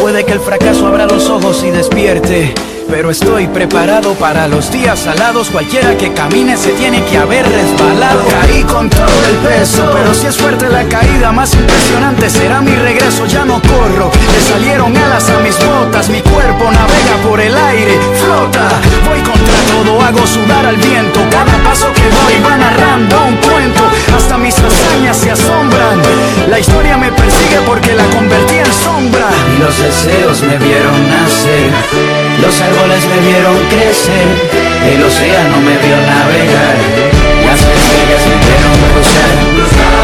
Puede que el fracaso abra los ojos y despierte. Pero estoy preparado para los días salados. Cualquiera que camine se tiene que haber resbalado. Caí con todo el peso, pero si es fuerte la caída, más impresionante será mi regreso. Ya no corro, le salieron alas a mis botas. Mi cuerpo navega por el aire, flota. Voy contra todo, hago sudar al viento. Cada paso que doy va narrando un cuento. Hasta mis hazañas se asombran. La historia me persigue porque la convertí en sombra. Y los deseos me vieron nacer. Los árboles me vieron crecer, el océano me vio navegar, las estrellas me vieron cruzar,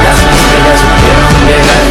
las estrellas me vieron llegar,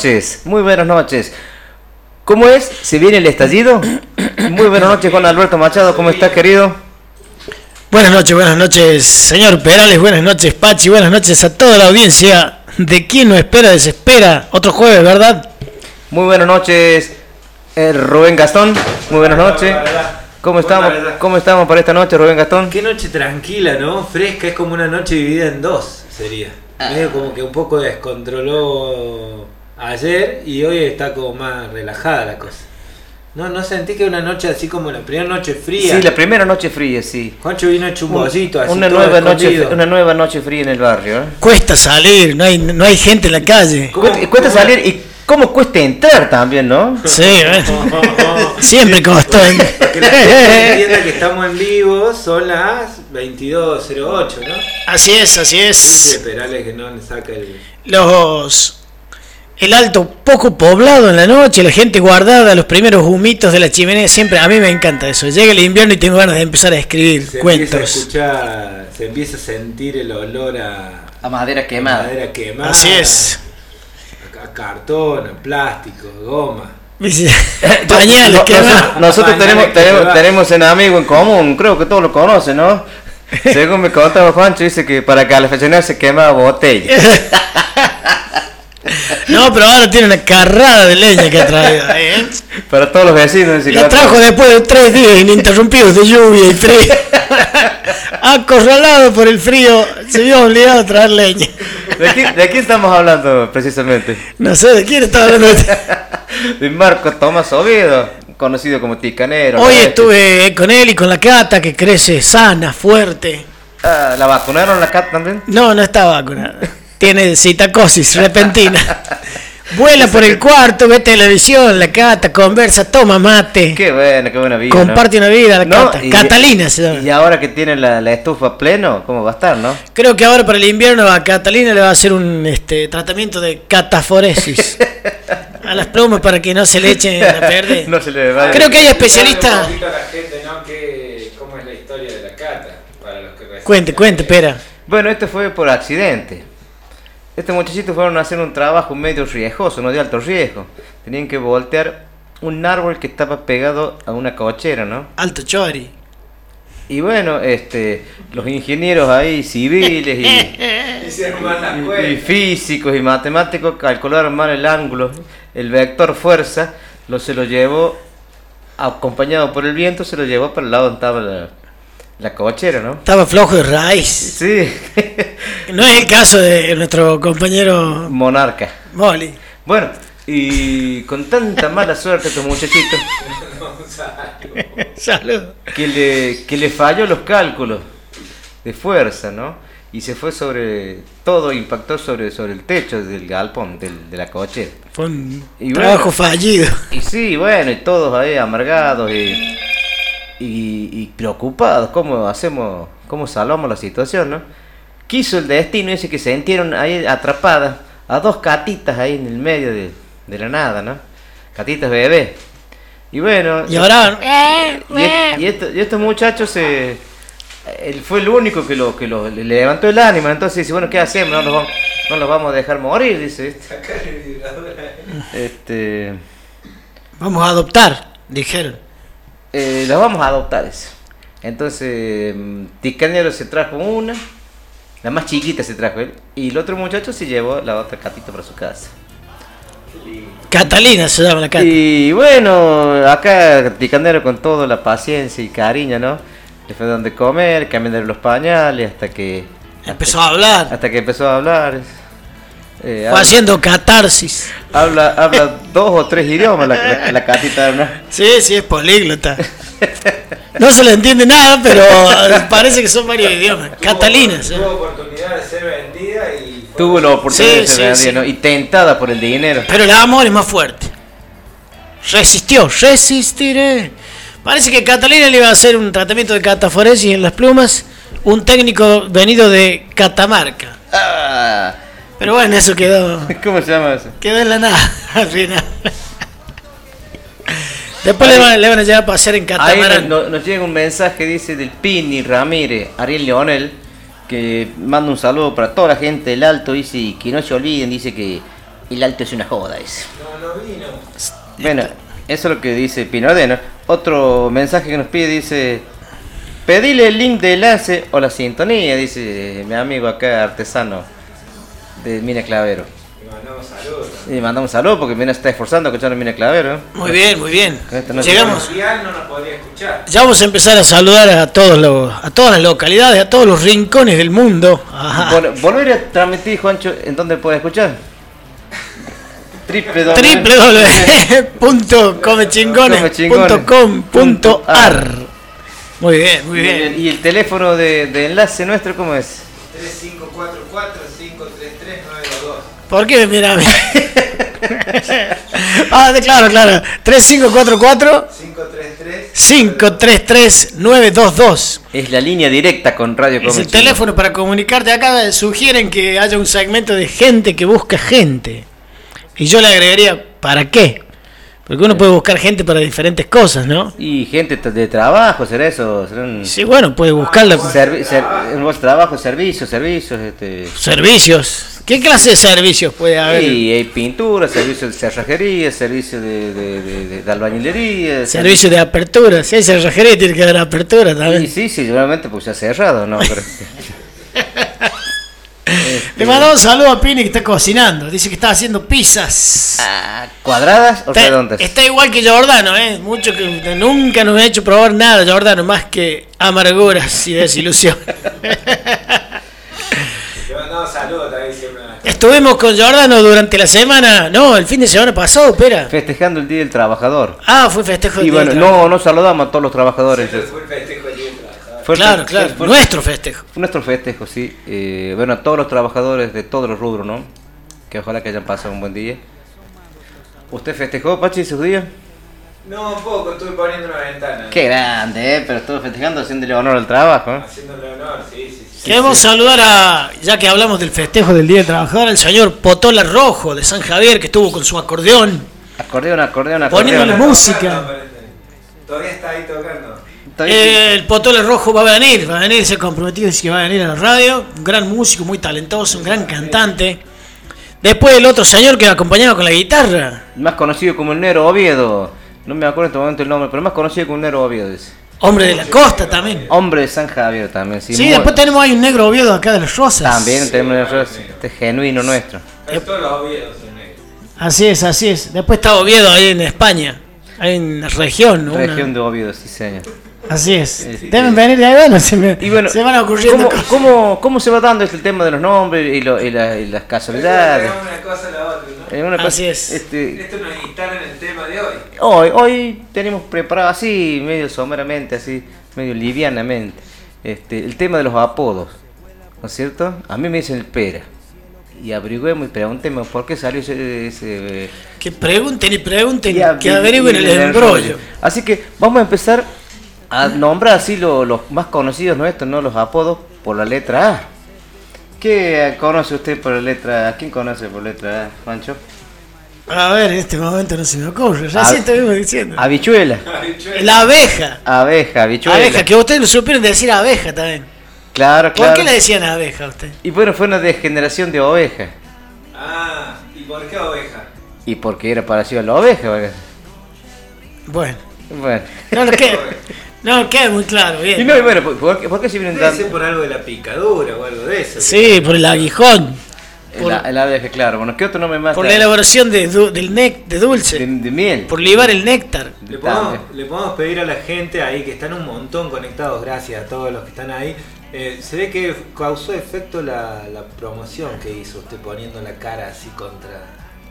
noches, muy buenas noches. ¿Cómo es? ¿Se viene el estallido? Muy buenas noches, Juan Alberto Machado, ¿cómo estás, querido? Buenas noches, buenas noches, señor Perales, buenas noches, Pachi, buenas noches a toda la audiencia de quien no espera, desespera. Otro jueves, ¿verdad? Muy buenas noches, eh, Rubén Gastón, muy buenas noches. ¿Cómo estamos? ¿Cómo estamos para esta noche, Rubén Gastón? Qué noche tranquila, ¿no? Fresca, es como una noche dividida en dos, sería. Ah. Medio como que un poco descontroló ayer y hoy está como más relajada la cosa. No, no sentí que una noche así como la primera noche fría. Sí, la primera noche fría, sí. Juancho vino hecho un así. Una nueva, noche, una nueva noche fría en el barrio. ¿eh? Cuesta salir, no hay, no hay gente en la calle. Cuesta, salir y cómo cuesta entrar también, ¿no? Sí, ¿eh? siempre costó. que la entienda que estamos en vivo, son las 22.08, ¿no? Así es, así es. Esperale que no le saca el... Los el alto poco poblado en la noche, la gente guardada, los primeros humitos de la chimenea, siempre a mí me encanta eso. Llega el invierno y tengo ganas de empezar a escribir cuentos. se empieza a sentir el olor a, a madera quemada. madera quemada. Así es. A, cartón, a plástico, a goma. Pañales, ¿qué nosotros, tenemos, que tenemos, tenemos un amigo en común, creo que todos lo conocen, ¿no? Según me contaba Juancho, dice que para calefaccionar se quema botella. No, pero ahora tiene una carrada de leña que ha traído. ¿eh? Para todos los vecinos. La trajo después de tres días ininterrumpidos de lluvia y frío. Acorralado por el frío, se vio obligado a traer leña. ¿De quién, de quién estamos hablando precisamente? No sé de quién estaba hablando. De Marco Tomás Oviedo, conocido como Ticanero. Hoy estuve con él y con la cata que crece sana, fuerte. Ah, ¿La vacunaron la CAT también? No, no está vacunada. Tiene citacosis repentina. Vuela por el cuarto, ve televisión, la cata, conversa, toma mate. Qué buena, qué buena vida. Comparte una vida, la ¿no? Cata. Y- Catalina se llama. Y ahora que tiene la, la estufa pleno, ¿cómo va a estar, no? Creo que ahora para el invierno a Catalina le va a hacer un este, tratamiento de cataforesis a las plumas para que no se le echen a perder. no se le va Creo que hay especialistas. Un poquito a la gente, ¿no? Que, ¿Cómo es la historia de la cata? Para los que Cuente, cuente, espera. Bueno, esto fue por accidente. Estos muchachitos fueron a hacer un trabajo medio riesgoso, no de alto riesgo. Tenían que voltear un árbol que estaba pegado a una cochera, ¿no? Alto Chori. Y bueno, este, los ingenieros ahí civiles y, y- y físicos y matemáticos calcularon mal el ángulo, el vector fuerza, lo se lo llevó acompañado por el viento, se lo llevó para el lado donde estaba la, la cochera, ¿no? Estaba flojo de raíz. Sí, No es el caso de nuestro compañero monarca. Molly. Bueno, y con tanta mala suerte estos muchachitos Salud. que le, que le falló los cálculos de fuerza, ¿no? Y se fue sobre todo, impactó sobre, sobre el techo del galpón, del- de la cochera. Fue un Y trabajo bueno. fallido. Y sí, bueno, y todos ahí amargados y, y, y preocupados, ¿cómo hacemos, cómo salvamos la situación, no? Quiso el destino ese que se sintieron ahí atrapadas a dos catitas ahí en el medio de, de la nada, ¿no? Catitas bebé. Y bueno, Y ahora. y, est- y esto- y estos muchachos se... Él fue el único que, lo, que lo, le levantó el ánimo, entonces dice, bueno, ¿qué hacemos? No los vamos, no los vamos a dejar morir, dice. Este... Vamos a adoptar, dijeron. Eh, las vamos a adoptar eso. Entonces, mm, Ticanero se trajo una, la más chiquita se trajo él, y el otro muchacho se llevó la otra catita para su casa. Catalina se llama la cata. Y bueno, acá Ticanero con toda la paciencia y cariño, ¿no? Le fue donde comer, cambiarle los pañales, hasta que... Empezó a hablar. Hasta que empezó a hablar. Eh, Fue habla, haciendo catarsis. habla, habla dos o tres idiomas la, la, la catita, ¿no? Sí, sí, es políglota. No se le entiende nada, pero parece que son varios idiomas. Catalina. ¿sí? Tuvo oportunidad de ser vendida y. Tuvo la oportunidad Sí, de ser sí, vendida, sí. ¿no? Y tentada por el dinero. Pero el amor es más fuerte. Resistió, resistiré. Parece que Catalina le iba a hacer un tratamiento de cataforesis en las plumas. Un técnico venido de Catamarca. Ah, Pero bueno, eso quedó, ¿Cómo se llama eso? quedó en la nada al final. Después le van, le van a llevar a pasear en Ahí catamarán. nos, nos llega un mensaje, dice del Pini Ramírez, Ariel Leonel, que manda un saludo para toda la gente del Alto, dice, y que no se olviden, dice que el Alto es una joda, dice. No, no vino. Bueno, eso es lo que dice Pinodeno. Otro mensaje que nos pide dice, pedile el link de enlace o la sintonía, dice mi amigo acá, artesano de Mina Clavero. Le mandamos saludos. Y mandamos un saludo porque Mina está esforzando a escuchar a Mina Clavero. ¿eh? Muy bien, muy bien. No- Llegamos. No. Ya vamos a empezar a saludar a todos los, a todas las localidades, a todos los rincones del mundo. Vol- volver a transmitir, Juancho, ¿en dónde puede escuchar? Triple www.comechingones.com.ar Muy bien, muy bien. ¿Y el teléfono de, de enlace nuestro cómo es? 3544-533-922. ¿Por qué me mira a mí? ah, de- claro, claro. 3544 533 533-922. Es la línea directa con Radio Es el teléfono para comunicarte. Acá sugieren que haya un segmento de gente que busca gente. Y yo le agregaría, ¿para qué? Porque uno puede buscar gente para diferentes cosas, ¿no? Y gente de trabajo, será eso, serán Sí, bueno, puede buscarla. servi- ser- trabajo, servicios, servicios, este Servicios. ¿Qué clase de servicios puede haber? y hay pintura, servicios de cerrajería, servicios de, de, de- de- albañilería, Servicios de apertura. Si hay cerrajería, tiene que haber apertura también. sí, sí, seguramente pues se ha cerrado, ¿no? Pero- Le mandamos un saludo a Pini que está cocinando. Dice que está haciendo pizzas. Ah, ¿Cuadradas o Está, redondas? está igual que Jordano, ¿eh? Mucho que nunca nos ha hecho probar nada, Jordano, más que amarguras y desilusión. Le mandamos saludos también siempre. Estuvimos con Jordano durante la semana, no, el fin de semana pasado, espera. Festejando el Día del Trabajador. Ah, fue festejo Y del bueno, Día del no, no saludamos a todos los trabajadores. Fue el festejo del Día del Trabajador. Fue Claro, claro, fue- nuestro festejo. fue nuestro festejo, sí. Eh, bueno, a todos los trabajadores de todos los rubros, ¿no? Que ojalá que hayan pasado un buen día. ¿Usted festejó, Pachi, sus días? No, un poco, estuve poniendo una ventana. Qué grande, ¿eh? Pero estuvo festejando haciéndole honor al trabajo, ¿eh? Haciéndole honor, sí, sí. sí. Queremos saludar a, ya que hablamos del festejo del Día del Trabajador, al señor Potola Rojo de San Javier, que estuvo con su acordeón. Acordeón, acordeón, Poniendo acordeón. la música. Tocando, Todavía está ahí tocando. Eh, el Potola Rojo va a venir, va a venir, se comprometió, dice que va a venir a la radio. Un gran músico, muy talentoso, un gran cantante. Después el otro señor que acompañaba con la guitarra. Más conocido como el Nero Oviedo. No me acuerdo en este momento el nombre, pero más conocido como el Nero Oviedo. Hombre de la costa también. Hombre de San Javier también, sí. Sí, muy- después tenemos ahí un negro Oviedo acá de las Rosas. También tenemos el este genuino nuestro. Todos los oviedos son negros. Así es, así es. Después está Oviedo ahí en España. Ahí en la región. ¿no? Una- Región de Oviedo, sí señor. Así es. Este- Deben venir de ahí, bueno, se, me- Y bueno, se van ocurriendo ¿cómo, cosas. cómo, cómo se va dando este tema de los nombres y, lo- y la- y las casualidades? Una cosa a la otra, ¿no? Eh, una cosa- Así es. este, Esto nos instala en el tema de hoy. hoy, hoy tenemos preparado así, medio someramente, así, medio livianamente, este, el tema de los apodos, ¿no es cierto? A mí me dicen el pera. Y averigüemos y preguntemos por qué salió ese... ese Que pregunten y pregunten, y que averigüen el embrollo. Así que vamos a empezar a nombrar así lo- los más conocidos nuestros, ¿no? Los apodos por la letra A. ¿Qué conoce usted por la letra A? ¿Quién conoce por letra A, Juancho? A ver, en este momento no se me ocurre. Ya sí estuvimos diciendo. Habichuela. La abeja. Abeja, habichuela. Abeja, que ustedes lo supieron decir abeja también. Claro, ¿Por claro. qué le decían abeja a usted? Y bueno, fue una degeneración de oveja. Ah, ¿y por qué oveja? Y porque era parecido a la oveja. Bueno, Bueno. no nos queda, no queda muy claro, Y bien. no, y bueno, ¿por, por qué, por qué se vienen dando? por algo de la picadura o algo de eso. Sí, por el aguijón. Por, El, el claro. Bueno, ¿qué otro nombre más? por está? la elaboración de, du- del nec, de de, dulce. de miel. Por libar el néctar. Le podemos, le podemos pedir a la gente ahí que están un montón conectados, gracias a todos los que están ahí. Eh, se ve que causó efecto la, la promoción que hizo usted poniendo la cara así contra,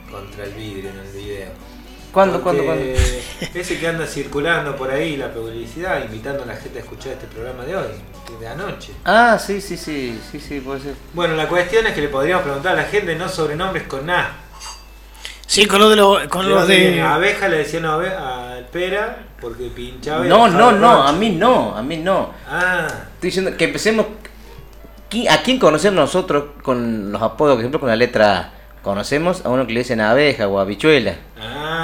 contra el vidrio en el video. ¿Cuándo, cuándo, cuándo? Ese que anda circulando por ahí, la publicidad, invitando a la gente a escuchar este programa de hoy, de anoche. Ah, sí, sí, sí, sí, sí, puede ser. Bueno, la cuestión es que le podríamos preguntar a la gente no sobrenombres con A. Sí, con lo de los, con los de. abeja le decían a pera porque pinchaba. y No, no, no, a mí no, a mí no. Ah, Estoy diciendo que empecemos. ¿Qui- ¿A quién conocemos nosotros con los apodos, por ejemplo, con la letra A? Conocemos a uno que le dicen abeja o habichuela. ah.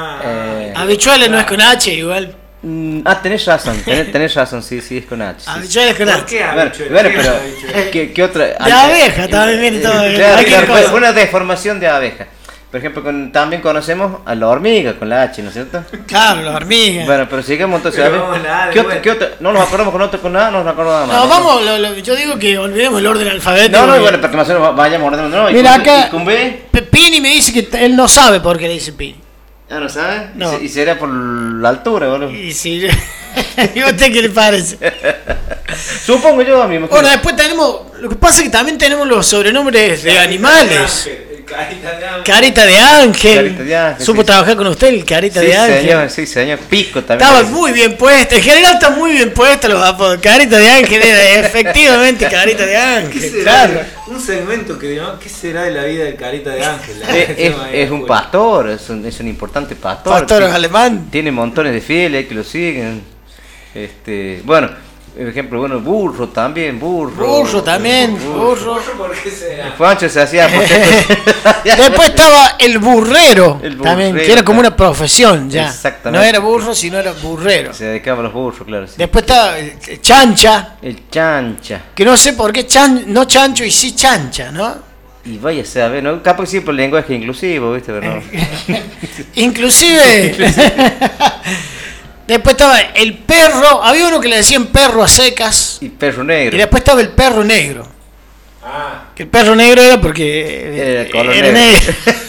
Habichuelas no es con H igual. Mm, ah, tenés razón, tenés, tenés razón, sí, sí, es con H. sí. Habichuelas con ¿Por H. qué bueno, ¿Qué es pero habichuela? ¿qué, qué otra? De abeja también viene todo. Claro, una deformación de abeja. Por ejemplo, con- también conocemos a la hormiga con la H, ¿no es cierto? Claro, las hormigas. Bueno, pero sigamos entonces. Pero a ver, a la A ¿qué, otro, vuelta. qué otro? ¿No nos acordamos con otro con A? No nos acordamos más. no, vamos, lo- lo- yo digo que olvidemos el orden alfabético. No, no, porque- bueno, para que más o menos vayamos ordenando. No, Mira con- acá. y con B. Pini me dice que él no sabe por qué le dice Pini. Ah, ¿no sabes? No. Y, se- y será por la altura, boludo. Y si. ¿Y a usted qué le parece? Supongo yo a mí. me Bueno, después tenemos. Lo que pasa es que también tenemos los sobrenombres de animales. Carita de ángel. Carita de ángel. Carita de ángel, Supo sí. trabajar con usted el carita Sí, de ángel. señor, sí, señor. Pico también. Estaba muy bien puesto. En general están muy bien puestos los apodos. Carita de ángel era efectivamente carita de ¿Qué ángel. Claro. Un segmento que digamos, ¿qué será de la vida del carita de ángel? La Es, un afuera. pastor, es un, es un importante pastor. Pastor Tiene- alemán. Tiene montones de fieles que lo siguen. Este, bueno, Por ejemplo, bueno, burro también, burro. Burro también, burro. ¿Por qué será? Juancho se hacía. Después estaba el burrero, El también, que burrero, era como una profesión ya. Exactamente. No era burro, sino era burrero. se dedicaba a los burros, claro. sí. Después estaba el el chancha, El chancha. que no sé por qué chan, no chancho y sí chancha, ¿no? Y vaya a saber, ¿no? Capaz que sí por el lenguaje inclusivo, ¿viste? Pero no. Inclusive. después estaba el perro, había uno que le decían perro a secas, Y perro y negro. después estaba el perro negro. Ah, Que el perro negro era porque Era color era negro. negro.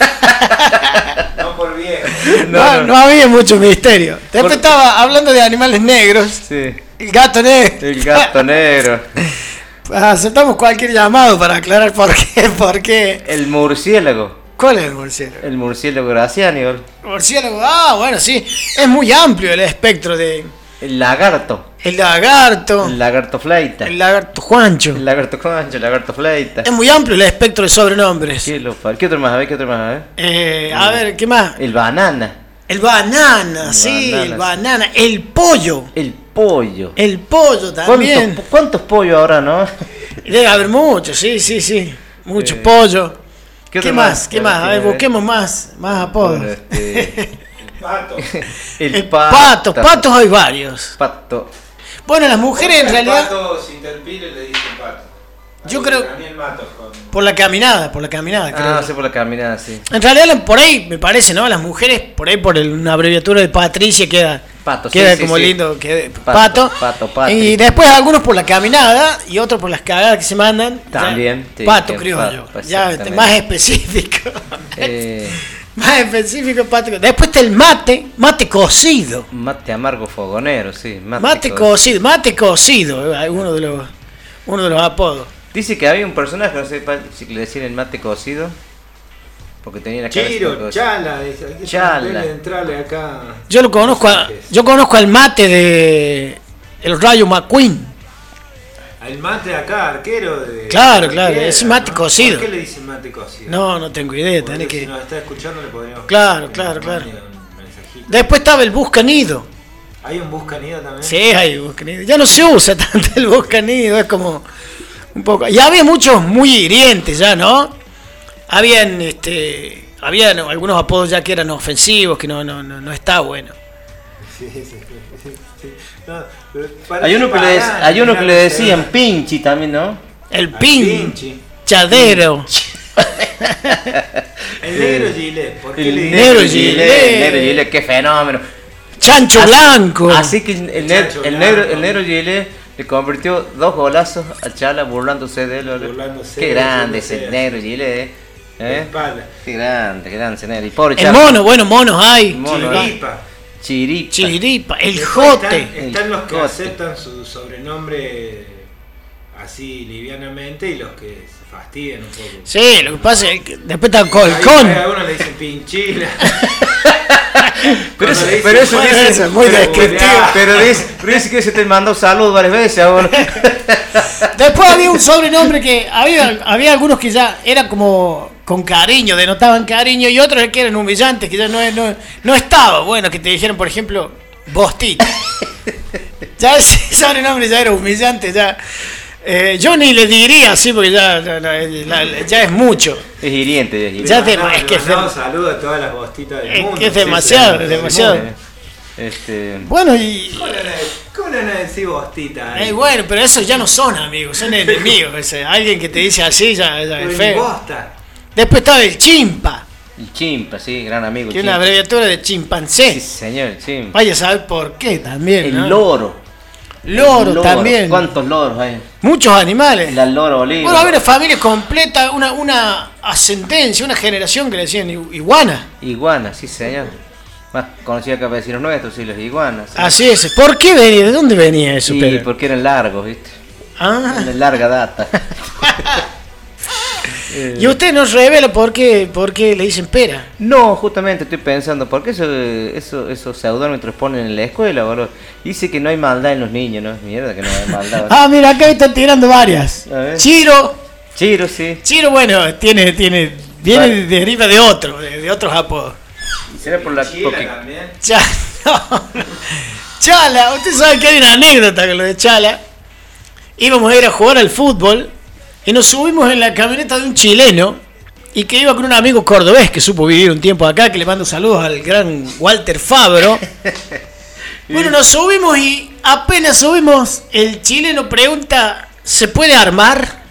no por bien. No, No, no no. había mucho misterio. Después Por- estaba hablando de animales negros. Sí. El gato negro. El gato negro. Aceptamos cualquier llamado para aclarar por qué. Por qué. El murciélago. ¿Cuál es el murciélago? El murciélago graciani. ¿o? El murciélago. Ah, bueno, sí. Es muy amplio el espectro de. El lagarto. El lagarto. El lagarto flaita. El lagarto Juancho. El lagarto concho, el lagarto flaita. Es muy amplio el espectro de sobrenombres. ¿Qué, lo par- ¿Qué otro más? A ver, ¿qué otro más? A ver. Eh, a ver, ¿qué más? El banana. El banana, El sí, banana, el sí. banana. El pollo. El pollo. El pollo también. ¿Cuántos, ¿Cuántos pollos ahora, no? Debe haber muchos, sí, sí, sí. Mucho Eh, pollo. ¿Qué, más? ¿Qué más? A ver, busquemos más, más apodos. Este, Pato. el, El pato. pato, patos hay varios. Pato. Bueno, las mujeres en El realidad, Pato sin interpile le dicen pato. Yo creo- Daniel Matos con. por la caminada, por la caminada, creo. Ah, no sé por la caminada, sí. En realidad, por ahí, me parece, ¿no? Las mujeres, por ahí, por el- una abreviatura de Patricia, queda, Pato, queda sí, como sí. lindo. que- Pato, pato. pato. Y después algunos por la caminada y otros por las cagadas que se mandan. Ya, También, sí, pato criollo. ya este, más específico. Eh, más específico, pato. Después está el mate, mate cocido. mate amargo fogonero, sí. Mate, Mate co- cocido, mate cocido, eh, uno de los, uno de los apodos. Dice que había un personaje, no sé si le decían el mate cocido. Porque tenía la Chiro. Chala, dice. Hay que Chala. de entrarle acá. Yo lo conozco, a- yo conozco al mate de el Rayo McQueen. Al mate acá, arquero de. Claro, claro, es mate cocido. ¿Por qué le dicen mate cocido? No, no tengo idea, Porque tenés Si que. nos está escuchando, le podríamos. Claro, claro, claro. un. Después estaba el Buscanido. ¿Hay un buscanido también? Sí, hay Buscanido. Ya no se usa tanto el Buscanido, es como un poco. Y había muchos muy hirientes ya, ¿no? Habían este habían algunos apodos ya que eran ofensivos, que no no no, no está bueno. Sí, sí, sí. No, Hay uno que le, hay uno que le decían pinchi también, ¿no? El pin, pinchi. chadero. El negro gilet. ¿Por qué El le negro. El gilet, qué fenómeno. Chancho Así- blanco. Así que el, ne- el negro, el negro Gilet le convirtió dos golazos a Chala burlándose de él. Burlándose, Qué grande ese así. negro Gilet, eh. ¿Eh? espalda. Qué grande, qué grande negro. Y pobre El mono, bueno, monos hay. Mono. Chiripa. Chiripa. Chiripa, el Después jote. Están, están los que jote. aceptan su sobrenombre así livianamente y los que se fastidian un poco. Sí, lo que pasa es que después está Ahí- Colcón. A uno le dicen pinchila. Pero, eso, pero eso "Bueno, dice. eso es muy pero- descriptivo". Pero dice, pero dice que se te mandó salud varias veces ahora. Después había un sobrenombre que había, había algunos que ya eran como con cariño, denotaban cariño, y otros que eran humillantes, que ya no, no, no estaba bueno que te dijeran, por ejemplo, Bostita. ya ese sobrenombre ya era humillante, ya. Eh, yo ni le diría así porque ya, ya, ya- ya es mucho. Es hiriente, es hiriente. Ya te- es que es dem- saludos a todas las bostitas del Es mundo. que es demasiado, sí, es demasiado. Este. Bueno, y. ¿Cómo le van a- ¿Cómo le van a decir bostita? eh, bueno, pero esos ya no son amigos, son enemigos. ese. Alguien que te dice así ya, ya es feo. bosta. Después estaba el chimpa, El chimpa, sí, gran amigo. que es una abreviatura de chimpancé. Sí, señor, chimpa. Vaya a saber por qué también. El ¿no? loro. Loro, también. ¿Cuántos loros hay? Muchos animales. La loro oliva. Bueno, había una familia completa, una, una ascendencia, una generación que le decían igu- iguana. Iguana, sí, señor. Más conocida que vecinos nuestros, sí, los iguanas. sí. Así es. ¿Por qué venía? ¿De dónde venía eso, Sí, Pedro? porque eran largos, ¿viste? Ah. De larga data. Eh, Y usted nos revela por qué, por qué le dicen pera. No, justamente estoy pensando, ¿por qué eso, eso, esos seudómetros ponen en la escuela, boludo? Dice que no hay maldad en los niños, ¿no? Mierda que no hay maldad. Ah, mira, acá están tirando varias. A ver. Chiro. Chiro, sí. Chiro, bueno, tiene, tiene, viene Vale. deriva de otro, de, de otros apodos. Será por la porque- también. Chala, no. Chala, usted sabe que hay una anécdota con lo de Chala. íbamos a ir a jugar al fútbol y nos subimos en la camioneta de un chileno y que iba con un amigo cordobés que supo vivir un tiempo acá, que le mando saludos al gran Walter Fabro. Bueno, nos subimos y apenas subimos, el chileno pregunta, ¿se puede armar?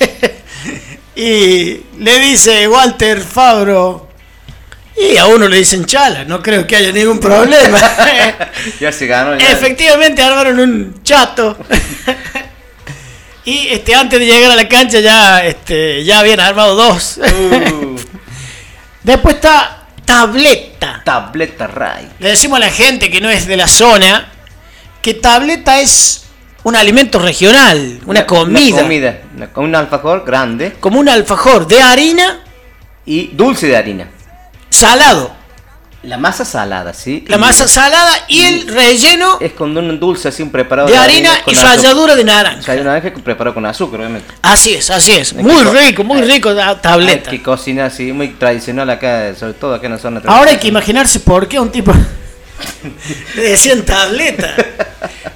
y le dice Walter Fabro, y a uno le dicen chala, no creo que haya ningún problema. Ya se ganó. ya. Efectivamente armaron un chato. Y este antes de llegar a la cancha ya este ya habían armado dos. Uh, Después está tableta. tableta Ray. Le decimos a la gente que no es de la zona que tableta es un alimento regional, una comida, Una comida. una- un alfajor grande como un alfajor de harina y dulce de harina. salado. La masa salada, ¿sí? La masa salada y el relleno Es con un dulce así, un preparado de harina con y ralladura de naranja. Ralladura de naranja preparado con azúcar, obviamente. Así es, así es. Hay Muy rico, muy rico la Hay tableta. que cocinar así, muy tradicional acá, sobre todo acá en la zona. Ahora hay que imaginarse por qué un tipo le decían tableta.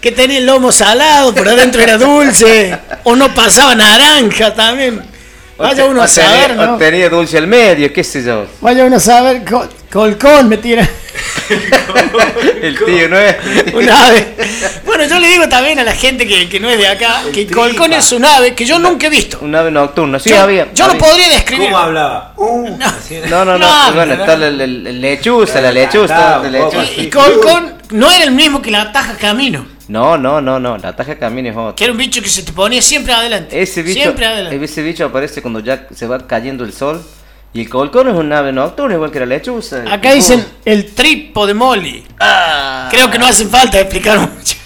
Que tenía el lomo salado, por adentro era dulce. O no pasaba naranja también. Vaya uno a saber, o ¿no? tenía dulce al medio, qué sé yo. Vaya uno a saber. col- Colcón me tira El tío, ¿no es? un ave. Bueno, yo le digo también a la gente que, que no es de acá que tripa. Colcón es un ave que yo nunca he visto. Un ave nocturna, sí yo había. yo no había. podría describir. ¿Cómo hablaba? Uh, No, no, no, No, bueno, no, está la lechuza, la lechuza. Y Colcón no era el mismo que la taja camino. No, no, no, no, la taja camino es Que otra. era un bicho que se te ponía siempre adelante. Ese bicho, Siempre adelante. ese bicho aparece cuando ya se va cayendo el sol. Y el colcón es un ave nocturna, igual que la lechuza. Acá dicen el tripo de Molly. Ah, Creo que no hace falta explicar mucho.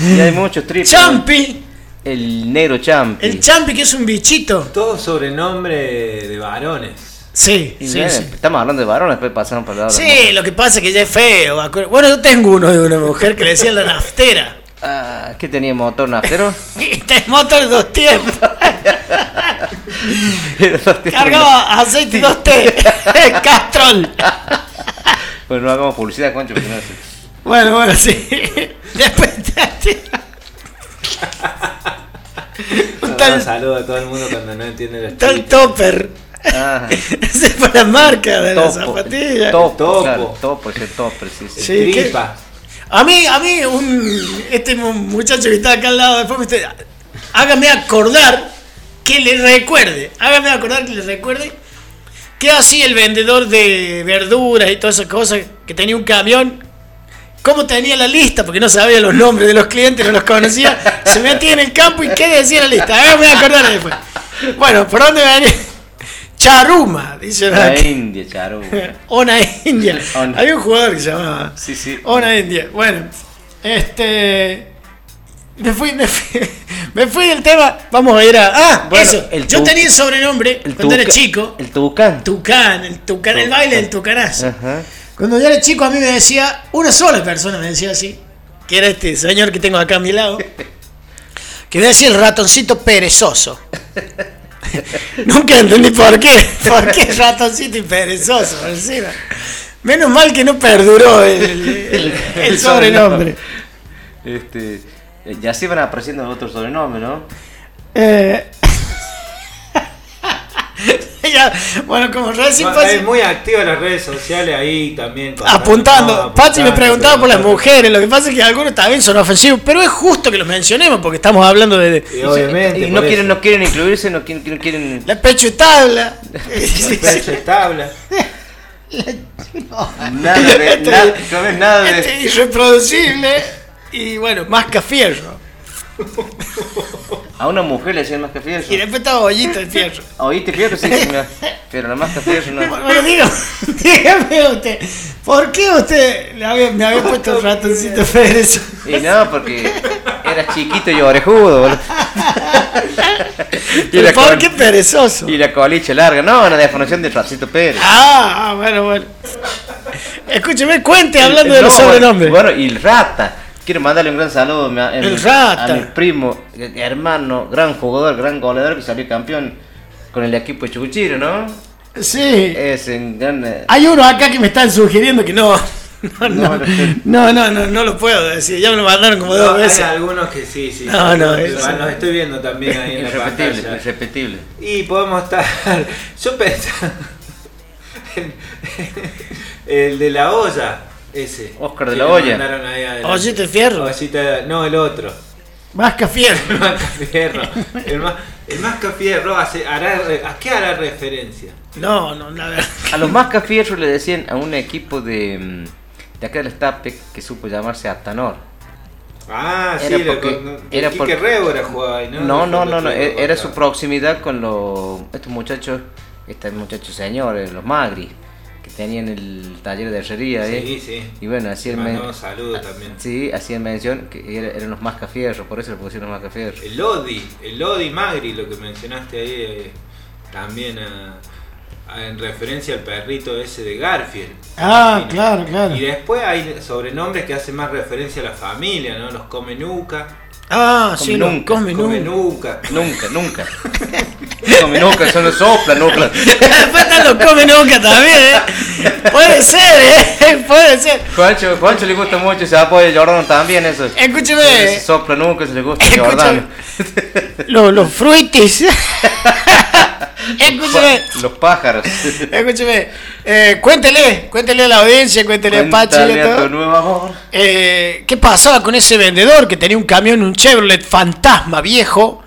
y hay muchos triples. Champi. El negro champi. El champi que es un bichito. Todo sobrenombre de varones. Sí, Y sí, mira, sí. Estamos hablando de varones, después pasamos para la hora. Sí, lo que pasa es que ya es feo. Bueno, yo tengo uno de una mujer que le decía la naftera. Ah, ¿Qué tenía motor naftero? Y te motor de dos tiempos. Cargaba aceite 2T. Castrol. Pues no hagamos publicidad, concho. Bueno, bueno, sí. Después te Un tal, saludo a todo el mundo cuando no entiende la tal topper. Esa fue la marca de la topo. zapatilla. Topo, Topo. claro, topo, es el topper, sí, sí. Sí. ¿qué? Tripa. A mí, a mí, un, este mu- muchacho que está acá al lado, después me hágame acordar que le recuerde, hágame acordar que le recuerde que así el vendedor de verduras y todas esas cosas que tenía un camión, cómo tenía la lista, porque no sabía los nombres de los clientes, no los conocía, se metía en el campo y qué decía la lista, hágame acordar después. Bueno, ¿por dónde venía? Charuma, dice La aquí. India, charo. Ona India. Ona. Había un jugador que se llamaba Sí, sí. Ona India. Bueno, este. Me fui, me fui, me fui del tema. Vamos a ir a. Ah, Bueno, eso. el Yo tenía el sobrenombre El cuando era chico. El tucán. Tucán, el tucán, el baile del tucanazo. Ajá. Cuando yo era chico, a mí me decía, una sola persona me decía así, que era este señor que tengo acá a mi lado, que me decía el ratoncito perezoso. Nunca entendí por qué, por qué ratoncito y perezoso. encima. Menos mal que no perduró el, el- el sobrenombre. Este, ya se van apareciendo otros sobrenombres, ¿no? Eh, ya, bueno, como recién Bueno, es muy activo en las redes sociales ahí también. apuntando. no, Pachi me preguntaba por las mujeres. Lo que pasa es que algunos también son ofensivos. Pero es justo que los mencionemos porque estamos hablando de Y obviamente. Y no quieren, eso. no quieren incluirse, no quieren, no quieren. la pecho tabla. El pecho es tabla. Nada de. nada, no ves nada de. Este, irreproducible. Y bueno, más que fierro. A una mujer le decían más que fierro. Y después estaba bollito de fierro. ¿Oíste fierro? Sí, mira. Pero la más que fierro no. Bueno, diga, dígame usted, ¿por qué usted le había- me había puesto el ratoncito Pérez? Y no, porque era chiquito y orejudo, boludo. y, la ¿Por qué perezoso? y la colicha larga. No, una deformación de Racito Pérez. Ah, ah, bueno, bueno. Escúcheme, cuente hablando de los sobrenombres. Bueno, y el Rata. Quiero mandarle un gran saludo a mi, a mi- El Rata. a mi primo, hermano, gran jugador, gran goleador que salió campeón con el equipo de Chucuchiro, ¿no? Sí. Es un gran. eh, Hay uno acá que me están sugiriendo que no, No, no, no, no, no, no lo puedo decir. Ya me lo mandaron como dos No, hay veces. algunos que sí, sí. No, no, eso- Los estoy viendo también ahí en la Irrepetible, pantalla. irrepetible. Y podemos estar. Yo pensaba. El de la olla, ese. Oscar de la Hoya. de fierro. Ollita- no, el otro. Vasca fierro. El Mascafierro. El, ma- el Mascafierro hace, hará, ¿a qué hará referencia? No, no, la verdad. A los más cafierros le decían a un equipo de, mm, de acá del Estape que supo llamarse Atanor. Ah, Era sí, porque- con, era porque- Rébora jugaba ahí, ¿no? No, no, no, no, e- era su proximidad con los, estos muchachos, estos muchachos señores, los Magri, tenían el taller de herrería ahí. Sí, sí. Y bueno, hacían, Mandó men- un saludo también. sí, hacían mención que era- eran los más cafierros, por eso le pusieron los más cafierros. El Lodi, el Lodi Magri, lo que mencionaste ahí, eh, también a- a- en referencia al perrito ese de Garfield. Ah, claro, claro. Y después hay sobrenombres que hacen más referencia a la familia, ¿no? Los Comenuca, Ah, sí, Come lo nunca, come nunca. Comenuca. Nunca, nunca. Come nunca, son los sopla, nunca. Después te lo come nunca también, ¿eh? Puede ser, ¿eh? Puede ser. Juancho, Juancho le gusta mucho ese apoyo de Jordano también, eso. Escúcheme. Sopla nunca, se le gusta Escúchame. Los, los fruitis. Escúcheme. Los pájaros. Escúcheme. Eh, cuéntele, cuéntele a la audiencia, cuéntele a Pachi. a Cuéntale tu nuevo amor. Eh, ¿Qué pasaba con ese vendedor que tenía un camión, un Chevrolet fantasma viejo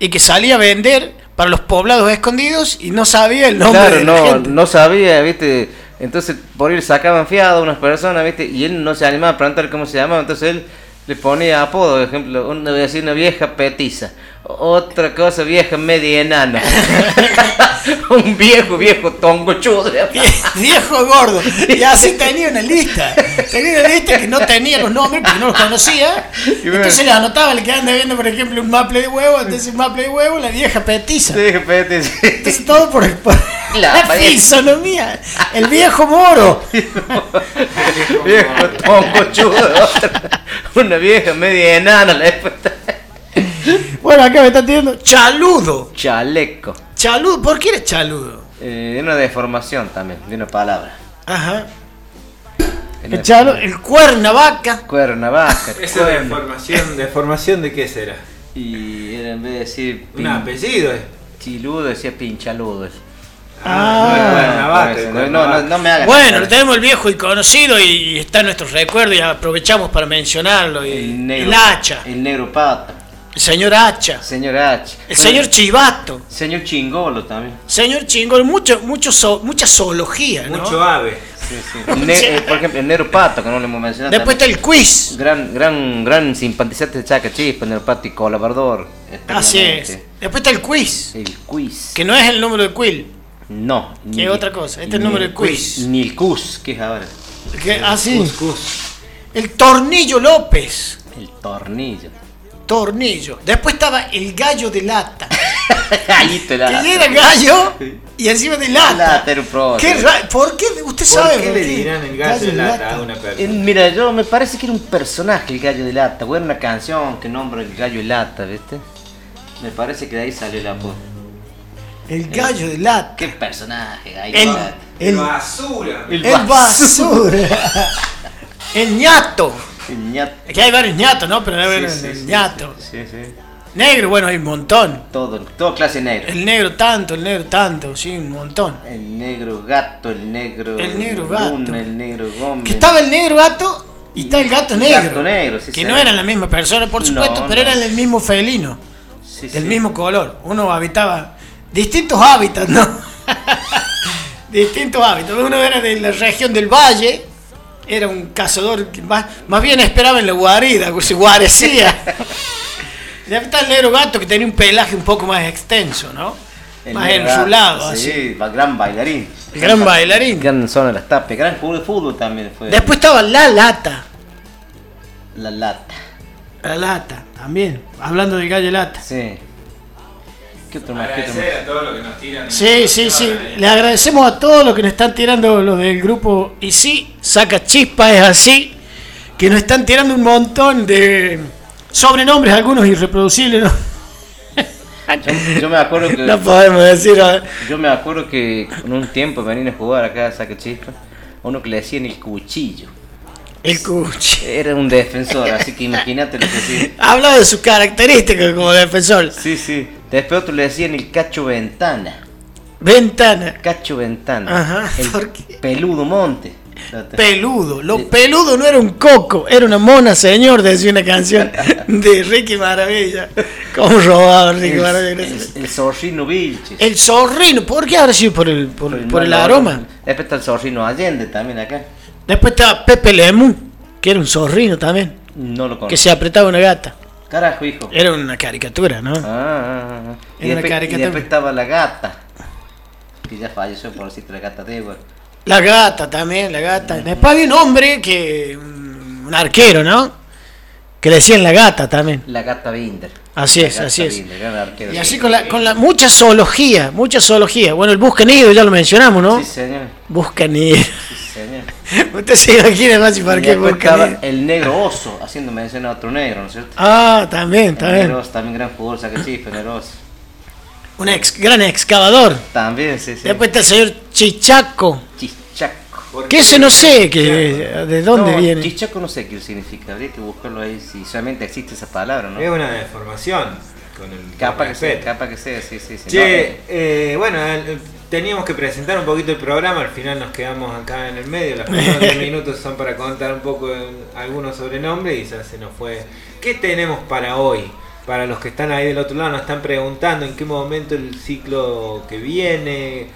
y que salía a vender para los poblados escondidos y no sabía el nombre Claro, de la no, gente? no sabía, viste. Entonces por ir sacaban fiado a unas personas, viste, y él no se animaba a preguntar cómo se llamaba, entonces él le ponía apodo, por ejemplo, una, voy a decir una vieja petiza, otra cosa vieja media enana, un viejo, viejo tongochudo. Viejo gordo. Y así tenía una lista. Tenía una lista que no tenía los nombres porque no los conocía. Entonces le anotaba, le quedaban viendo, por ejemplo, un maple de huevo. Entonces, un maple de huevo, la vieja petiza. Vieja petiza. Entonces, todo por, por La la, fisonomía. El viejo moro. Viejo tongochudo, otra, una vieja media enana, la Bueno, acá me está tirando chaludo. chaleco. Chaludo, ¿por qué eres chaludo? Eh, de una deformación también, de una palabra. Ajá. El chalo, el cuernavaca. Cuerna baja. Esa deformación, ¿deformación de qué será? Y era en vez de decir Un pin- apellido, ¿eh? chiludo, decía pinchaludo. Ah. no, Cuernavaca, Cuernavaca. me. Bueno, lo tenemos el viejo y conocido y está en nuestros recuerdos y aprovechamos para mencionarlo. Y, el negro. el hacha, El negro pata. El señor hacha, Señor H. el señor chivato, Señor chingolo también. señor chingón, mucho, mucho so- mucha zoología, ¿no? Mucho ave. Sí, sí. Ne- eh, por ejemplo, el negro pato, que no le hemos mencionado. Después está el quiz. Gran, gran, gran simpatizante de Chaca Chispa, el negro pato y colaborador. Así es. Después está el quiz, El quiz. que no es el número de quill. No. Que es otra cosa, este es el número de quiz. Ni el cus, que es ahora. Que, así. Cuscús. El Tornillo López. El tornillo. Tornillo. Después estaba el gallo de lata. Gallito la. Que era gallo y encima de lata. Lata era un pro. ¿Qué ra- ¿Por qué? ¿Usted ¿Por sabe? qué le dirán el gallo de lata a una Eh, persona? mira, yo me parece que era un personaje el gallo de lata, o era una canción que nombra el gallo de lata, ¿viste? Me parece que de ahí salió el apodo. El gallo de lata. ¿Qué personaje? Gallo El, de lata. el, basura. El el basura. El ñato. El ñato. Aquí hay varios ñatos, ¿no? Pero sí, el sí, ñato. Sí, sí. Negro, bueno, hay un montón. Todo, todo clase negro. El negro tanto, el negro tanto, sí, un montón. El negro gato, el negro. El negro gato. luna, el negro gómez. Que estaba el negro gato y está el gato El negro. gato negro, sí, que no eran la misma persona, por supuesto, No, pero no. eran el mismo felino, Sí, del mismo color. Uno habitaba distintos hábitats, ¿no? distintos hábitats. Uno era de la región del valle, era un cazador que más, más bien esperaba en la guarida, se guarecía. Y después está el negro gato que tenía un pelaje un poco más extenso, ¿no? El más enrulado, así. Sí, va- gran bailarín. El gran bailarín. Gran zona de las tapes, gran jugador de fútbol también fue. Después estaba la lata. La lata. La lata, también. Hablando del gallo lata. Sí. ¿Qué otro más? ¿Qué otro más? Agradecer a todos los que nos tiran. Sí, sí, sí. Le agradecemos a todos los que nos están tirando los del grupo. Y sí, saca chispa, es así. Que nos están tirando un montón de sobrenombres, algunos irreproducibles. ¿no? Yo, yo me acuerdo que. No podemos decir. Yo me acuerdo que en un tiempo venían a jugar acá a Saca Chispa, a uno que le decían el cuchillo. El Cuchi. Era un defensor, así que imagínate lo que sí. Hablaba de sus características como defensor. Sí, sí. Después otro le decían el cacho ventana. Ventana. Cacho ventana. Ajá, El peludo monte. Peludo. Lo peludo no era un coco, era una mona, señor, decía una canción de Ricky Maravilla. ¿Cómo robaba Ricky El, Maravilla? el, el zorrino Vilches. El zorrino, ¿por qué habrá sido por el, por, por el aroma? Después está el zorrino Allende también acá. Después estaba Pepe Lemú, que era un zorrino también, No lo que conozco. se apretaba una gata. Carajo, hijo. Era una caricatura, ¿no? Ah, ah, ah. Y, Era una después, y caricatura. después estaba la gata. Que ya falleció por decirte la gata de Edward. La gata también, la gata. Después había un hombre que. Un arquero, ¿no? Que le decían la gata también. La gata Binder. Así La es, así es. Binder, gran arquero. Y así con la, con la mucha zoología, mucha zoología. Bueno, el Buscanido ya lo mencionamos, ¿no? Sí, señor. Buscanido. Sí, señor. Usted se imagina más y para qué estaba el negro oso, haciendo mención a otro negro, ¿no es cierto? Ah, también, también. negro oso, también gran jugador, negro oso. Un ex, gran excavador. También, sí, sí. Después está el señor Chichaco. Chichaco. Que ese no sé que, de dónde No, viene. Chichaco no sé qué significa, habría que buscarlo ahí si solamente existe esa palabra, ¿no? Es una deformación. Con el Capaz que sea, capaz que sea, sí, sí, sí. Che, eh, bueno, el- teníamos que presentar un poquito el programa, al final nos quedamos acá en el medio, los primeros 10 minutos son para contar un poco algunos sobrenombres y ya se nos fue. ¿Qué tenemos para hoy? Para los que están ahí del otro lado nos están preguntando en qué momento el ciclo que viene,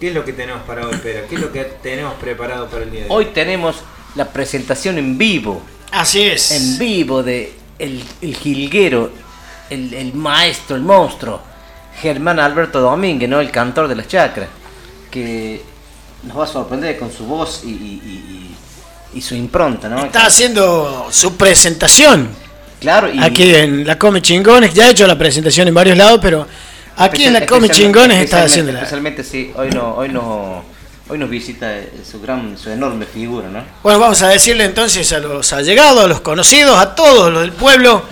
qué es lo que tenemos para hoy, pero qué es lo que tenemos preparado para el día de Hoy tenemos la presentación en vivo, Así es. en vivo de el, el jilguero, el, el maestro, el monstruo, Germán Alberto Domínguez, ¿no? El cantor de las chacras, que nos va a sorprender con su voz y, y- y- y- su impronta, ¿no? Está haciendo su presentación. Claro, y Aquí en la Come Chingones, ya ha hecho la presentación en varios lados, pero aquí en la Come Chingones está haciendo la... Especialmente sí, hoy no, hoy no, hoy nos visita eh, su gran, su enorme figura, ¿no? Bueno, vamos a decirle entonces a los allegados, a los conocidos, a todos los del pueblo,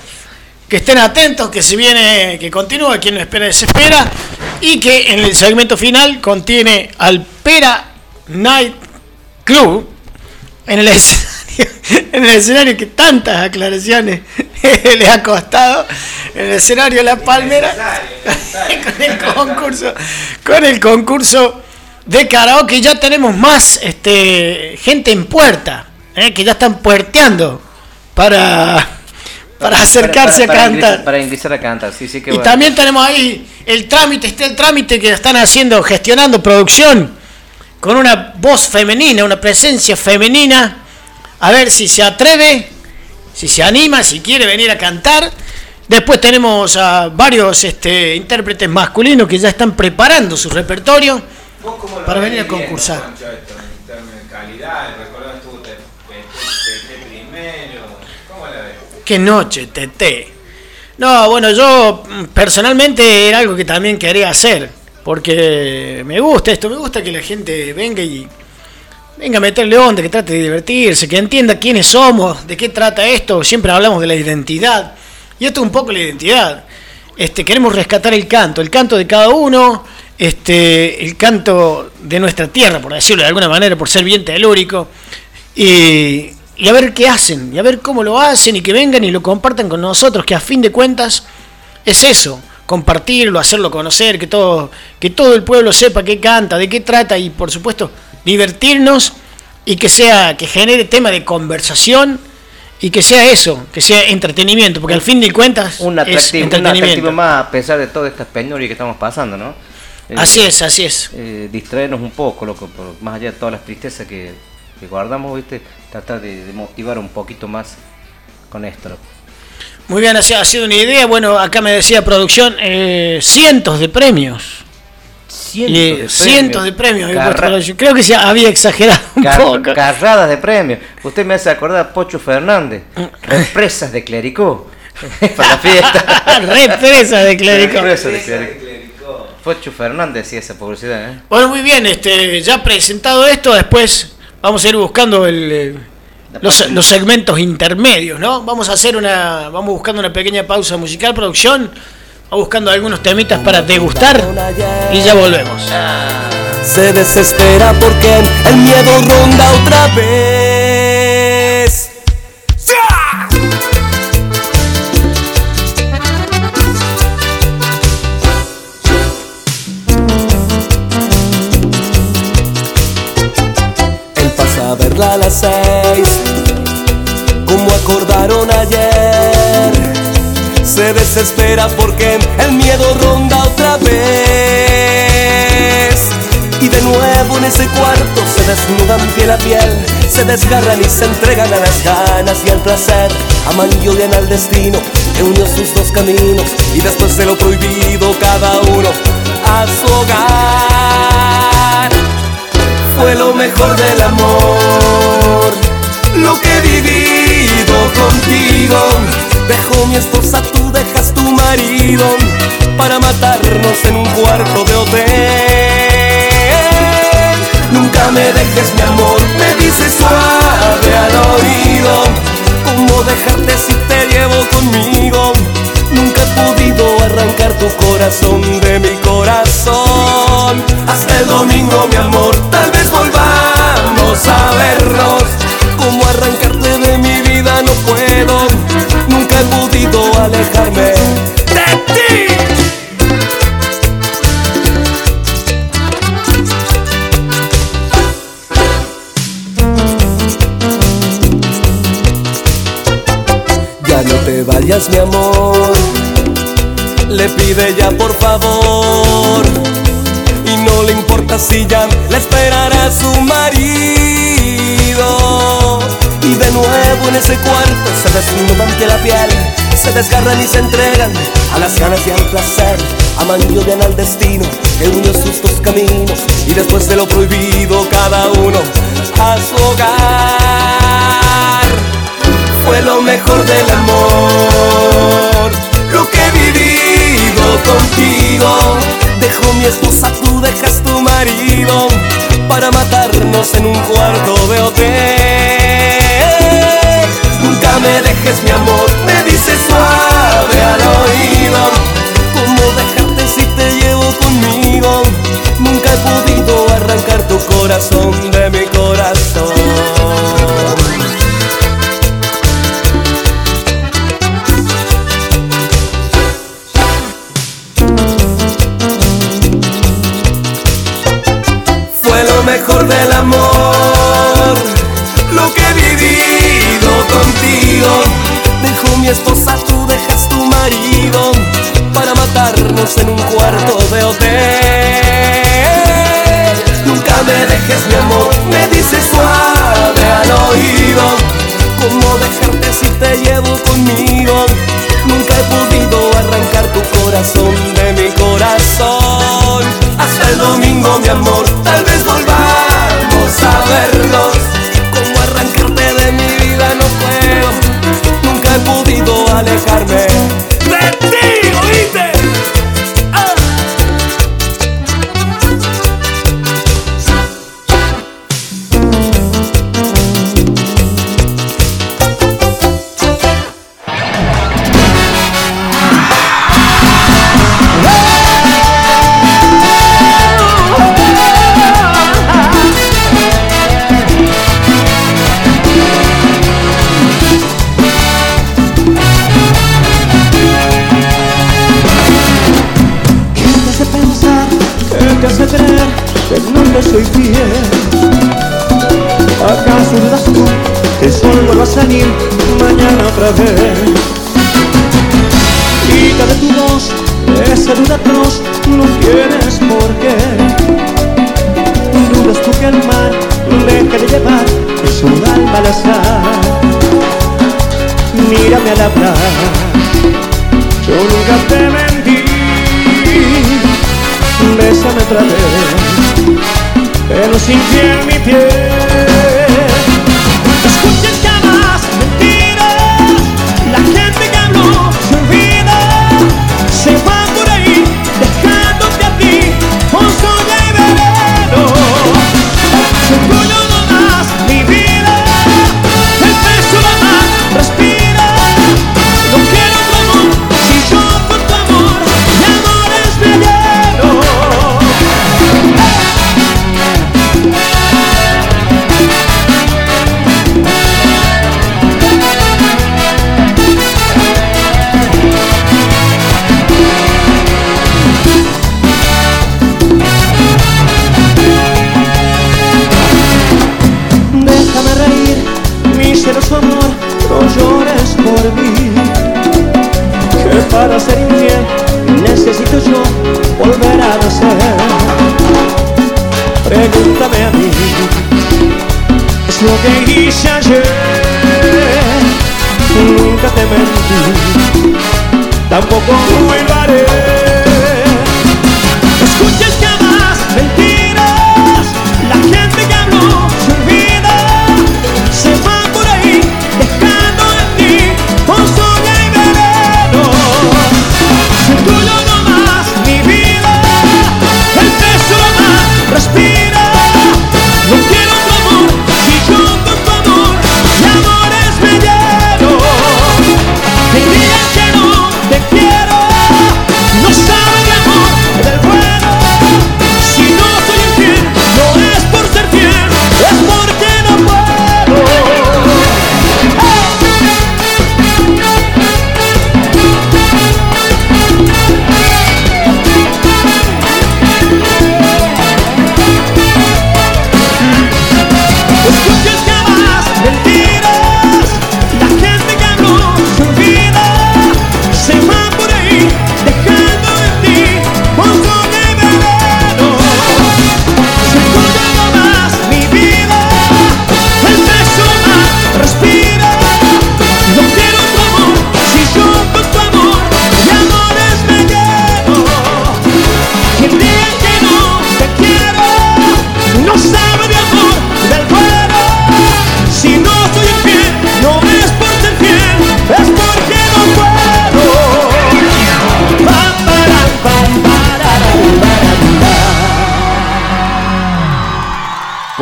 que estén atentos, que se viene, que continúa, quien no espera desespera, y que en el segmento final contiene al Pera Night Club en el escenario, en el escenario que tantas aclaraciones le ha costado, en el escenario La Palmera, con el concurso, con el concurso de karaoke ya tenemos más este gente en puerta, ¿eh? que ya están puerteando para, para acercarse Para- para a cantar. ingresar- para ingresar a cantar, sí, sí, que Y bueno. también tenemos ahí el trámite, está el trámite que están haciendo, gestionando producción, con una voz femenina, una presencia femenina. A ver si se atreve, si se anima, si quiere venir a cantar. Después tenemos a varios este, intérpretes masculinos que ya están preparando su repertorio. ¿Vos cómo lo para venir a concursar esto, en términos de calidad? ¿Recordás tú te, te, te- te primero? ¿Cómo la ves? Qué noche, Tete. No, bueno, yo mm, personalmente era algo que también quería hacer. Porque me gusta esto, me gusta que la gente venga y venga a meterle onda, que trate de divertirse, que entienda quiénes somos, de qué trata esto. Siempre hablamos de la identidad. Y esto es un poco la identidad. Este, queremos rescatar el canto, el canto de cada uno, este, el canto de nuestra tierra, por decirlo de alguna manera, por ser bien telúrico. Y, y a ver qué hacen, y a ver cómo lo hacen, y que vengan y lo compartan con nosotros, que a fin de cuentas es eso, compartirlo, hacerlo conocer, que todo, que todo el pueblo sepa qué canta, de qué trata, y por supuesto, divertirnos y que sea, que genere tema de conversación y que sea eso, que sea entretenimiento, porque al fin de cuentas un es atractivo, un entretenimiento. atractivo más a pesar de todas estas penurias que estamos pasando, ¿no? Eh, Así es, así es. eh, distraernos un poco, loco, por- más allá de todas las tristezas que, que guardamos, ¿viste? Tratar de, de motivar un poquito más con esto. Muy bien, ha sido- una idea. Bueno, acá me decía producción, eh, cientos de premios. Cientos Y, de cientos de premios. Carra-. Creo que se había exagerado un car- poco. carradas de premios. Usted me hace acordar a Pocho Fernández. Represas de Clericó. Para la fiesta. Represa de clérigo. Represas de Clericó. Pocho Fernández hacía esa publicidad, ¿eh? Bueno, muy bien, este, ya presentado esto, después vamos a ir buscando el, eh, los segmentos intermedios, ¿no? Vamos a hacer una, vamos buscando una pequeña pausa musical, producción, vamos buscando algunos temitas para degustar y ya volvemos. Se desespera porque el miedo ronda otra vez. Verla a las seis, como acordaron ayer. Se desespera porque el miedo ronda otra vez. Y de nuevo en ese cuarto se desnudan piel a piel, se desgarran y se entregan a las ganas y al placer. Aman y odian al destino que unió sus dos caminos y después de lo prohibido cada uno a su hogar. Fue lo mejor del amor, lo que he vivido contigo. Dejo mi esposa, tú dejas tu marido para matarnos en un cuarto de hotel. Nunca me dejes mi amor, me dices suave al oído. ¿Cómo dejarte si te llevo conmigo? Nunca he podido arrancar tu corazón de mi corazón. Hasta el domingo, mi amor, tal vez volvamos a vernos. Como arrancarte de mi vida no puedo. Nunca he podido alejarme de ti. Ya no te vayas, mi amor. Le pide ya por favor. No le importa si ya la esperará su marido. Y de nuevo en ese cuarto se desnudan ante la piel. Se desgarran y se entregan a las ganas y al placer. Aman y odian al destino que unió sus dos caminos. Y después de lo prohibido, cada uno a su hogar fue lo mejor del amor, lo que he vivido contigo. Dejo mi esposa, tú dejas tu marido para matarnos en un cuarto de hotel. Nunca me dejes mi amor, me dices suave al oído. ¿Cómo dejarte si te llevo conmigo? Nunca he podido arrancar tu corazón de mi corazón. Mejor del amor, lo que he vivido contigo. Dejo mi esposa, tú dejas tu marido para matarnos en un cuarto de hotel. Nunca me dejes mi amor, me dices suave al oído. ¿Cómo dejarte si te llevo conmigo? Nunca he podido arrancar tu corazón de mi corazón. El domingo, mi amor, tal vez volvamos a vernos. Como arrancarte de mi vida no puedo. Nunca he podido alejarme de ti, yo nunca te mentí. Bésame otra vez, pero sin piel mi piel. Es lo que hice ayer. Nunca te mentí, tampoco hoy lo haré.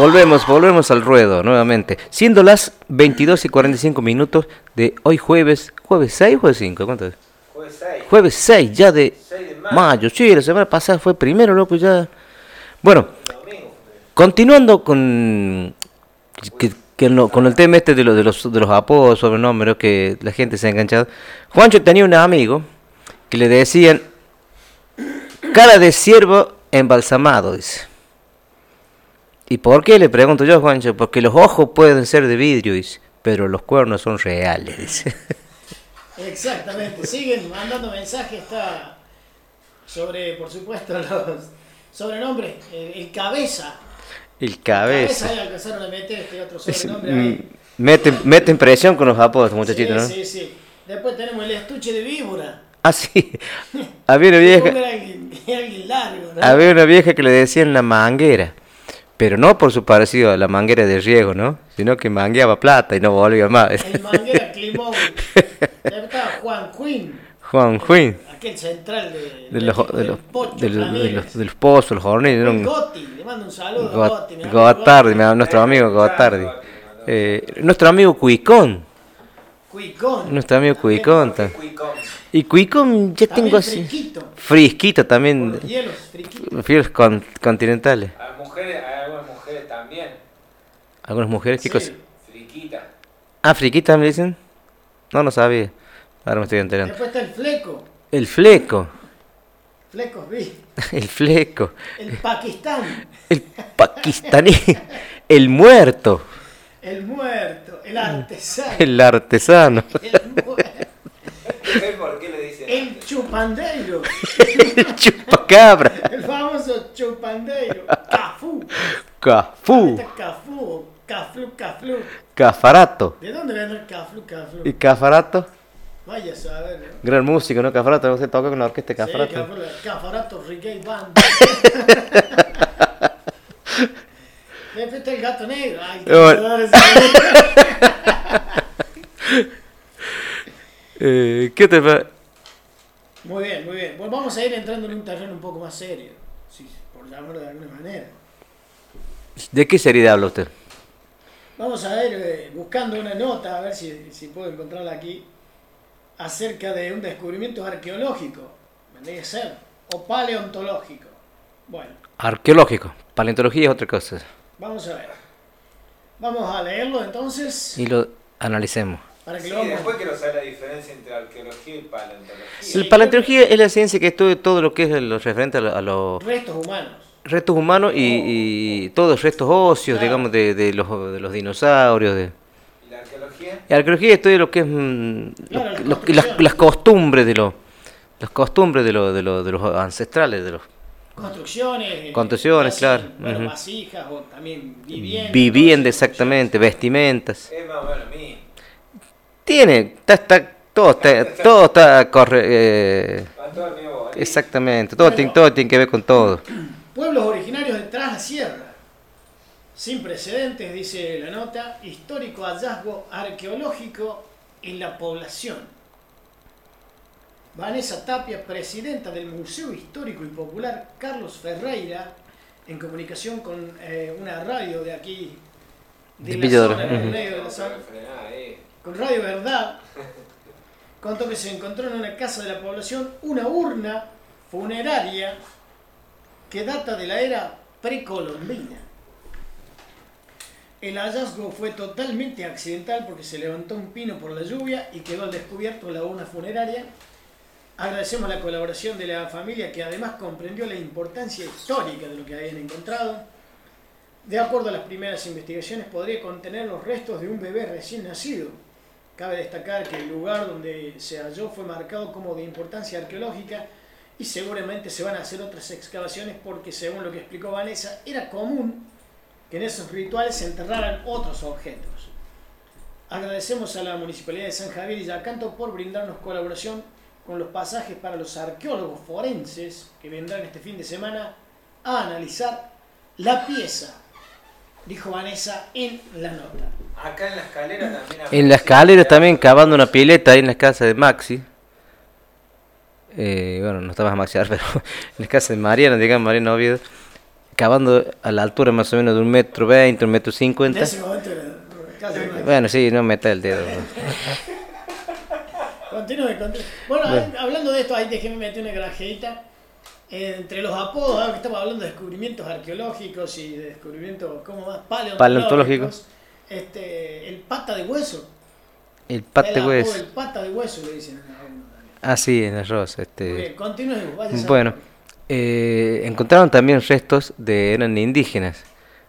Volvemos, volvemos al ruedo nuevamente. Siendo las 22 y 45 minutos de hoy jueves, jueves 6 o jueves 5, ¿cuánto es? Jueves 6, ya de mayo. Sí, la semana pasada fue primero, loco, ya. Bueno, continuando con que- no- con el tema este de, lo- de los, de los apodos, sobrenombres, que la gente se ha enganchado. Juancho tenía un amigo que le decían cara de ciervo embalsamado, dice. ¿Y por qué? Le pregunto yo, Juancho. Porque los ojos pueden ser de vidrio, dice, pero los cuernos son reales, dice. Exactamente, siguen mandando mensajes, está sobre, por supuesto, los sobrenombres, el, el cabeza. El cabeza. alcanzaron a meter este otro Es- sobrenombre mm, ahí. mete, mete impresión con los apodos, muchachitos, sí, ¿no? sí, sí. Después tenemos el estuche de víbora. Ah, sí. Había una vieja, alguien, era alguien largo, ¿no? había una vieja que le decían la manguera. Pero no por su parecido a la manguera de riego, ¿no? Sino que mangueaba plata y no volvía más. El manguera Climón. Juan Quinn, Juan Juin. aquel central de, De los, de, del los, Pocho de, los, de, Ramírez. los, de los pozos, los era El Gotti, le mando un saludo a Got- Gotti. mi amigo Gotardi, nuestro amigo Gotardi. Eh, nuestro amigo Cuicón. Cuicón. Nuestro amigo Cuicón. Y Cuicón ya También tengo así. Friquito. Frisquito también. Los hielos, friquito. Fieles con- continentales. A mujeres, a algunas mujeres también. Algunas mujeres, ¿qué Sí. cosa? Friquita. Ah, friquita me dicen. No, no sabía. Ahora me estoy enterando. Después está el fleco. El fleco. Vi. El fleco. El Pakistán. El pakistaní. El muerto. El muerto. El artesano. El artesano. El, muerto, ¿Por qué le dicen? El chupandeiro. El chupacabra. El famoso chupandeiro. Cafú. Cafú. Cafú. Caflu, Caflu. Cafarato. ¿De dónde vendrá el Caflu, Caflu? ¿Y Cafarato? Vaya a saber. ¿no? Gran músico, ¿no? Cafarato. Usted toca con la orquesta de Sí, Cafarato. Cafarato Reggae Band. Después está el gato negro. Ay, qué Bueno. Eh, ¿Qué te pa- Muy bien, muy bien. Bueno, vamos a ir entrando en un terreno un poco más serio, por llamarlo de alguna manera. ¿De qué seriedad habla usted? Vamos a ir eh, buscando una nota, a ver si, si puedo encontrarla aquí, acerca de un descubrimiento arqueológico, vendría a ser, o paleontológico. Bueno, Arqueológico. Paleontología es otra cosa. vamos a ver. Vamos a leerlo entonces, Y lo analicemos. Para que Sí, lo vamos... después quiero saber la diferencia entre arqueología y paleontología. Sí. La paleontología es la ciencia que estudia todo lo que es lo referente a, lo- a los Restos humanos. restos humanos y, y todos los restos óseos, Claro. digamos, de, de los, de los dinosaurios. De... ¿Y la arqueología? Y arqueología estudia lo que es mm, lo- Claro, la lo- las, las costumbres de los las costumbres de, los de, los de los ancestrales, de los Construcciones. eh, Construcciones, claro, Bueno, vasijas o también viviendas. Vivienda, todo eso, exactamente, vestimentas. Es más bueno a mí. Tiene, está, está, todo está, todo está corre, eh, exactamente, todo, tiene, todo tiene que ver con todo. Pueblos originarios detrás de la sierra. Sin precedentes, dice la nota, histórico hallazgo arqueológico en la población. Vanessa Tapia, presidenta del Museo Histórico y Popular Carlos Ferreira, en comunicación con eh, una radio de aquí, de, De la zona, en el medio de la zona. Con Radio Verdad, contó que se encontró en una casa de la población una urna funeraria que data de la era precolombina. El hallazgo fue totalmente accidental porque se levantó un pino por la lluvia y quedó al descubierto la urna funeraria. Agradecemos la colaboración de la familia que además comprendió la importancia histórica de lo que habían encontrado. De acuerdo a las primeras investigaciones, podría contener los restos de un bebé recién nacido. Cabe destacar que el lugar donde se halló fue marcado como de importancia arqueológica y seguramente se van a hacer otras excavaciones porque, según lo que explicó Vanessa, era común que en esos rituales se enterraran otros objetos. Agradecemos a la Municipalidad de San Javier y Yacanto por brindarnos colaboración con los pasajes para los arqueólogos forenses que vendrán este fin de semana a analizar la pieza, dijo Vanessa en la nota. Acá en la escalera también En la escalera también cavando una pileta ahí en la casa de Maxi. Eh, bueno, no estaba Maxi ahora, pero en la casa de Mariana, digamos, Mariana Oviedo. Cavando a la altura más o menos de un metro veinte, un metro En cincuenta. Bueno, sí, no meta el dedo. Continúe, continúe. Bueno, ahí, hablando de esto, ahí déjeme meter una granjeita. Entre los apodos, ahora que estamos hablando de descubrimientos arqueológicos y de descubrimientos, ¿cómo más? Paleontológicos. Paleontológicos. Este, el pata de hueso. El el apodo hueso. del pata de hueso le dicen. Ah, sí, en arroz. Muy Este. bien, Bueno, eh, encontraron también restos de eran indígenas,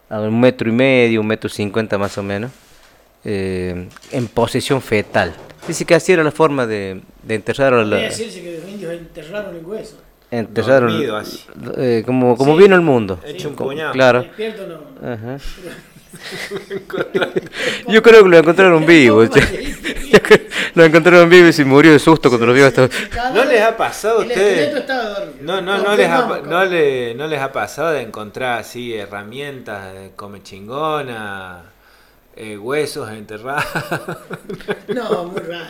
a un metro y medio, un metro cincuenta más o menos, eh, en posición fetal. Dice que así era la forma de, de enterrar a Debe decirse que los indios enterraron el hueso. Dormido así. eh, como, como Sí. vino el mundo. Hecho un Como- puñado. Claro. Despierto no. Ajá. Yo creo que lo encontraron vivo. lo encontraron vivo y se murió de susto cuando lo vio hasta... ¿No les ha pasado a El ustedes? esqueleto estaba dormido. No, no, no les, ha, Confirmamos, no, le, no les ha pasado de encontrar así herramientas de come chingona, eh, huesos enterrados. No, muy raro.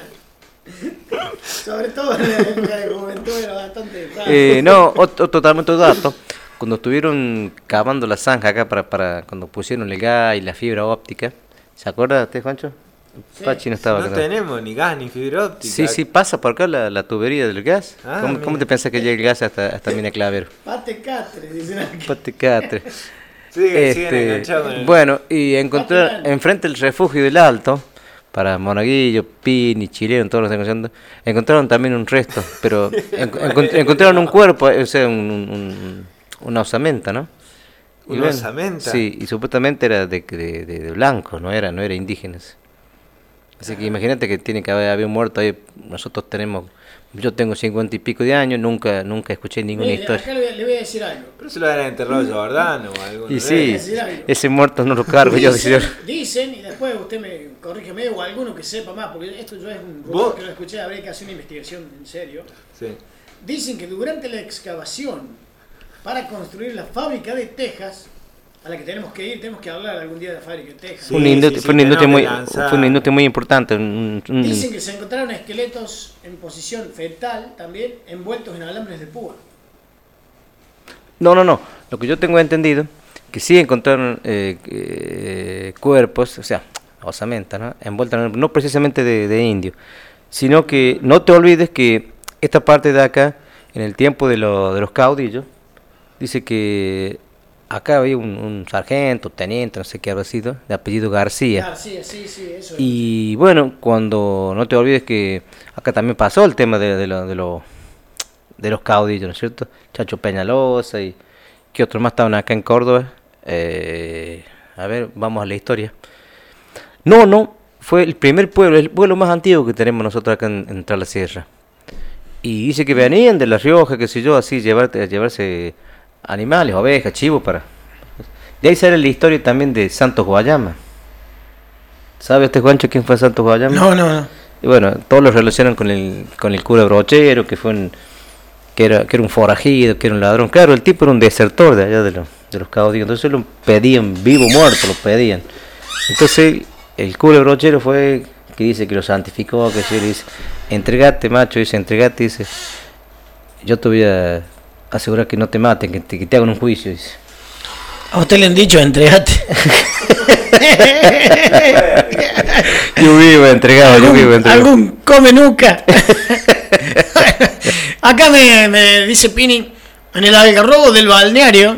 Sobre todo en la época de juventud era bastante. Eh, no, otro, totalmente otro dato. Cuando estuvieron cavando la zanja acá para, para cuando pusieron el gas y la fibra óptica, ¿se acuerda usted, Juancho? Sí. Pachi no estaba no acá. tenemos ni gas ni fibra óptica. Sí, sí, pasa por acá la, la tubería del gas. Ah, ¿Cómo, cómo te pensás que llega el gas hasta, hasta Mina Clavero? Pate catre, dicen aquí. Paticatre. Sigue- siguen Este, enganchados con el- bueno, y encontrar enfrente del refugio del Alto, para Monaguillo, Pini, Chileno, todos los escuchando, encontraron también un resto, pero en- encont- encontraron un cuerpo, o sea, un, un- un- una osamenta, ¿no? ¿Una osamenta? Sí, y supuestamente era de, de, de, de blanco, no era, no era indígenas. Así que imagínate que tiene que haber, haber un muerto ahí, nosotros tenemos, yo tengo cincuenta y pico de años, nunca, nunca escuché ninguna Mire, historia. acá le voy, a, le voy a decir algo. Pero se lo habían enterrado Jordano o algo. Y sí, ese muerto no lo cargo yo, Dicen, señor. dicen, y después usted me corrígeme o alguno que sepa más, porque esto yo es un rumor que lo escuché, habría que hacer una investigación en serio. Sí. Dicen que durante la excavación para construir la fábrica de Texas, a la que tenemos que ir, tenemos que hablar algún día de la fábrica de Texas. Sí, Fue una industria, sí, fue una que industria no muy, fue una industria muy importante. un- un- Dicen que se encontraron esqueletos en posición fetal también, envueltos en alambres de púa. no, no, no. Lo que yo tengo entendido, que sí encontraron eh, eh, cuerpos, o sea, osamenta, ¿no? Envueltas, en- no precisamente de, de indio, sino que no te olvides que esta parte de acá, en el tiempo de, lo- de los caudillos, dice que acá había un, un sargento, teniente, no sé qué habrá sido, de apellido García. García, sí, sí, eso es. Y bueno, cuando no te olvides que acá también pasó el tema de, de, lo- de, lo- de los caudillos, ¿no es cierto? Chacho Peñalosa y que otros más estaban acá en Córdoba. Eh, a ver, vamos a la historia. No, no, fue el primer pueblo, el pueblo más antiguo que tenemos nosotros acá en, en Tras la Sierra. Y dice que venían de La Rioja, qué sé yo, así, llevarte, llevarse animales, ovejas, chivos para... De ahí sale la historia también de Santos Guayama. ¿Sabe usted, Juancho, quién fue Santos Guayama? No, no, no. Y bueno, todos lo relacionan con el, con el cura brochero, que fue un, que era, que era un forajido, que era un ladrón. Claro, el tipo era un desertor de allá de, los de los caudillos, entonces lo pedían vivo o muerto, lo pedían. Entonces el cura brochero fue que dice que lo santificó, que sí, dice, entregate macho, dice, entregate, dice, yo te voy a asegurar que no te maten, que te, que te hagan un juicio, dice. A usted le han dicho, entregate. Yo vivo entregado, yo vivo algún, entregado. algún come nuca. Acá me, me dice Pini, en el algarrobo del balneario,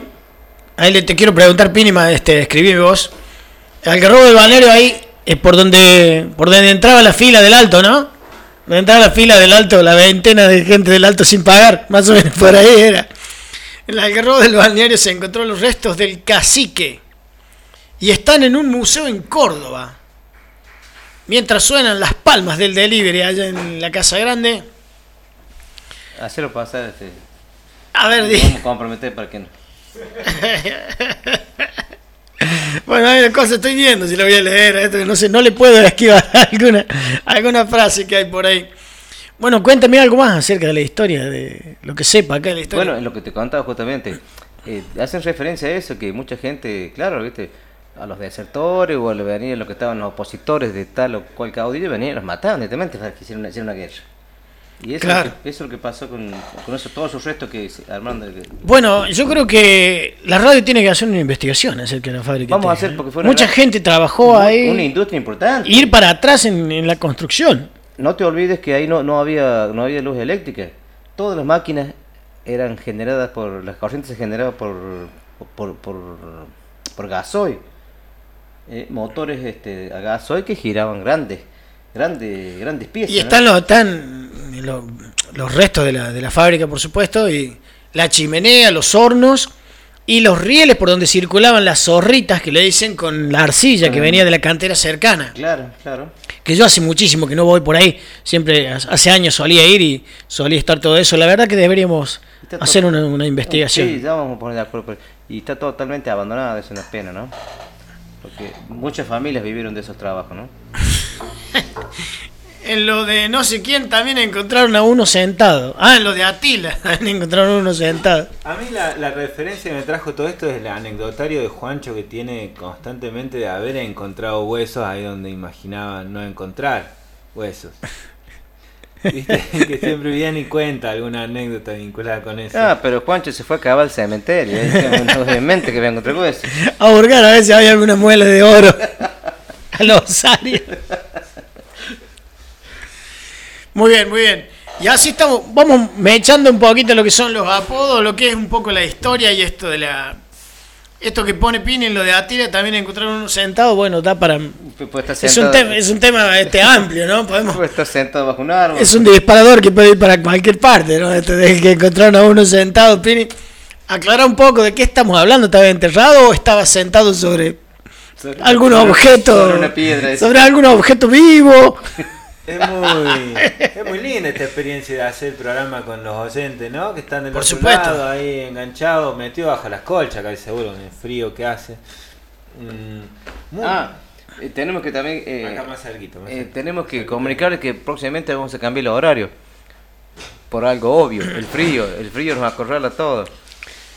ahí le te quiero preguntar, Pini, este, escribí vos. El algarrobo del balneario ahí es por donde, por donde entraba la fila del alto, ¿no? Donde entraba la fila del alto, la veintena de gente del alto sin pagar, más o menos por ahí era. En el algarrobo del balneario se encontró los restos del cacique y están en un museo en Córdoba. Mientras suenan las palmas del delivery allá en la Casa Grande. Hacelo pasar, este, A ver, di- vamos a comprometer para que no. bueno, hay una cosa estoy viendo, si lo voy a leer, no sé, no le puedo esquivar alguna, alguna frase que hay por ahí. Bueno, cuéntame algo más acerca de la historia, de lo que sepa acá de la historia. Bueno, en lo que te contaba justamente, eh, hacen referencia a eso, que mucha gente, claro, viste, a los desertores o a los, que estaban los opositores de tal o cual caudillo, venían y los mataban directamente para que hicieran una, hicieran una guerra. Y eso, Claro. es lo que, eso es lo que pasó con, con eso, todos esos restos que de- Bueno, yo creo que la radio tiene que hacer una investigación acerca de la fábrica. Vamos a hacer, ¿eh? porque fue una Mucha gran- gente trabajó ahí. Una industria importante. ir para atrás en, en la construcción. No te olvides que ahí no, no, había, no había luz eléctrica. Todas las máquinas eran generadas por. Las corrientes se generaban por. por, por, por gasoil. Eh, motores este, a gasoil que giraban grandes. Grandes, grandes piezas. Y ¿no? están los, están los, los restos de la, de la fábrica, por supuesto, y la chimenea, los hornos y los rieles por donde circulaban las zorritas que le dicen con la arcilla que venía de la cantera cercana. Claro, claro. Que yo hace muchísimo que no voy por ahí, siempre hace años solía ir y solía estar todo eso. La verdad que deberíamos hacer una, una investigación. Sí, ya vamos a poner de acuerdo. Y está totalmente abandonada, es una pena, ¿no? Porque muchas familias vivieron de esos trabajos, ¿no? En lo de no sé quién también encontraron a uno sentado. Ah, en lo de Atila también encontraron a uno sentado. A mí la, la referencia que me trajo todo esto es el anecdotario de Juancho que tiene constantemente de haber encontrado huesos ahí donde imaginaba no encontrar huesos. Viste que siempre viene y cuenta alguna anécdota vinculada con eso. Ah, pero Juancho se fue a acabar al cementerio. ¿eh? Obviamente que voy a encontrar huesos. A hurgar a ver si había alguna muela de oro. A los arios. Muy bien, muy bien. Y así estamos, vamos echando un poquito lo que son los apodos, lo que es un poco la historia y esto de la. Esto que pone Pini en lo de Atila, también encontraron uno sentado, bueno, da para. Estar Es un sentado, tema, es un tema este, amplio, ¿no? Podemos, puede estar sentado bajo un árbol. es un disparador que puede ir para cualquier parte, ¿no? Este de que encontraron a uno sentado, Pini. Aclara un poco de qué estamos hablando, ¿estaba enterrado o estaba sentado sobre Sobre- algún objeto? Sobre una piedra. sobre algún objeto vivo. Es muy, es muy linda esta experiencia de hacer el programa con los oyentes, ¿no? Que están del Por otro supuesto. lado, ahí enganchados, metidos bajo las colchas, casi seguro, con el frío que hace. Mm, muy- Ah, eh, tenemos que también. eh, acá más cerquito, más eh, tenemos que comunicarles que próximamente vamos a cambiar el horario. Por algo obvio, el frío. El frío nos acorrala a todos.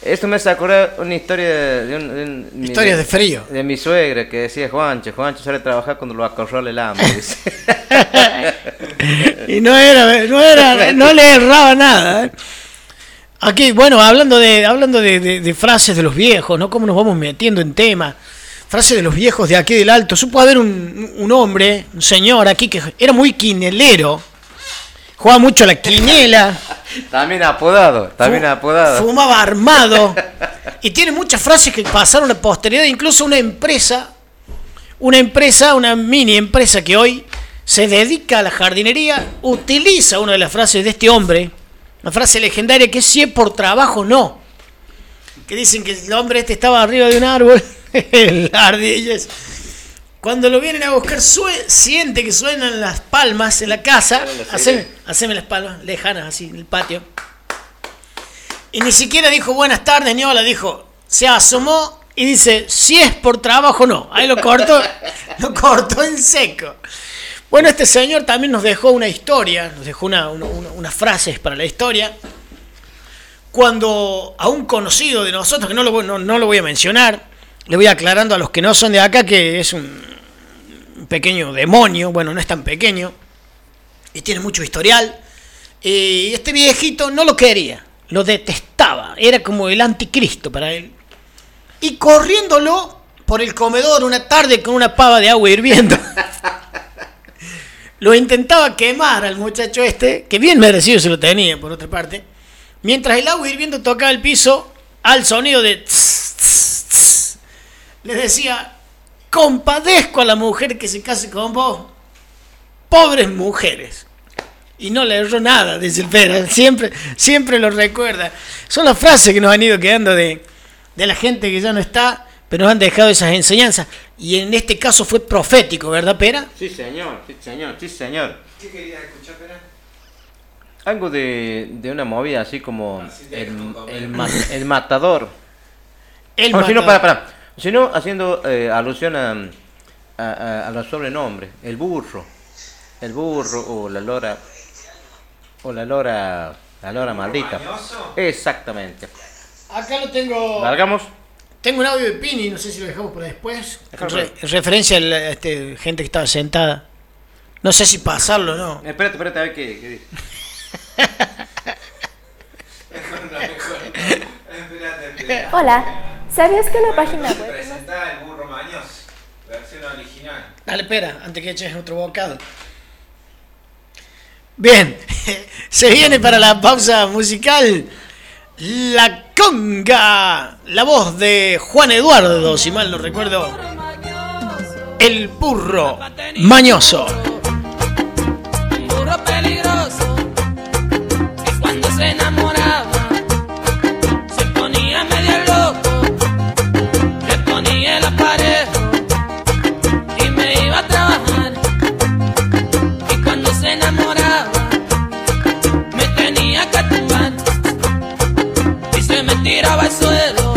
Esto me hace acordar una historia de, un, de un- Historias de frío. De mi suegra que decía Juancho, Juancho sale a trabajar cuando lo acorrala el hambre. Y no era, no era, no le erraba nada. ¿eh? Aquí, bueno, hablando de, hablando de, de- de frases de los viejos, ¿no? Cómo nos vamos metiendo en tema. Frases de los viejos de aquí del alto. Supo haber un, un hombre, un señor aquí que era muy quinelero. Jugaba mucho a la quinela. también apodado, también apodado. Fumaba armado. Y tiene muchas frases que pasaron a posteridad. Incluso una empresa, una empresa, una mini empresa que hoy se dedica a la jardinería, utiliza una de las frases de este hombre. Una frase legendaria que es si es por trabajo, no. Que dicen que el hombre este estaba arriba de un árbol. el ardillo es- Cuando lo vienen a buscar, siente que suenan las palmas en la casa. Haceme, haceme las palmas lejanas, así, en el patio. Y ni siquiera dijo buenas tardes ni hola, dijo, se asomó y dice, si es por trabajo, no. Ahí lo cortó, lo cortó en seco. Bueno, este señor también nos dejó una historia, nos dejó una, una- una- unas frases para la historia. Cuando a un conocido de nosotros, que no lo, no, no lo voy a mencionar, le voy aclarando a los que no son de acá que es un pequeño demonio, bueno, no es tan pequeño, y tiene mucho historial. Y este viejito no lo quería, lo detestaba, era como el anticristo para él. Y corriéndolo por el comedor una tarde con una pava de agua hirviendo. lo intentaba quemar al muchacho este, que bien merecido se lo tenía, por otra parte. Mientras el agua hirviendo tocaba el piso, al sonido de... tss, le decía, compadezco a la mujer que se case con vos. Pobres mujeres. Y no le erró nada, dice el Pera. Siempre, siempre lo recuerda. Son las frases que nos han ido quedando de, de la gente que ya no está, pero nos han dejado esas enseñanzas. Y en este caso fue profético, ¿verdad, Pera? Sí, señor, sí, señor, sí, señor. ¿Qué querías escuchar, Pera? Algo de, de una movida así como Así de el, el, ma- el matador. El si no, matador. para, para. Si no, haciendo eh, alusión a, a, a- a los sobrenombres. El burro. El burro o la lora. O la lora. La lora maldita. mañoso? Exactamente. Acá lo tengo. Largamos. Tengo un audio de Pini, no sé si lo dejamos para después. Re- referencia a la este, gente que estaba sentada. No sé si pasarlo o no. Espérate, espérate a ver qué, qué dice. Hola, ¿sabías que una página web... Presentá el burro mañoso, versión original. Dale, espera, antes que eches otro bocado. Bien, se viene para la pausa musical La Conga, la voz de Juan Eduardo, si mal no recuerdo. El burro mañoso. un burro tiraba al suelo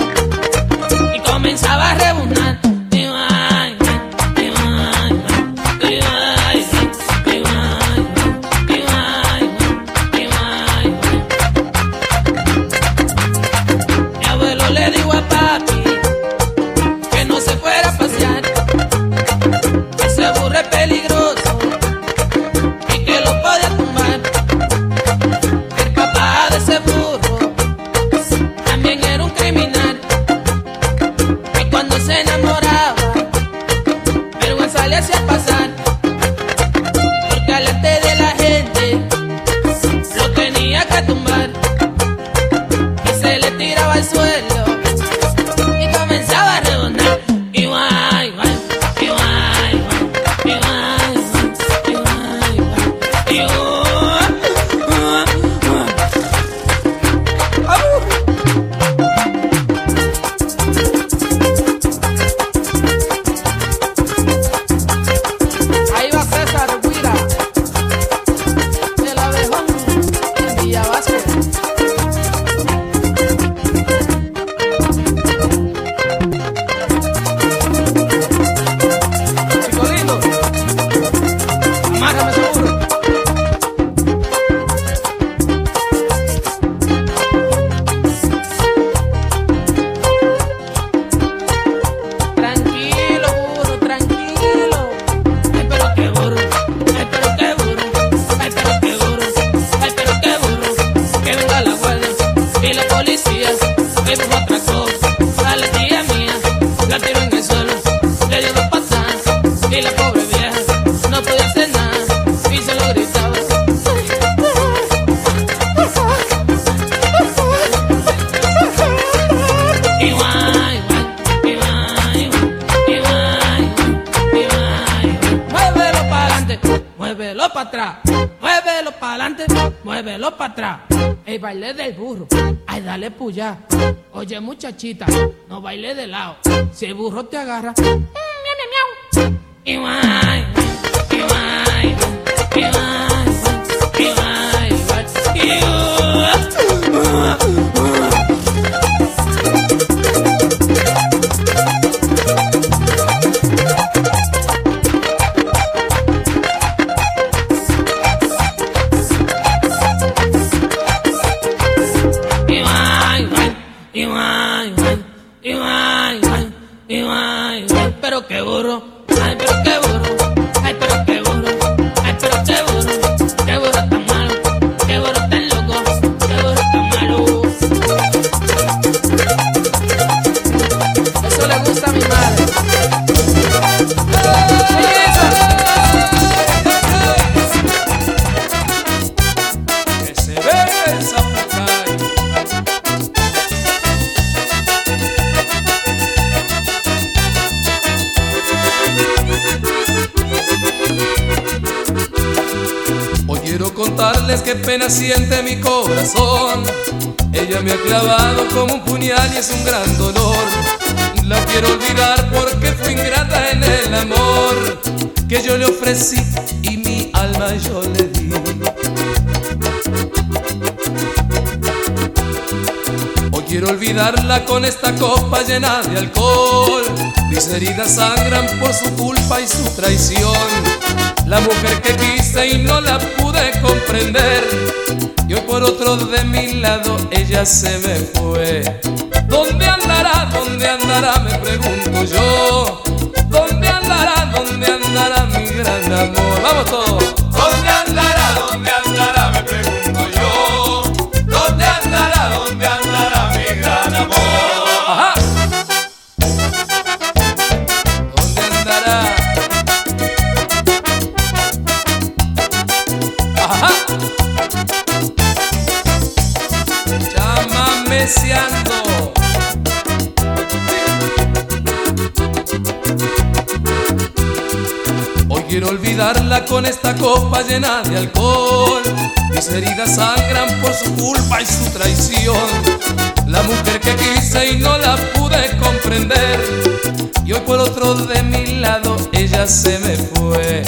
y comenzaba a rebuznar. Vergüenza no baile de lado. Si burro te agarra, traición. La mujer que quise y no la pude comprender. Y hoy por otro de mi lado ella se me fue. ¿Dónde andará? ¿Dónde andará? Me pregunto yo. ¿Dónde andará? ¿Dónde andará mi gran amor? Vamos todos. Hoy quiero olvidarla con esta copa llena de alcohol. Mis heridas sangran por su culpa y su traición. La mujer que quise y no la pude comprender. Y hoy por otro de mi lado ella se me fue.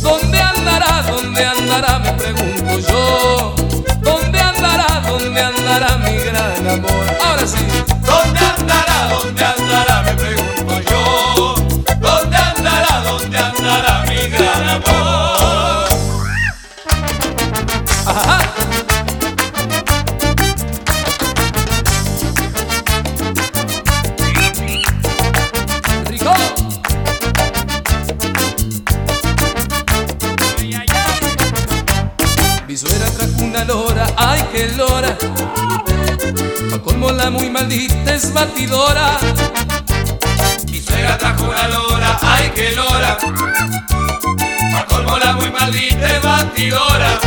¿Dónde andará? ¿Dónde andará? Me pregunto yo. ¿Dónde andará? ¿Dónde andará ¿Dónde andará? ¿Dónde andará? Me pregunto yo. ¿Dónde andará? ¿Dónde andará mi gran amor? Batidora. Mi suegra trajo una lora, ay que lora. Pa' colmo la muy maldita es batidora.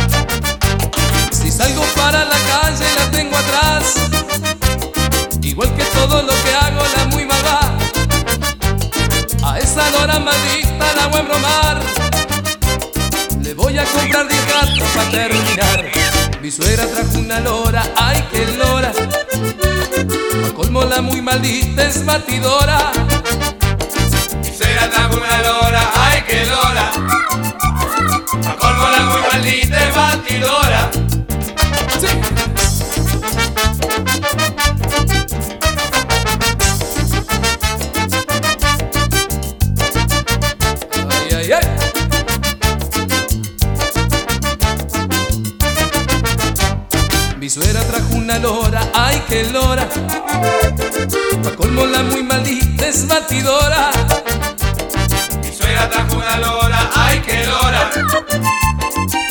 Si salgo para la calle la tengo atrás. Igual que todo lo que hago la muy mala. A esa lora maldita la voy a embromar. Le voy a comprar 10 gatos para terminar. Mi suegra trajo una lora, ay que lora. Colmo la muy maldita es batidora. Trajo una lora, ay que lora. Pa' colmo la muy maldita es batidora. Mi suegra trajo una lora, ay que lora. Pa' colmo la muy maldita es batidora. Mi suegra trajo una lora, ay que lora.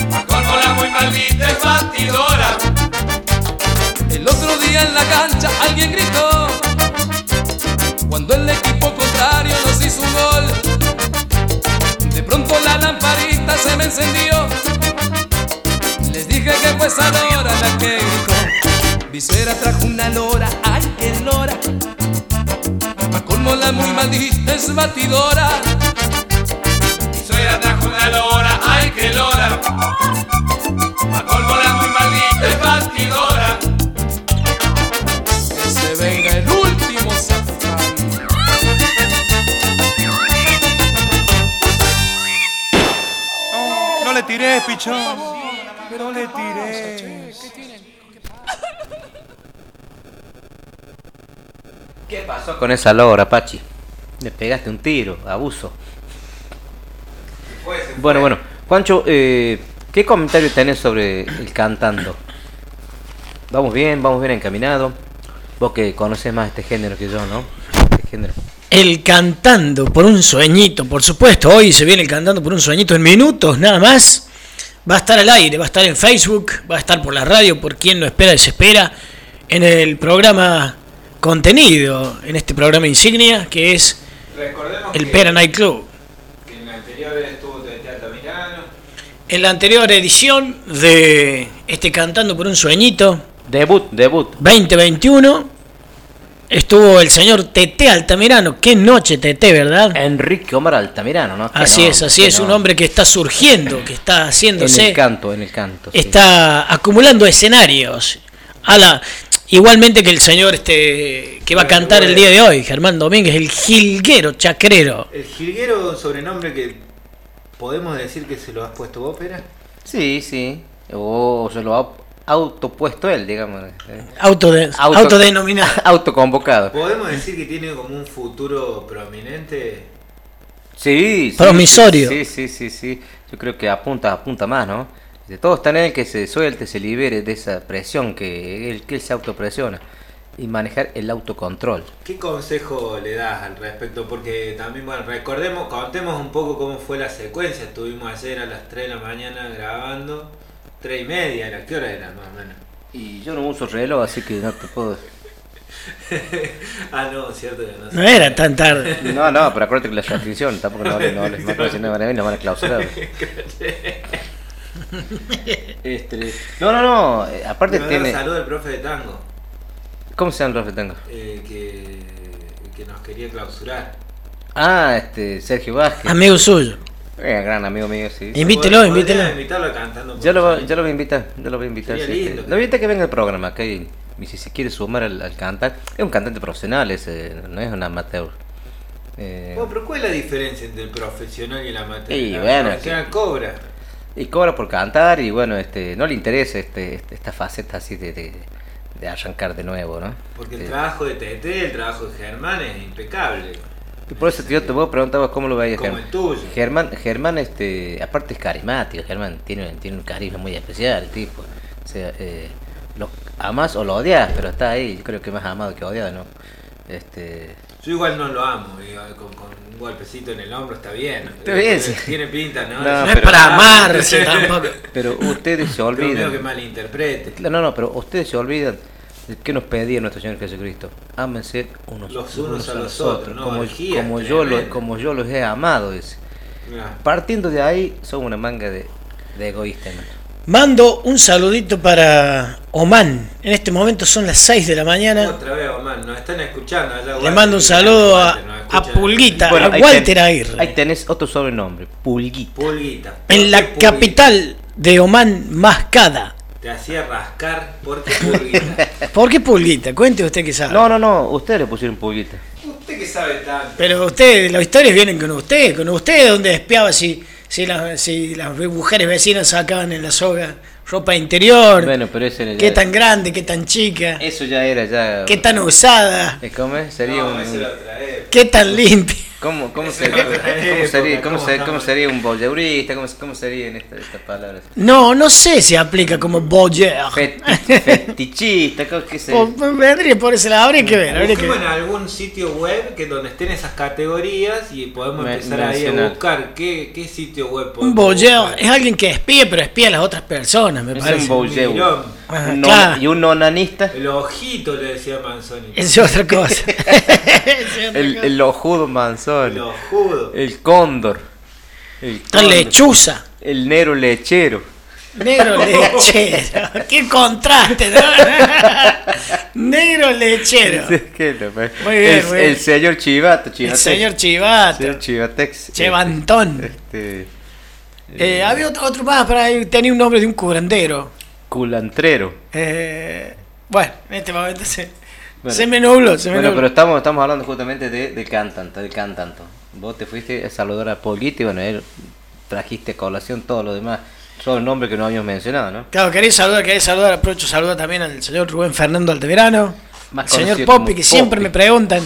Pa' colmo la muy maldita es batidora. El otro día en la cancha alguien gritó. Cuando el equipo contrario nos hizo un gol. De pronto la lamparita se me encendió. Les dije que fue esa lora la que gritó. Mi suegra trajo una lora, ay que lora. Pa' colmo la muy maldita es batidora. Mi suegra trajo una lora, ay que lora. Pa' colmo la muy maldita es batidora. Que se venga el último safari. No le tiré, pichón. No le tiré. ¿Qué pasó con esa lora, Pachi? Le pegaste un tiro, abuso. Bueno, bueno. Juancho, eh, ¿qué comentario tenés sobre el cantando? Vamos bien, vamos bien encaminados. Vos que conoces más este género que yo, ¿no? Este género. El cantando por un sueñito, por supuesto. Hoy se viene el cantando por un sueñito en minutos, nada más. Va a estar al aire, va a estar en Facebook, va a estar por la radio, por quien lo espera, desespera. En el programa contenido, en este programa insignia, que es Recordemos el Pera Night Club. que en la anterior estuvo de Teatro Mirano. En la anterior edición de este Cantando por un Sueñito Debut, debut. 2021, Estuvo el señor Tete Altamirano. Qué noche Tete, ¿verdad? Enrique Omar Altamirano, ¿no? Así es, así es. Un hombre que está surgiendo, que está En haciéndose. el canto, en el canto. sí. está acumulando escenarios. A la, igualmente que el señor este que va a cantar el día de hoy, Germán Domínguez, el jilguero chacrero. El jilguero, sobrenombre que podemos decir que se lo has puesto vos, Pera. Sí, sí. O se lo ha autopuesto él, digamos. Autode- Auto- autodenominado. Autoconvocado. Podemos decir que tiene como un futuro prominente. Sí, sí, Promisorio. Sí, sí, sí, sí. Yo creo que apunta, apunta más, ¿no? De todo está en él que se suelte, se libere de esa presión que él, que él se autopresiona y manejar el autocontrol. ¿Qué consejo le das al respecto? Porque también, bueno, recordemos, contemos un poco cómo fue la secuencia. Estuvimos ayer a las 3 de la mañana grabando, 3 y media, ¿era? ¿qué hora era más o menos? Y yo no uso reloj, así que no te puedo. ah, no, cierto que no No era tan tarde. No, no, pero acuérdate que la restricción tampoco no les no les no, no van a venir, nos van a clausurar. Este, no, no, no, eh, aparte Le tiene. saludo al profe de tango, ¿Cómo se llama el profe Tango? eh, que, que nos quería clausurar. Ah, este, Sergio Vázquez. Amigo suyo. Eh, gran amigo mío, sí. Invítelo, invítelo. invitarlo cantando. Ya lo, lo voy a invitar, ya lo voy a invitar. Sería sí, lindo. este, invitar que venga al programa y si se quiere sumar al, al cantar. Es un cantante profesional, ese, no es un amateur. Eh, Bueno, pero ¿cuál es la diferencia entre el profesional y el amateur? Y La bueno, profesional cobra. Y cobra por cantar y bueno, este no le interesa este, este- esta faceta así de, de, de arrancar de nuevo, ¿no? Porque el Este, trabajo de Tete, el trabajo de Germán es impecable. y por eso yo te vos preguntabas cómo lo veías Germán. Germán, Germán, este, aparte es carismático, Germán tiene, tiene un carisma muy especial, el tipo. O sea, eh, lo amas o lo odias, pero está ahí. Yo creo que más amado que odiado, ¿no? Este, Yo igual no lo amo, digo, con, con un golpecito en el hombro está bien. Está bien, sí. Tiene pinta, ¿no? No, No es para amarse tampoco. pero ustedes se olvidan. que malinterprete. No, no, pero ustedes se olvidan de qué nos pedía nuestro Señor Jesucristo. Ámense unos, Los unos a los otros, ¿no? como, Orgías como yo lo, como yo los he amado. dice. Partiendo de ahí, son una manga de, de egoístas. ¿no? Mando un saludito para Oman. En este momento son las 6 de la mañana. Otra vez, Omar, nos están escuchando allá. Le mando un saludo a, a. Pulguita, Bueno, a Walter ten- Aguirre. Ahí tenés otro sobrenombre, Pulguita. Pulguita. ¿Por En la Pulguita? capital de Oman, Mascada. Te hacía rascar. ¿Por qué Pulguita? ¿Por qué Pulguita? Cuente usted que sabe. No, no, no, ustedes le pusieron Pulguita. ¿Usted que sabe tanto? Pero usted, las historias vienen con usted, con usted donde espiaba si, si, las, si las mujeres vecinas sacaban en la soga ropa interior, Bueno, pero ese era qué tan grande, qué tan chica, Eso ya era ya... qué tan usada, ¿Eh, ¿Cómo es? Sería No, un... qué tan limpia. ¿Cómo, cómo, sería, cómo sería, cómo ¿cómo ser- estamos? cómo sería un voyeurista? ¿Cómo, cómo serían estas estas palabras? No, no sé si aplica como. Feti- fetichista, ¿cómo- ¿qué sé? Vendría por ese lado, habría que ver, habría que Busquemos en ver. algún sitio web que donde estén esas categorías y podemos Me- empezar ahí a buscar qué, qué sitio web Un podemos boyer buscar. es alguien que espía, pero espía a las otras personas, me Es parece. un voyeur. Un claro. Y un onanista, El ojito le decía Manzoni. Es otra cosa. Es otra el, cosa. el ojudo El ojudo. el cóndor, el, La cóndor, lechuza. el negro lechero. Negro lechero. Qué contraste, ¿no? Negro lechero. ¿Qué no, pues? Muy bien, el, muy bien. el señor Chivato, El Chivatex. señor Chivato. Señor Chivatex. Chevantón. Este, Eh, había otro, otro más para ahí, tenía un nombre de un curandero. culantrero. Eh, bueno, en este momento se, Bueno. se me nubló, se me Bueno, nubló. pero estamos, estamos hablando justamente de, del cantante, del cantante. Vos te fuiste a saludar a Polguito y bueno, él trajiste a colación todo lo demás. Son nombres que no habíamos mencionado, ¿no? Claro, quería saludar, quería saludar, aprovecho saludar también al señor Rubén Fernando Altamirano, Más al señor como que siempre me preguntan,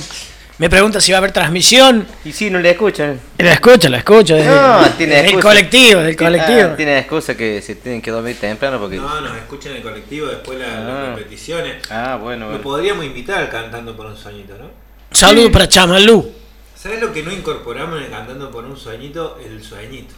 me preguntan si va a haber transmisión. Y si no le escuchan. La escucho, la escucho, desde, No, tiene desde el excusa. colectivo, del colectivo. ah, tiene excusa que se tienen que dormir temprano porque. No, nos escuchan en el colectivo después la- Ah. las repeticiones. Ah, bueno, Lo bueno. podríamos invitar al Cantando por un Sueñito, ¿no? Saludos para Chamalú. ¿Sabes lo que no incorporamos en el Cantando por un Sueñito? El sueñito.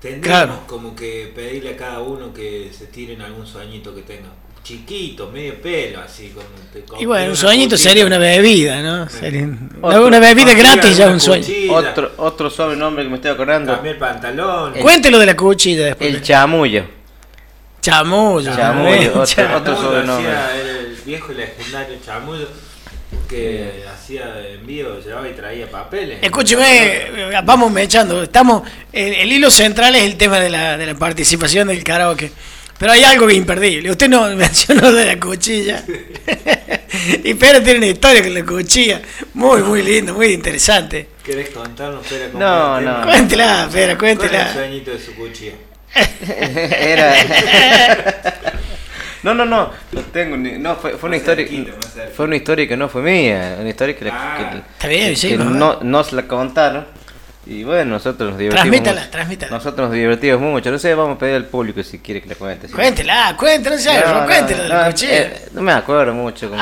Tendríamos Claro. como que pedirle a cada uno que se tiren algún sueñito que tenga. Chiquito, medio pelo, así. Con, te- con- Y bueno, un sueñito sería una bebida, ¿no? Sería una, Otro- una bebida gratis ya un sueño. Otro, otro sobrenombre que me estoy acordando. Cambié el pantalón. Cuéntelo de la cuchilla después. El chamullo. Chamullo. Chamullo, ¿eh? otro- Cha- otro Chamullo, sobrenombre. hacía el viejo y legendario chamullo. que hacía envío, llevaba y traía papeles. Escúcheme, eh, vamos echando. Estamos, el, el hilo central es el tema de la, de la participación del karaoke. Pero hay algo que es imperdible. Usted no mencionó de la cuchilla. y Pedro tiene una historia con la cuchilla. Muy, muy lindo, muy interesante. ¿Querés contarnos, cómo No, no. Cuéntela, Pedro, ¿Cuál era el cuéntela. sueñito de su cuchilla? Era. No, no, no, no tengo ni, no fue, fue una historia fue una historia que no fue mía, una historia que, Ah. que- Está bien, sí, que no nos la contaron y bueno, nosotros nos divertimos. Transmítala, mucho. transmítala. Nosotros nos divertimos mucho, no sé, vamos a pedir al público si quiere que la cuente. Cuéntela, cuéntela, no sé, No, no, cuéntela de la eh, no me acuerdo mucho fue.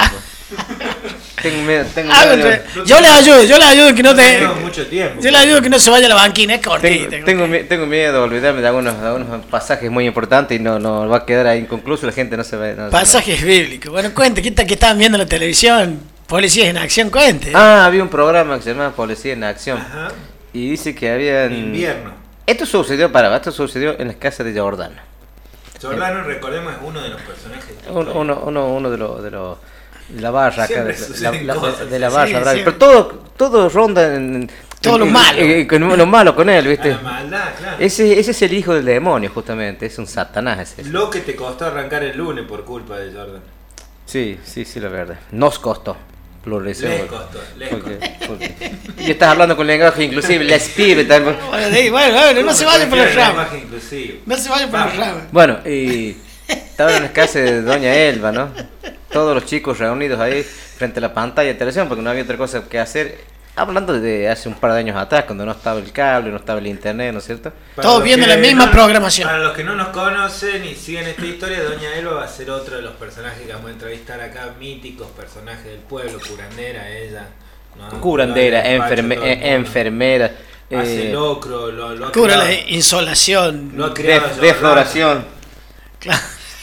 tengo miedo, tengo Ah, miedo entre- yo le ayudo, yo le ayudo que no te. Tenemos mucho tiempo. Yo le ayudo que no se vaya a la banquina, es cortita. Tengo, tengo, tengo miedo de olvidarme de algunos, de algunos pasajes muy importantes y no, no va a quedar ahí inconcluso, la gente no se va no- Pasajes bíblicos. Bueno, cuente, ¿qué tal que estaban viendo en la televisión? Policías en acción, cuente. Ah, había un programa que se llamaba Policía en Acción Ajá. Y dice que había... Invierno. Esto sucedió, para, esto sucedió en las casas de Jordano. Jordano, recordemos, es uno de los personajes. Uno, uno, uno, uno de los... De los de la barra acá, de, la, suceden la- cosas. de la Sí, barra, siempre. pero todo, todo ronda en... Todo lo malo. en- con lo malo con él, A ¿viste? la maldad, claro. Ese, ese es el hijo del demonio, justamente, es un satanás ese. Lo que te costó arrancar el lunes por culpa de Jordan. Sí, sí, sí, la verdad. Nos costó. Pluralización. Les porque- costó, les porque- porque- Y estás hablando con lenguaje inclusive, les pibe también. Bueno, bueno, bueno, no se vaya por las ramas. No se vaya por las ramas. Bueno, y estaba en la casa de Doña Elba, ¿no? Todos los chicos reunidos ahí frente a la pantalla de televisión porque no había otra cosa que hacer. Hablando de hace un par de años atrás, cuando no estaba el cable, no estaba el internet, ¿no es cierto? Para Todos viendo la misma no- programación. Para los que no nos conocen y siguen esta historia, Doña Elba va a ser otro de los personajes que vamos a entrevistar acá, míticos personajes del pueblo, curandera, ella. ¿no? Curandera, enferme- eh, enfermera, Hace eh, locro, lo, lo ha Cura criado- la insolación. lo ha de- Jordan. defloración. Claro.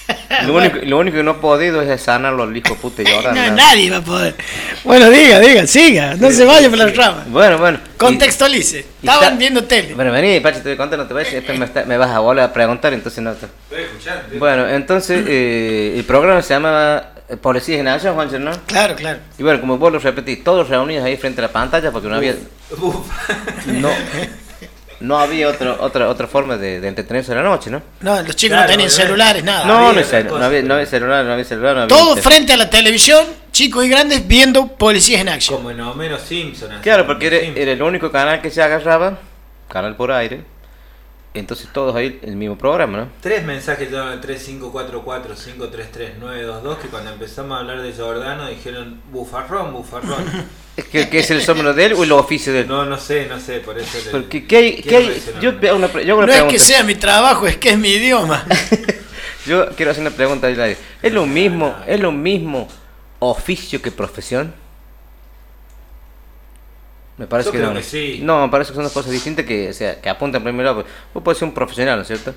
Lo único, lo único que no he podido es sanarlo al hijo puta de Jordan. No, ¿no? nadie va a poder. Bueno, diga, diga, siga. No se vaya por las ramas. Bueno, bueno. y- Contextualice. y Estaban está- viendo tele. Bueno, vení, Pachi, te voy a contar, no te vayas, después me, está- me vas a volver a preguntar, entonces no te... Estoy. Bueno, entonces eh, el programa se llamaba eh, Policías en Acción, Juancho, ¿no? Claro, claro. Y bueno, como vos lo repetís, todos reunidos ahí frente a la pantalla porque no había Uf. no, no había otra otra otra forma de, de entretenerse en la noche, ¿no? No, los chicos Claro, no tenían ¿verdad? celulares, nada. No, no, había no había, no había celular, no había celular, no había Todo internet. frente a la televisión, chicos y grandes viendo policías en acción. Como en Homero Simpson. así, Claro, porque era, era el único canal que se agarraba, canal por aire. Entonces todos ahí el mismo programa, ¿no? Tres mensajes al 3544-533-922 que cuando empezamos a hablar de Jordano dijeron bufarrón, bufarrón. Es que, que es el sombrero de él o el oficio de él. No, no sé, no sé, por eso... le- Porque ¿qué hay, qué hay? Yo, una, pre- yo hago una No es que sea mi trabajo, es que es mi idioma. Yo quiero hacer una pregunta. ¿Es lo mismo, es lo mismo oficio que profesión? Me parece Yo que creo no. que sí. No, me parece que son dos cosas distintas que, o sea, que apuntan primero. Vos podés ser un profesional, ¿no es cierto?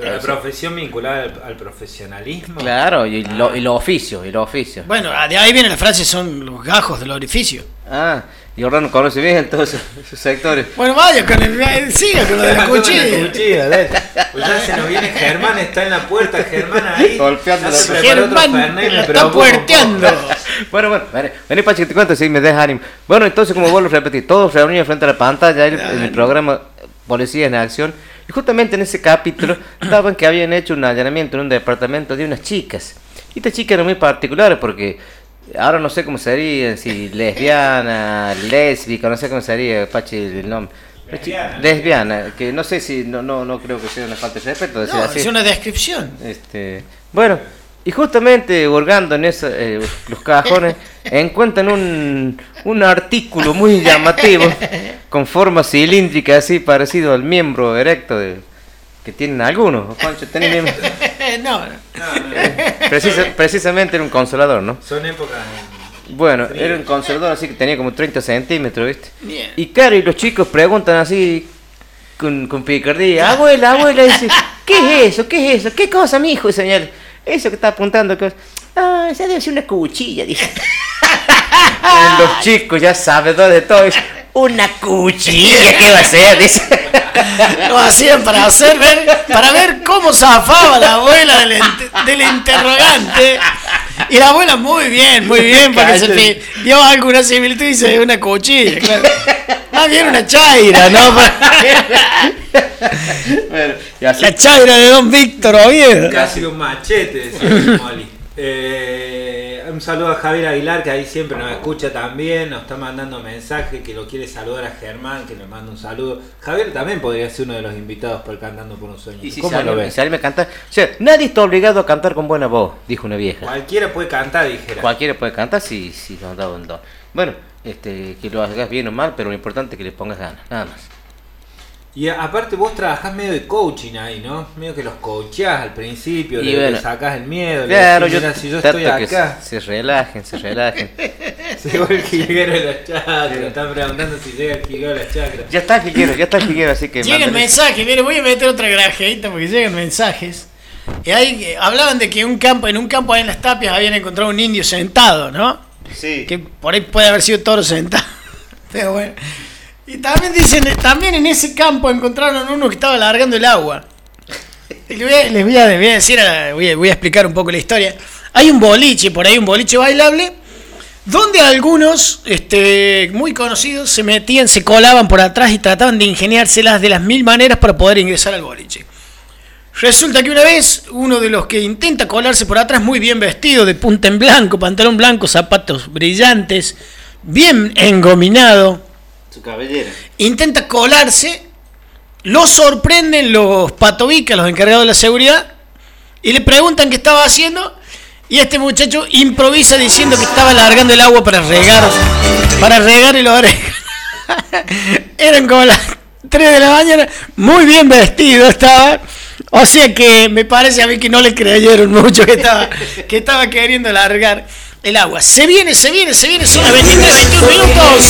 Pero la Eso. profesión vinculada al, al profesionalismo. Claro, y Ah. lo, y lo oficio, y lo oficio. Bueno, de ahí viene la frase, son los gajos del orificio. Ah, y Orlando conoce bien todos esos, sectores. Bueno, vaya, con el, eh, siga con lo de la cuchilla. dale. Pues ya se nos viene Germán, está en la puerta, Germán ahí. Golpeando la puerta. Germán está puerteando. Bueno, bueno, vení, vení Pachi, que te cuento, si me dejas ánimo. Bueno, entonces, como vos lo repetís, todos reunidos frente a la pantalla, el, en el programa Policías en Acción, y justamente en ese capítulo estaban que habían hecho un allanamiento en un departamento de unas chicas. Y estas chicas eran muy particulares porque ahora no sé cómo sería, si lesbiana, lésbica, no sé cómo sería, Pachi, el nombre. Lesbiana. Lesbiana, que no sé si, no, no, no creo que sea una falta de respeto. decir No, así. es una descripción. Este, bueno, y justamente hurgando en eso, eh, los cajones, encuentran un, un artículo muy llamativo, con forma cilíndrica, así parecido al miembro erecto de, que tienen algunos. Juancho, ¿tenés miembro? no, no. Precisa- precisamente era un consolador, ¿no? Son épocas. Bueno, Frío. era un consolador así que tenía como 30 centímetros, ¿viste? Bien. Y claro, y los chicos preguntan así con, con picardía, abuela, abuela, dice, ¿qué es eso? ¿Qué es eso? ¿Qué cosa, mi hijo? Y señala, eso que está apuntando, que ah, esa debe ser una cuchilla, dice. Y los chicos ya sabedores de todo, dice, una cuchilla, ¿qué va a ser? Dice. Lo hacían para hacer ver, para ver cómo zafaba la abuela del, ente- del interrogante. Y la abuela, muy bien, muy bien, porque se dio alguna similitud y dice una cuchilla, claro. Más bien una chaira, ¿no? Bueno, y así- La chaira de Don Víctor Oviedo. Casi un machete, decía Molly. Eh, un saludo a Javier Aguilar, que ahí siempre nos escucha también, nos está mandando mensaje, que lo quiere saludar a Germán, que le manda un saludo. Javier también podría ser uno de los invitados por Cantando por un Sueño. y si ¿Cómo sale, lo ves? sale a cantar. O sea, nadie está obligado a cantar con buena voz, dijo una vieja. Cualquiera puede cantar, dijera. Cualquiera puede cantar si, si nos da un don. Bueno, este, que lo hagas bien o mal, pero lo importante es que le pongas ganas, nada más. Y aparte vos trabajás medio de coaching ahí, ¿no? Medio que los coacheás al principio, Y le, bueno. le sacás el miedo, le Claro, decís, yo, "Mira, si yo estoy acá. se, se relajen, se relajen. Llegó el jilguero de las chacras, están preguntando si llega el jilguero de las chacras. ya está el jiguero, ya está el jiguero, así que... Llegan mándale. mensajes, mire, voy a meter otra grajeita porque llegan mensajes. Y ahí eh, hablaban de que un campo, en un campo ahí en las tapias habían encontrado un indio sentado, ¿no? Sí. Que por ahí puede haber sido toro sentado. Pero bueno. Y también dicen, también en ese campo encontraron uno que estaba largando el agua. Les voy a, les voy a- decir, a- voy a, voy a explicar un poco la historia. Hay un boliche, por ahí un boliche bailable, donde algunos, este, muy conocidos, se metían, se colaban por atrás y trataban de ingeniárselas de las mil maneras para poder ingresar al boliche. Resulta que una vez uno de los que intenta colarse por atrás, muy bien vestido, de punta en blanco, pantalón blanco, zapatos brillantes, bien engominado, Su cabellera. intenta colarse, lo sorprenden los patobicas, los encargados de la seguridad, y le preguntan qué estaba haciendo, y este muchacho improvisa diciendo que estaba largando el agua para regar, para regar el orégano. Eran como las 3 de la mañana, muy bien vestido estaba. O sea que me parece a mí que no le creyeron mucho que estaba, que estaba queriendo largar el agua. Se viene, se viene, se viene, son las 23, 21 minutos.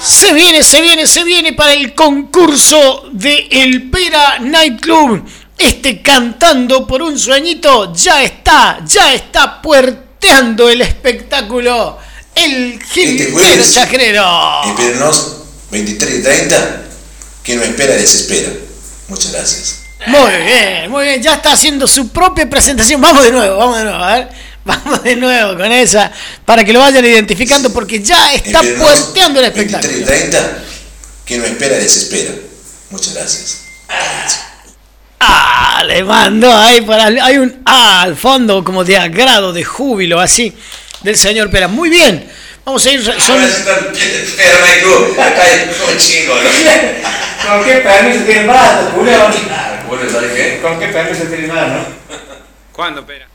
Se viene, se viene, se viene para el concurso de El Pera Nightclub. Este cantando por un sueñito ya está, ya está puerteando el espectáculo. El Gilbert jueves. Chacrero. Espérenos 23 y 30. Quien no espera desespera. Muchas gracias. Muy bien, muy bien. Ya está haciendo su propia presentación. Vamos de nuevo, vamos de nuevo. A ver, vamos de nuevo con esa para que lo vayan identificando porque ya está Espérenos puerteando el 23 y espectáculo. 30. Quien no espera desespera. Muchas gracias. Ah, le mando ahí para hay un ah al fondo como de agrado, de júbilo así del señor Pera. Muy bien. Vamos a ir son Acá hay un chingo, ¿no? ¿Con qué permiso tiene más, Julio? Bueno, ¿sabes qué? ¿Con qué permiso tiene más, no? ¿Cuándo, pera?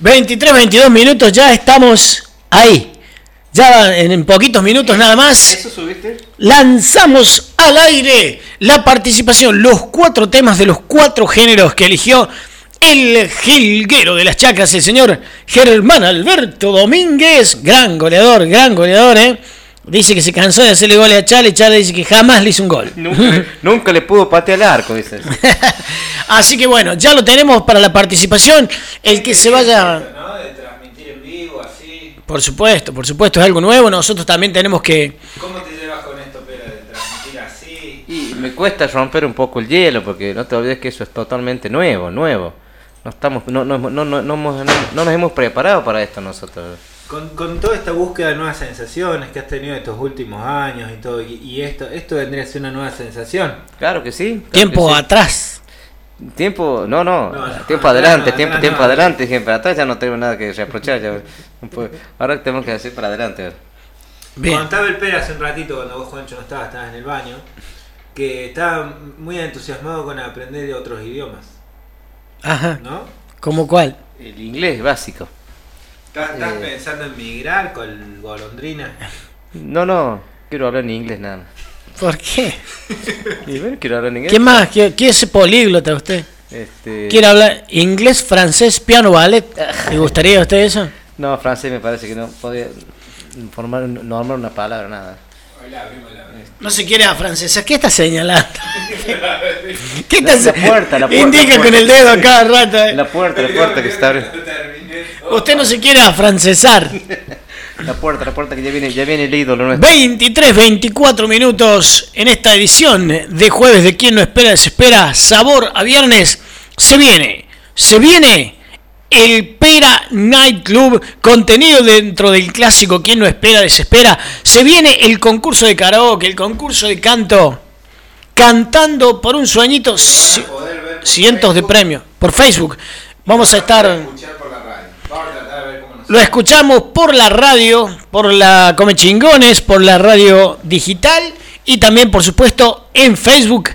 23 22 minutos ya estamos ahí. Ya en, en poquitos minutos nada más. ¿Eso subiste? lanzamos al aire la participación, los cuatro temas de los cuatro géneros que eligió el jilguero de las chacras, el señor Germán Alberto Domínguez, gran goleador, gran goleador, ¿eh? Dice que se cansó de hacerle goles a Chale, Chale dice que jamás le hizo un gol. Nunca, nunca le pudo patear el arco, dice. Así que bueno, ya lo tenemos para la participación. El que se vaya... ¿No? De transmitir en vivo, así. Por supuesto, por supuesto, es algo nuevo. Nosotros también tenemos que... ¿Cómo te llevas con esto, pera, de transmitir así? Y me cuesta romper un poco el hielo, porque no te olvides que eso es totalmente nuevo, nuevo. No estamos, no, no, no, no, no, hemos- no- no nos hemos preparado para esto nosotros. Con, con toda esta búsqueda de nuevas sensaciones que has tenido estos últimos años y todo, y, y esto, esto vendría a ser una nueva sensación. Claro que sí. claro Tiempo que sí. atrás. Tiempo, no, no, No, no, tiempo adelante, no, tiempo, no, tiempo no. adelante, siempre atrás ya no tengo nada que reprochar. Ya, ahora tenemos que hacer para adelante. Bien. Contaba el Pera hace un ratito cuando vos, Juancho, no estabas, estabas en el baño, que estaba muy entusiasmado con aprender de otros idiomas, Ajá. ¿no? ¿Cómo cuál? El inglés básico. ¿Estás, estás Eh. pensando en migrar con golondrina? No, no, quiero hablar en inglés nada más. ¿Por qué? Y bueno, quiero hablar en inglés. ¿Qué más? ¿Qué, qué es políglota usted? Este, ¿Quiere hablar inglés, francés, piano, ballet? ¿Le gustaría a usted eso? No, francés me parece que no podía formar, no armar una palabra, nada. No se quiere afrancesar. ¿Qué está señalando? ¿Qué La- está la puerta, la puerta, Indica la con el dedo a cada rato. eh. La puerta, la puerta que se está abriendo. Usted no se quiere afrancesar. La puerta, la puerta que ya viene, ya viene el ídolo nuestro. 23, 24 minutos en esta edición de jueves de Quien no espera, desespera. Sabor a viernes. Se viene, se viene el Pera Night Club, contenido dentro del clásico ¿Quién no espera, desespera? Se viene el concurso de karaoke, el concurso de canto, cantando por un sueñito, ci- cientos de premios, por Facebook. Vamos a estar... Lo escuchamos por la radio, por la Come Chingones, por la radio digital y también, por supuesto, en Facebook.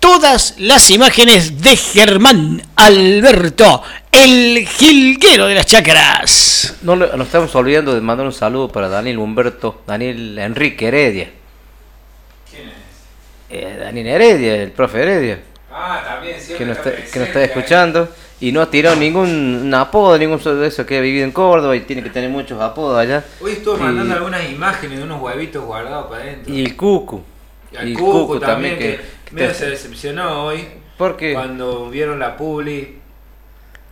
Todas las imágenes de Germán Alberto, el jilguero de las chacras. No nos estamos olvidando de mandar un saludo para Daniel Humberto, Daniel Enrique Heredia. ¿Quién es? Daniel Heredia, el profe Heredia, Ah, también, siempre que nos está, que nos está escuchando y no ha tirado ningún apodo, ningún de eso que ha vivido en Córdoba y tiene que tener muchos apodos allá. Hoy estuvo Y- mandando algunas imágenes de unos huevitos guardados para adentro. Y el Cucu. Y al Y Cucu, también, que, medio se decepcionó hoy. ¿Por qué? Cuando vieron la publi,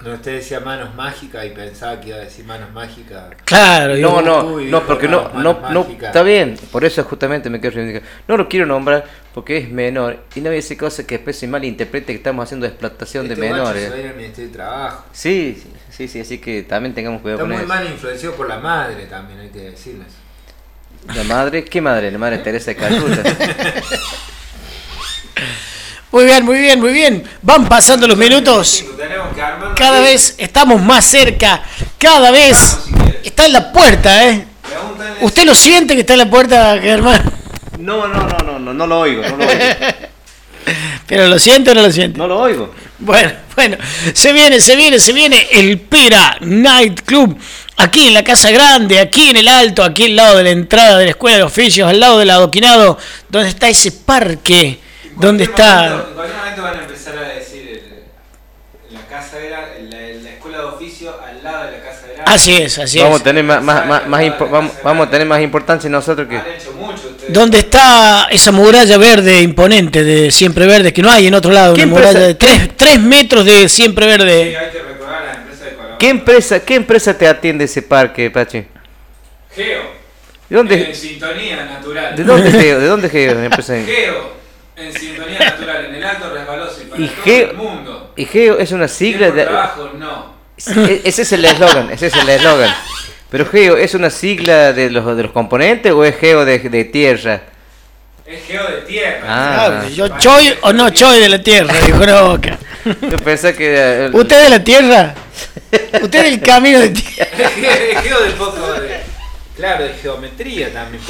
donde usted decía manos mágicas y pensaba que iba a decir manos mágicas. Claro, No, Cucu no, no, porque no, manos no, no, está bien, por eso justamente me quiero reivindicar. No lo quiero nombrar porque es menor y no voy a decir cosas que después se malinterprete que estamos haciendo explotación de Este guacho menores. de Trabajo. Sí, sí, sí, así que también tengamos cuidado Está con muy eso. mal influenciado por la madre también, hay que decirles. La madre, ¿qué madre? La madre Teresa de Calcuta. Muy bien, muy bien, muy bien. Van pasando los minutos. Cada vez estamos más cerca. Cada vez está en la puerta, ¿eh? ¿Usted lo siente que está en la puerta, Germán? No, no, no, no, no, no lo oigo, no lo oigo. ¿Pero lo siente o no lo siente? No lo oigo. Bueno, bueno, se viene, se viene, se viene el Pera Night Club. Aquí en la Casa Grande, aquí en el Alto, aquí al lado de la entrada de la Escuela de Oficios, al lado del adoquinado, donde está ese parque, donde está... En cualquier momento van a empezar a decir el- la casa era la, la escuela de oficio al lado de la casa era. Así es, así vamos es. a tener más, más, más, más impo- vamos, vamos a tener más importancia nosotros que. Han hecho mucho ustedes. Donde está esa muralla verde imponente de siempre verde, que no hay en otro lado, ¿Qué una muralla empresa- de 3 tres metros de siempre Sí, verde. hay que recordar a las empresas de Colón. ¿Qué empresa, qué empresa te atiende ese parque, Pachi? Geo. ¿De dónde? En sintonía natural. ¿De dónde Geo? ¿De dónde Geo? la empresa? Geo. En sintonía natural, en el alto resbaloso y para Y todo Geo, el mundo. y Geo es una sigla de. trabajo, no. E- Ese es el eslogan, ese es el eslogan. Pero Geo, ¿es una sigla de los, de los componentes o es Geo de, de tierra? Es geo de tierra. Ah, Claro, yo choy o no choy de la tierra, dijo Roca. yo pensé que. ¿Usted de la tierra? ¿Usted del camino de tierra? Es geo de poco de. Claro, de geometría también.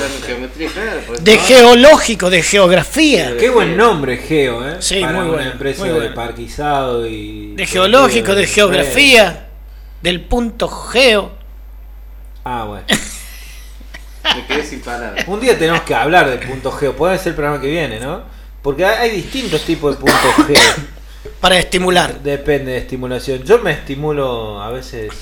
pues. De geológico, de geografía. Qué buen nombre, Geo, ¿eh? Sí, Para muy una bueno, empresa muy de bueno. parquizado y. De geológico, de geografía, del punto geo. Ah, bueno. Me quedé sin palabras. Un día tenemos que hablar del punto Geo. Puede ser el programa que viene, ¿no? Porque hay, hay distintos tipos de puntos Geo. Para estimular. Depende de estimulación. Yo me estimulo a veces.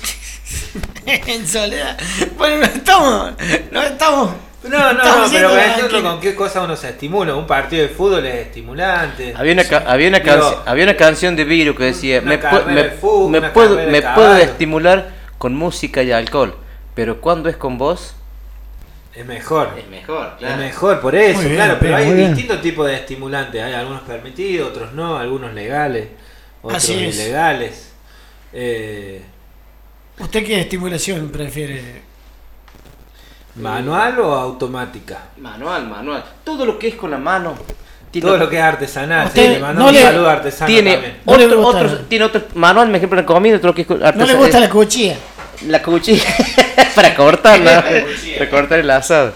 en soledad. Bueno, no estamos. No estamos. No, no, estamos no, pero ejemplo, con qué cosa uno se estimula. Un partido de fútbol es estimulante. Había una, había, una Digo, había una canción de Viru que decía: Me, pu- me- de fútbol, me una puedo, me caballo". puedo estimular con música y alcohol, pero cuando es con vos, Es mejor. es mejor. Es mejor, por eso, bien, claro, pero hay distintos tipos de estimulantes. Hay algunos permitidos, otros no, algunos legales, otros Así es. ilegales. Eh, ¿Usted qué estimulación prefiere? ¿Manual o automática? Manual, manual. Todo lo que es con la mano. tiene- Todo lo que es artesanal. Usted Sí, le no un le- saludo artesano tiene también. No otro, otro- tiene otro manual, por ejemplo, en comida, otro que es con ¿No le gusta la cuchilla? la cuchilla para cortarla, para cortar el asado.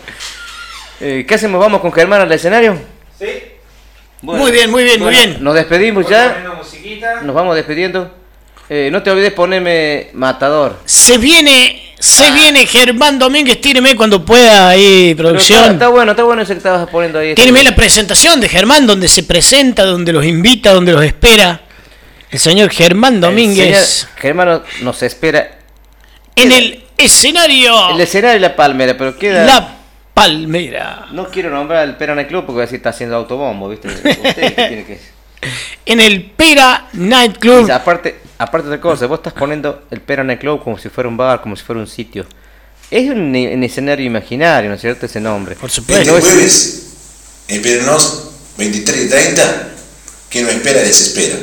Eh, ¿Qué hacemos? ¿Vamos con Germán al escenario? Sí. Bueno, Muy bien, muy bien, muy bueno, bien. Nos despedimos ya, nos vamos despidiendo. Eh, no te olvides ponerme matador. Se viene, se viene Germán Domínguez, tíreme cuando pueda ahí, producción. Está, está bueno, está bueno ese que estabas poniendo ahí. Tíreme la presentación de Germán, donde se presenta, donde los invita, donde los espera. El señor Germán Domínguez señor Germán nos espera en el escenario el escenario de la palmera, pero queda. La Palmera. No quiero nombrar el Perana Club porque así está haciendo autobombo, ¿viste? Usted que tiene que. En el Pera Night Club. Y aparte, aparte de cosas, vos estás poniendo el Perana Club como si fuera un bar, como si fuera un sitio. Es un, un escenario imaginario, ¿no es cierto? Ese nombre. Por Este supuesto. No es- jueves, espérenos 23 y 30. Quien no espera, desespera.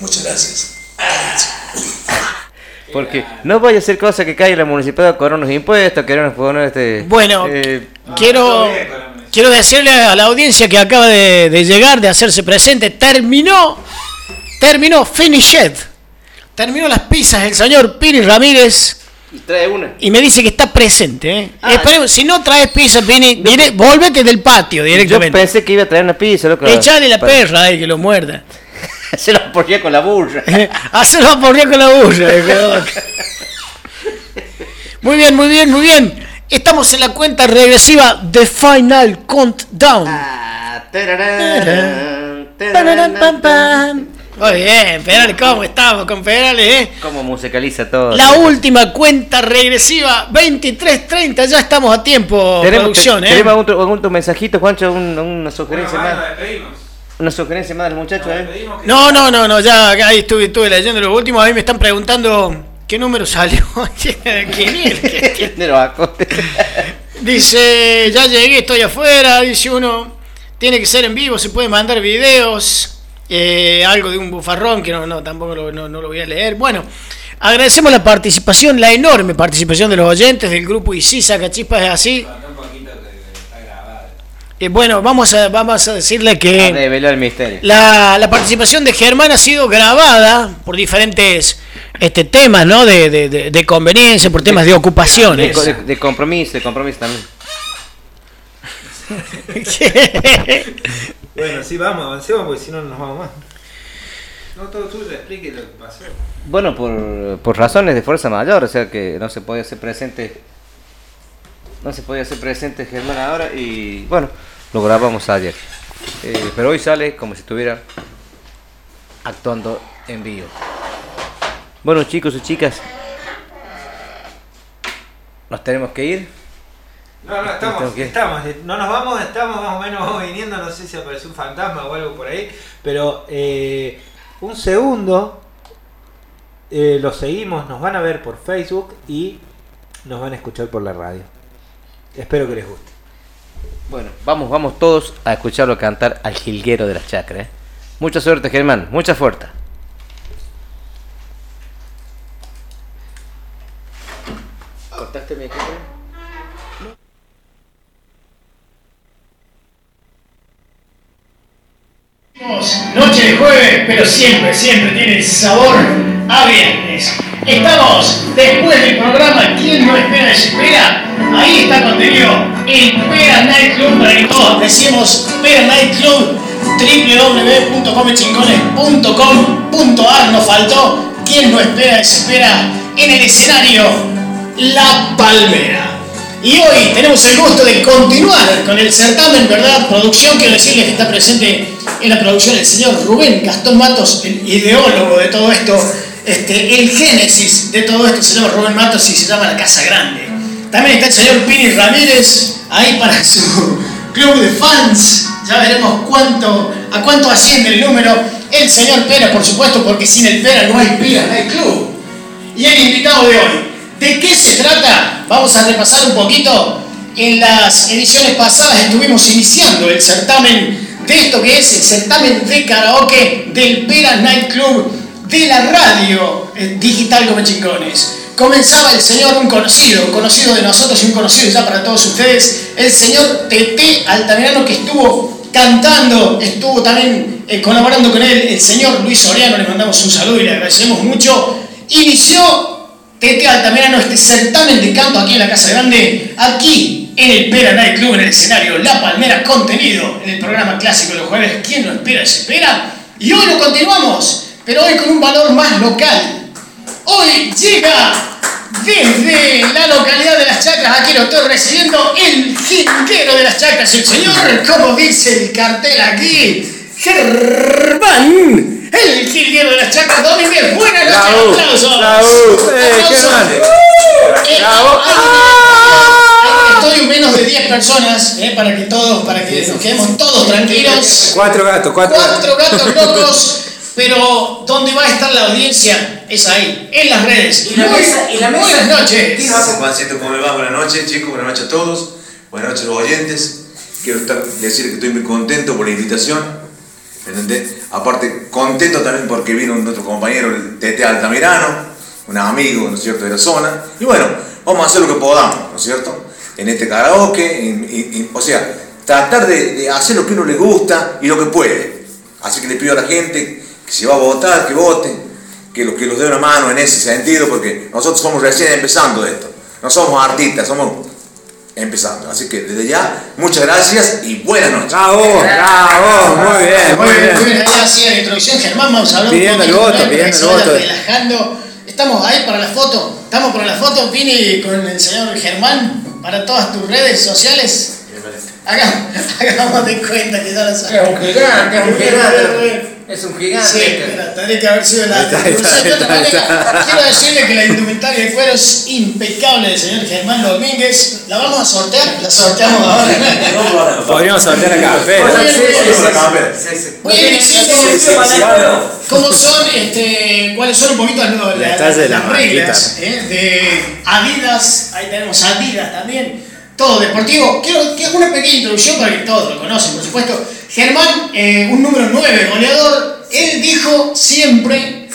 Muchas gracias. Porque no vaya a ser cosa que caiga la municipalidad con unos impuestos, queremos poner este. Bueno, eh, quiero, quiero decirle a la audiencia que acaba de, de llegar, de hacerse presente, terminó, terminó, finished. Terminó las pizzas el señor Piri Ramírez y trae una. y me dice que está presente. ¿eh? Ah. Esperemos, si no traes pizza, Pini, viene, volvete del patio Yo directamente. pensé que iba a traer una pizza, loco. Echale la Para- perra ahí que lo muerda. Se lo ponía con la burra. Hacelo por con la burra. hijo. Muy bien, muy bien, muy bien. Estamos en la cuenta regresiva de Final Countdown. Ah, tararán, pam, tararán, pam. Muy bien, Perales, ¿cómo estamos con Perales, eh? Cómo musicaliza todo. La última cuenta regresiva, 23.30, ya estamos a tiempo, Tenemos, producción, te- ¿eh? tenemos algún, algún tu mensajito, Juancho, un- una sugerencia Bueno, más. Una sugerencia más del muchacho, ¿eh? No, no, no, no, ya ahí estuve, estuve leyendo los últimos, ahí me están preguntando qué número salió. ¿Quién es? Acotes. Dice, ya llegué, estoy afuera, dice uno, tiene que ser en vivo, se puede mandar videos, eh, algo de un bufarrón que no, no tampoco lo, no, no lo voy a leer. Bueno, agradecemos la participación, la enorme participación de los oyentes del grupo y sí, saca chispas es así. Eh, bueno, vamos a, vamos a decirle que el misterio. la, la participación de Germán ha sido grabada por diferentes este, temas, ¿no? De, de, de- de conveniencia, por temas de De, ocupaciones. de compromiso, de compromiso también. Bueno, sí, vamos, avancemos porque si no no nos vamos más. No, todo tuyo, explique lo que pasó. Bueno, por, por razones de fuerza mayor, o sea que no se podía hacer presente. No se podía hacer presente Germán ahora y bueno, lo grabamos ayer. Eh, pero hoy sale como si estuviera actuando en vivo. Bueno, chicos y chicas, nos tenemos que ir. No, no, estamos, que- estamos, no nos vamos, estamos más o menos vamos viniendo, no sé si apareció un fantasma o algo por ahí, pero eh, un segundo, eh, los seguimos, nos van a ver por Facebook y nos van a escuchar por la radio. Espero que les guste. Bueno, vamos, vamos todos a escucharlo cantar al jilguero de las chacras. ¿eh? Mucha suerte, Germán, mucha fuerza. ¿Cortaste mi equipo? Noche de jueves, pero siempre, siempre tiene sabor a viernes. Estamos después del programa ¿Quién no espera desespera? Ahí está contenido el Pera Night Club para que todos decimos Pera Night Club Nos faltó ¿Quién no espera desespera? En el escenario La Palmera. Y hoy tenemos el gusto de continuar con el certamen, ¿verdad? Producción, quiero decirles que está presente en la producción el señor Rubén Gastón Matos, el ideólogo de todo esto, este, el génesis de todo esto se llama Rubén Matos y se llama La Casa Grande. También está el señor Pini Ramírez, ahí para su club de fans. Ya veremos cuánto, a cuánto asciende el número. El señor Pera, por supuesto, porque sin el Pera no hay Pera, no hay club. Y el invitado de hoy, ¿de qué se trata? Vamos a repasar un poquito. En las ediciones pasadas estuvimos iniciando el certamen de esto que es el certamen de karaoke del Pera Night Club de la radio eh, digital como chingones. Comenzaba el señor, un conocido, un conocido de nosotros y un conocido ya para todos ustedes, el señor Tete Altamirano que estuvo cantando, estuvo también eh, colaborando con él, el señor Luis Soriano, le mandamos un saludo y le agradecemos mucho. Inició Tete Altamirano este certamen de canto aquí en la Casa Grande, aquí en el Pera Night Club, en el escenario La Palmera, contenido en el programa clásico de los jueves, ¿Quién lo espera? Se espera. Y hoy lo continuamos, pero hoy con un valor más local. Hoy llega desde la localidad de Las Chacras, aquí lo estoy recibiendo, el jinguero de Las Chacras, el señor, como dice el cartel aquí, Germán, el jinguero de Las Chacras Domínguez. Buenas noches, aplausos. bravo. Eh. Germán. Eh, Bravo. Menos de 10 personas, eh, para que todos, para que nos quedemos todos tranquilos. Cuatro gatos, cuatro, Cuatro gatos locos, pero donde va a estar la audiencia es ahí, en las redes. Y la Muy- mesa, y la mesa. Buenas noches. Juancito, ¿cómo me va? Buenas noches, chicos, buenas noches a todos. Buenas noches a los oyentes. Quiero estar, decir que estoy muy contento por la invitación. ¿entendés? Aparte, contento también porque vino nuestro compañero, el Tete Altamirano, un amigo, ¿no es cierto?, de la zona. Y bueno, vamos a hacer lo que podamos, ¿no es cierto?, en este karaoke, en- en- en- o sea, tratar de, de hacer lo que uno le gusta y lo que puede. Así que le pido a la gente que si va a votar, que vote, que, lo, que los dé una mano en ese sentido, porque nosotros somos recién empezando esto. No somos artistas, somos empezando. Así que desde ya, muchas gracias y buenas noches. Bravo, bravo, muy bien, muy bien. Muy bien, ahí hacía la introducción, Germán, vamos a hablar Pidiendo el un poquito voto, pidiendo el voto. relajando. Estamos ahí para la foto, estamos para la foto, vine con el señor Germán para todas tus redes sociales. Haga- Hagamos de cuenta que ya lo sabes. Es un gigante. Sí, tendría que haber sido la está. Quiero decirle que la indumentaria de cuero es impecable del señor Germán Domínguez. ¿La vamos a sortear? La sorteamos ahora. Podríamos sortear café. A diciendo cómo son, este, cuáles son un poquito las, las- Detalle de la las reglas. ¿eh? de Adidas. Ahí tenemos Adidas también. Todo deportivo. Quiero que haga una pequeña introducción para que todos lo conocen, por supuesto. Germán, eh, un número 9 goleador, él dijo siempre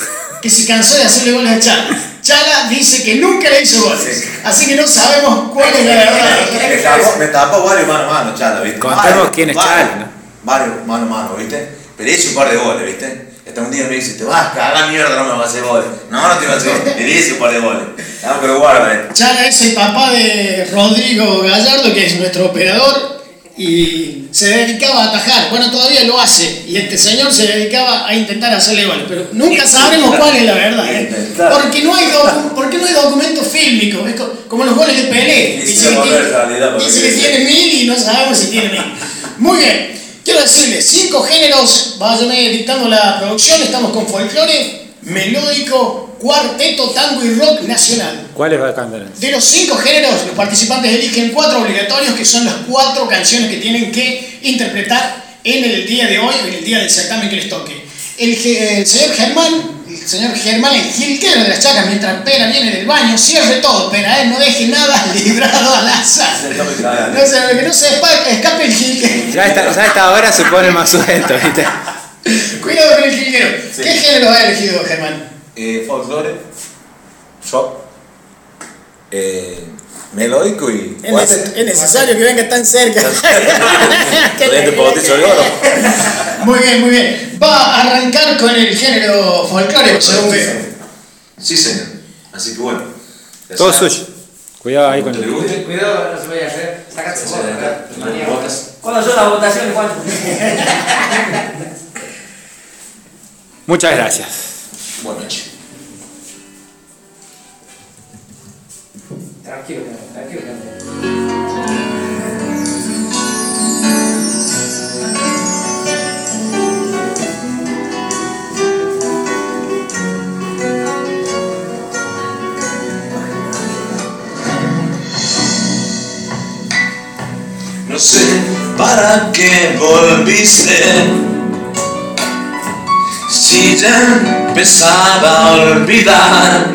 que se cansó de hacerle goles a Chala. Chala dice que nunca le hizo goles. Así que no sabemos cuál es la Me verdad. tapó, me tapó varios mano a mano, Chala, ¿viste? Contemos quién es varios, Chala, ¿no? Varios mano a mano, ¿viste? Pero hice un par de goles, ¿viste? Hasta un día me dice, te vas a cagar mierda, no me vas a hacer goles. No, no te vas a hacer goles. Le hice un par de goles. No, pero guarda, ¿eh? Chala es el papá de Rodrigo Gallardo, que es nuestro operador, y se dedicaba a atajar. Bueno, todavía lo hace, y este señor se dedicaba a intentar hacerle goles, pero nunca sabremos cuál es la verdad, ¿eh? Porque no hay, porque no hay documento fílmico, es co- como los goles de Pelé. Dice que, dice dice- tiene mil y no sabemos si tiene mil. Muy bien, quiero decirles, cinco géneros, váyame dictando la producción, estamos con folclore, melódico, cuarteto, tango y rock nacional. ¿Cuáles va a cantar? De los cinco géneros, los participantes eligen cuatro obligatorios que son las cuatro canciones que tienen que interpretar en el día de hoy, en el día del certamen que les toque. El señor Germán, el señor Germán, el jilguero de las chacas, mientras Pera viene del baño, cierre todo, Pera, ¿eh? no deje nada librado al azar. No se, que no se escape el jilguero. Ya esta, ya esta hora se pone más suelto, ¿viste? Cuidado con el jilguero. ¿Qué género ha elegido Germán? Eh, folclore, rock, eh, melódico y Es, neces- es necesario que venga tan cerca. Muy bien, muy bien. Va a arrancar con el género folclórico, según veo. Sí, señor. Así que bueno. Todo suyo. Cuidado ahí con ¿Te el. Cuidado, no se vaya a hacer. Sácate Sí, acá. Botas. ¿Cuándo son las votaciones, Juan? Muchas gracias. Buenas noches. Tranquilo, tranquilo. No sé para qué volviste. Si ya empezaba a olvidar.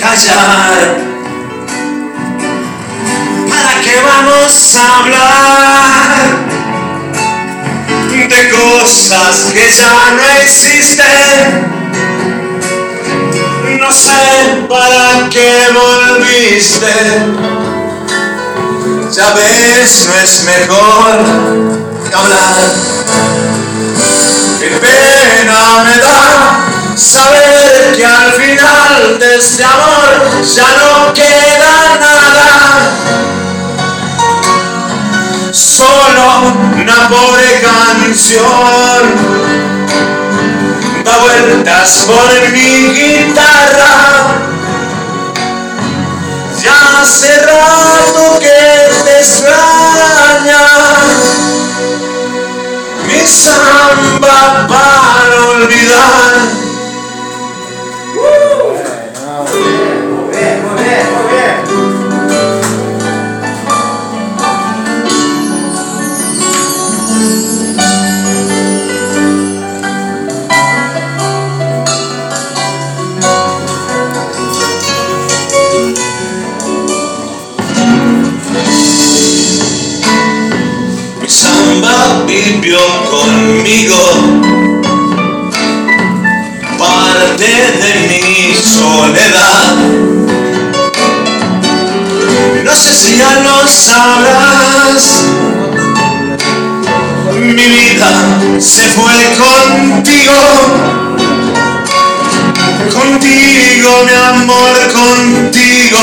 callar. ¿Para qué vamos a hablar de cosas que ya no existen? No sé para qué volviste. Ya ves, no es mejor hablar. Qué pena me da saber que al final de este amor ya no queda nada. Solo una pobre canción da vueltas por mi guitarra. Ya hace rato que te extraña mi samba para olvidar. Sabrás. Mi vida se fue contigo. Contigo, mi amor, contigo.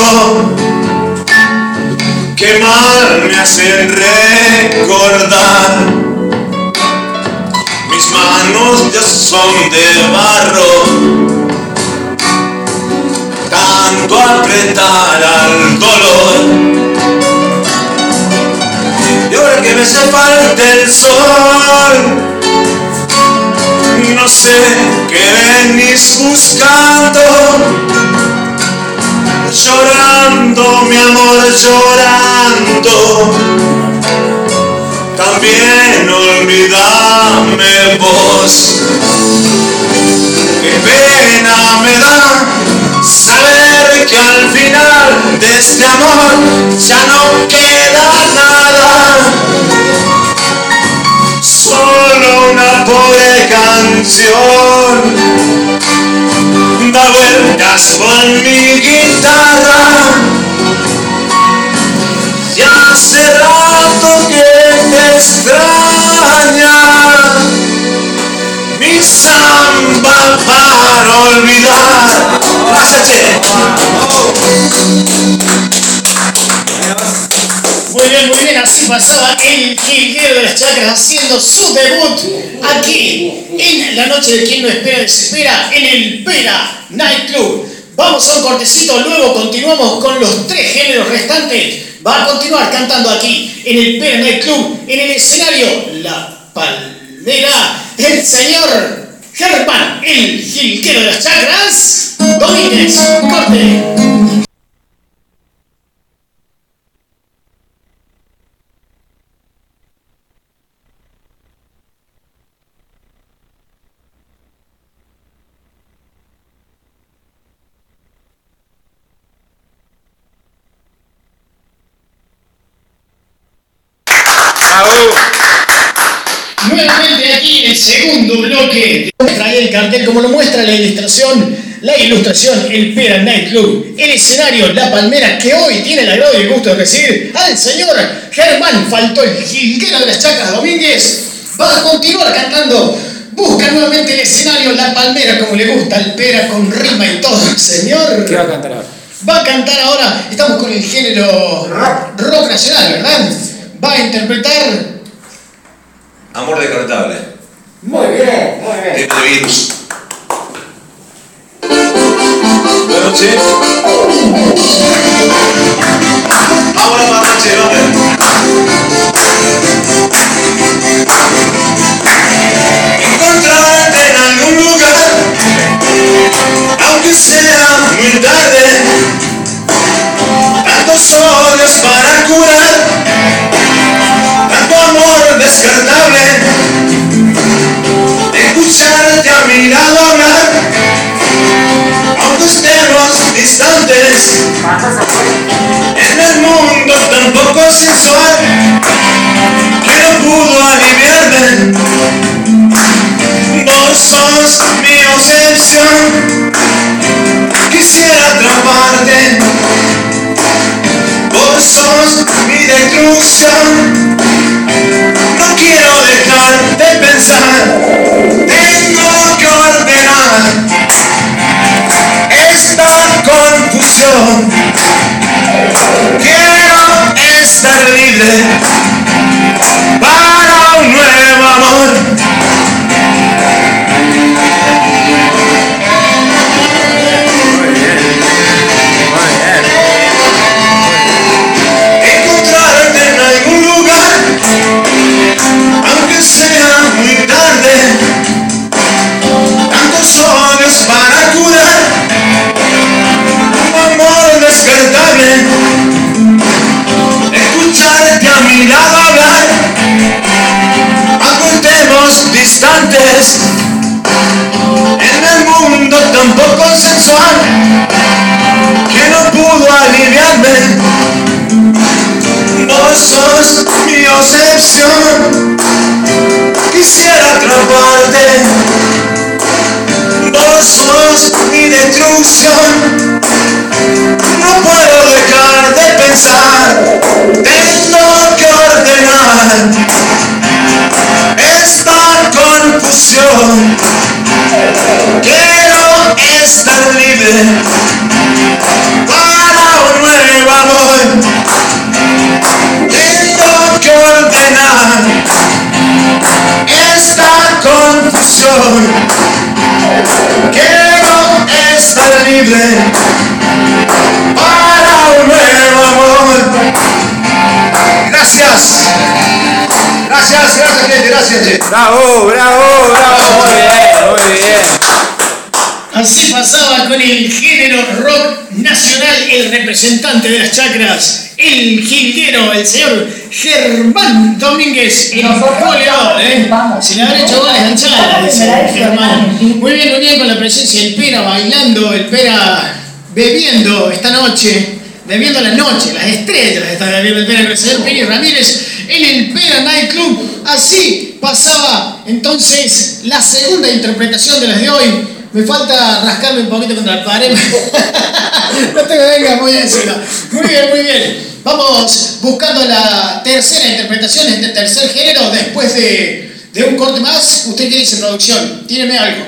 Qué mal me hacen recordar. Mis manos ya son de barro. Tanto apretar al dolor. Me hace falta el sol, no sé qué venís buscando. Llorando, mi amor, llorando. También olvidame vos. Qué pena me da saber que al final de este amor ya no queda nada. Solo una pobre canción da vueltas con mi guitarra. Ya hace rato que te extraña para olvidar. Che. Muy bien, muy bien, así pasaba el Jilguero de las Chacras haciendo su debut aquí en la noche de quien no espera desespera en el Pera Night Club. Vamos a un cortecito, luego continuamos con los tres géneros restantes. Va a continuar cantando aquí en el Pera Night Club, en el escenario La Palmera, el señor Germán, el Jilguero de las Chacras. Domínguez, corte. Nuevamente aquí en el segundo bloque. Trae el cartel como lo muestra la ilustración. La ilustración, el Pera Night Club. El escenario, La Palmera, que hoy tiene el agrado y el gusto de recibir al señor Germán Faltó, el jilguero de las Chacras Domínguez. Va a continuar cantando. Busca nuevamente el escenario, La Palmera, como le gusta al Pera, con rima y todo. Señor. ¿Qué va a cantar ahora? Va a cantar ahora, estamos con el género rock nacional, ¿verdad? Va a interpretar Amor descartable. Muy bien, muy bien. Buenas noches. Ahora para noche. Encontrarte en algún lugar, aunque sea muy tarde. Tantos odios para curar, tanto amor descartable. En el mundo tan poco sensual, que no pudo aliviarme. Vos sos mi obsesión, quisiera atraparte. Vos sos mi destrucción. Confusión. Quiero estar libre para un nuevo amor. Bravo, bravo, bravo. Muy bien, muy bien. Así pasaba con el género rock nacional, el representante de las chacras, el jilguero, el señor Germán Domínguez, el goleador, ¿eh? Se le habrá hecho goles anchadas, dice Germán. Muy bien, muy bien con la presencia del Pera bailando, el Pera bebiendo esta noche, bebiendo la noche, las estrellas está bebiendo el Pera con el señor Peri Ramírez en el Pera Night Club. Así pasaba entonces la segunda interpretación de las de hoy. Me falta rascarme un poquito contra la pared. no te me vengas muy encima. Muy bien, muy bien. Vamos buscando la tercera interpretación, este tercer género, después de, de un corte más. ¿Usted qué dice, producción? Tíreme algo.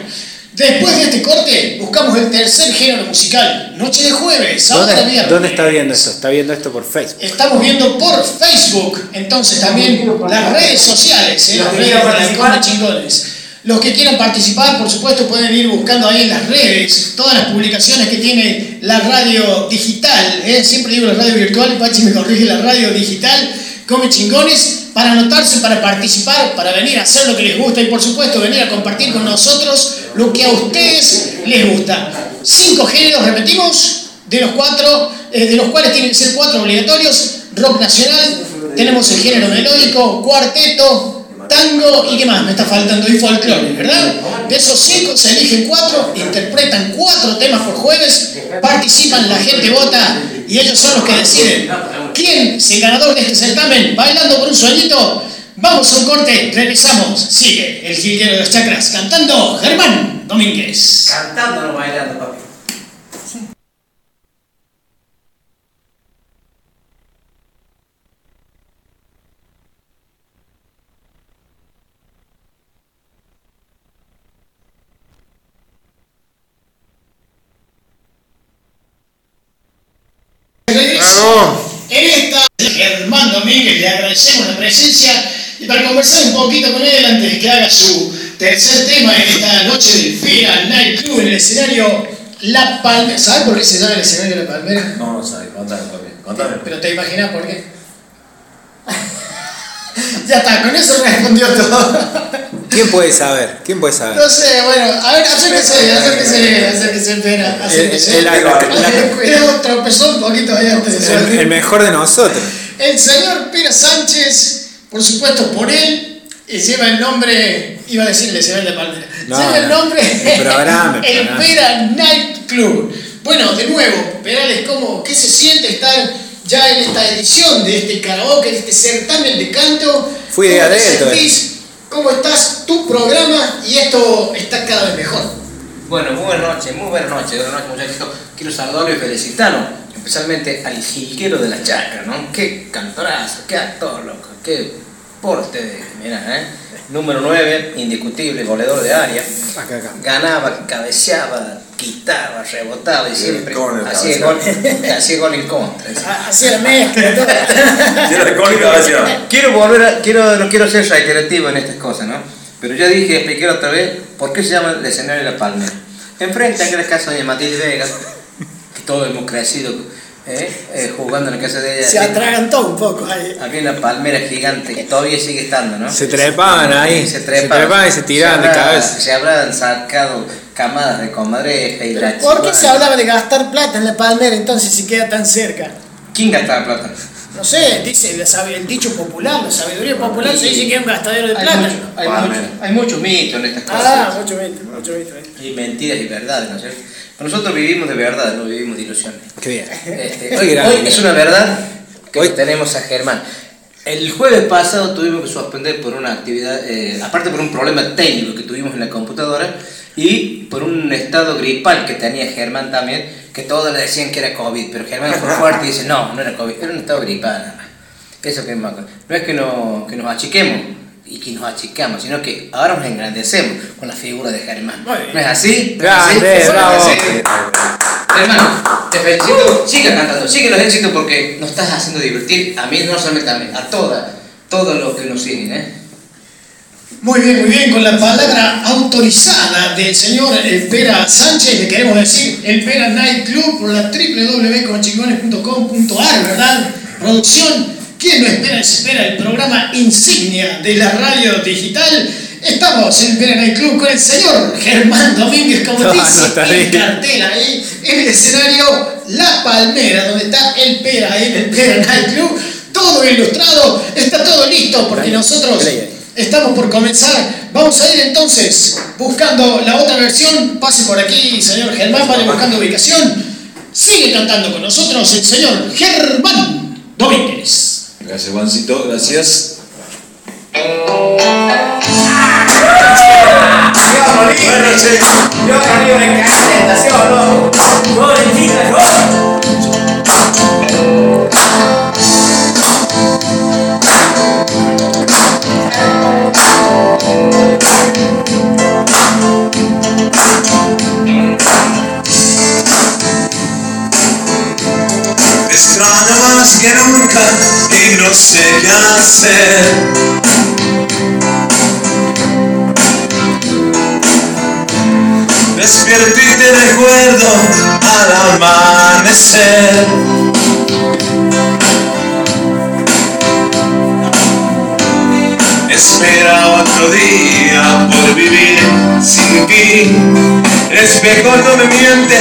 Después de este corte, buscamos el tercer género musical. Noche de jueves, sábado ¿Dónde, viernes. ¿Dónde está viendo eso? Está viendo esto por Facebook. Estamos viendo por Facebook, entonces también las redes sociales, ¿eh? las redes de Chingones. Los que quieran participar, por supuesto, pueden ir buscando ahí en las redes todas las publicaciones que tiene la radio digital. ¿eh? Siempre digo la radio virtual, Pachi me corrige la radio digital. Come Chingones, para anotarse, para participar, para venir a hacer lo que les gusta y, por supuesto, venir a compartir con nosotros lo que a ustedes les gusta. Cinco géneros, repetimos, de los cuatro, eh, de los cuales tienen que ser cuatro obligatorios: rock nacional, tenemos el género melódico, cuarteto, tango y qué más me está faltando y folclore, ¿verdad? De esos cinco se eligen cuatro, interpretan cuatro temas por jueves, participan, la gente vota y ellos son los que deciden quién es el ganador de este certamen, bailando por un sueñito. Vamos a un corte, regresamos, sigue el jilguero de los chakras cantando Germán Domínguez. Cantando, no bailando, papi. Regreso. En esta, Germán Domínguez, le agradecemos la presencia y para conversar un poquito con él antes de que haga su tercer tema en esta noche del Fira Night Club en el escenario La Palmera. ¿Sabes por qué se llama el escenario La Palmera? No, no sabes, contame, contame. Pero te imaginas por qué. ya está, con eso respondió todo. ¿Quién puede saber? ¿Quién puede saber? No sé, bueno, a ver, acérquese, acérquese, acérquese, espera, acérquese. el- el- Cuidado, tropezó un poquito ahí antes de El, el mejor de nosotros. El señor Pira Sánchez, por supuesto por él, y lleva el nombre, iba a decir el escenario de Palmera, No, lleva el no, nombre, el programa, el el. Pira Night Club. Bueno, de nuevo, Perales, ¿cómo, ¿qué se siente estar ya en esta edición de este karaoke, de este certamen de canto? Fui de ¿Cómo te adentro, sentís? ¿Cómo estás tu programa? Y esto está cada vez mejor. Bueno, muy buenas noches, muy buenas noches, buenas noches muchachos. Quiero saludarlo y felicitarlo, especialmente al jilguero de la chacra, ¿no? Qué cantorazo, qué actor, loco, qué porte de, mira, ¿eh? Número 9, indiscutible, goleador de área. Acá, acá. Ganaba, cabeceaba, quitaba, rebotaba y siempre hacía gol, hacía gol en contra. Hacía la mezcla, todo. Tiene la hacia. Quiero volver a, quiero, no quiero ser reiterativo en estas cosas, ¿no? Pero ya dije, expliqué otra vez, ¿por qué se llama el escenario de la Palmera? Enfrente a aquella casa de Matilde Vega, que todos hemos crecido ¿eh? Eh, jugando en la casa de ella. Se atragantó un poco ahí. Había una palmera gigante que todavía sigue estando, ¿no? Se trepaban ahí. Se Se trepaban, trepaban y se tiraban de habrá- cabeza. Se habrán sacado camadas de comadreja y la ¿Por qué se hablaba de gastar plata en la palmera entonces si queda tan cerca? ¿Quién gastaba plata? No sé, dice sabe- el dicho popular, la sabiduría popular se dice que es un gastadero de Hay, plata. mucho- hay, mucho- hay muchos mitos en estas cosas. Ah, mucho mito, mucho mito. eh. Y mentiras y verdades, ¿no es cierto? Nosotros vivimos de verdad, no vivimos de ilusiones. Qué bien. Este, hoy, hoy es una verdad que Hoy- tenemos a Germán. El jueves pasado tuvimos que suspender por una actividad, eh, aparte por un problema técnico que tuvimos en la computadora y por un estado gripal que tenía Germán también, que todos le decían que era COVID, pero Germán fue fuerte y dice, no, no era COVID, era un estado gripal nada más. Eso que me acuerdo. No es que, no, que nos achiquemos y que nos achicamos, sino que ahora nos engrandecemos con la figura de Germán. ¿No es así? ¿No es Grande, así? bravo. Sí. Hermano, te felicito, sigue cantando, sigue los éxitos porque nos estás haciendo divertir, a mí no solamente a mí, a toda, todos los que nos siguen, ¿eh? Muy bien, muy bien, con la palabra autorizada del señor El Pera Sánchez, le queremos decir El Pera Night Club por la www.chingones.com.ar, ¿verdad? Producción, ¿quién no espera? Espera el programa insignia de la radio digital. Estamos en Pera Night Club con el señor Germán Domínguez, como No, dice no cartel ahí, en el escenario La Palmera, donde está el Pera ahí en el Pera Night Club. Todo ilustrado, está todo listo porque nosotros estamos por comenzar. Vamos a ir entonces buscando la otra versión. Pase por aquí, señor Germán, vaya buscando ubicación. Sigue cantando con nosotros el señor Germán Domínguez. Gracias, Juancito, gracias. Me que nunca y no sé qué hacer. Despierto y te recuerdo al amanecer. Espera otro día por vivir sin ti. Espejo no me miente,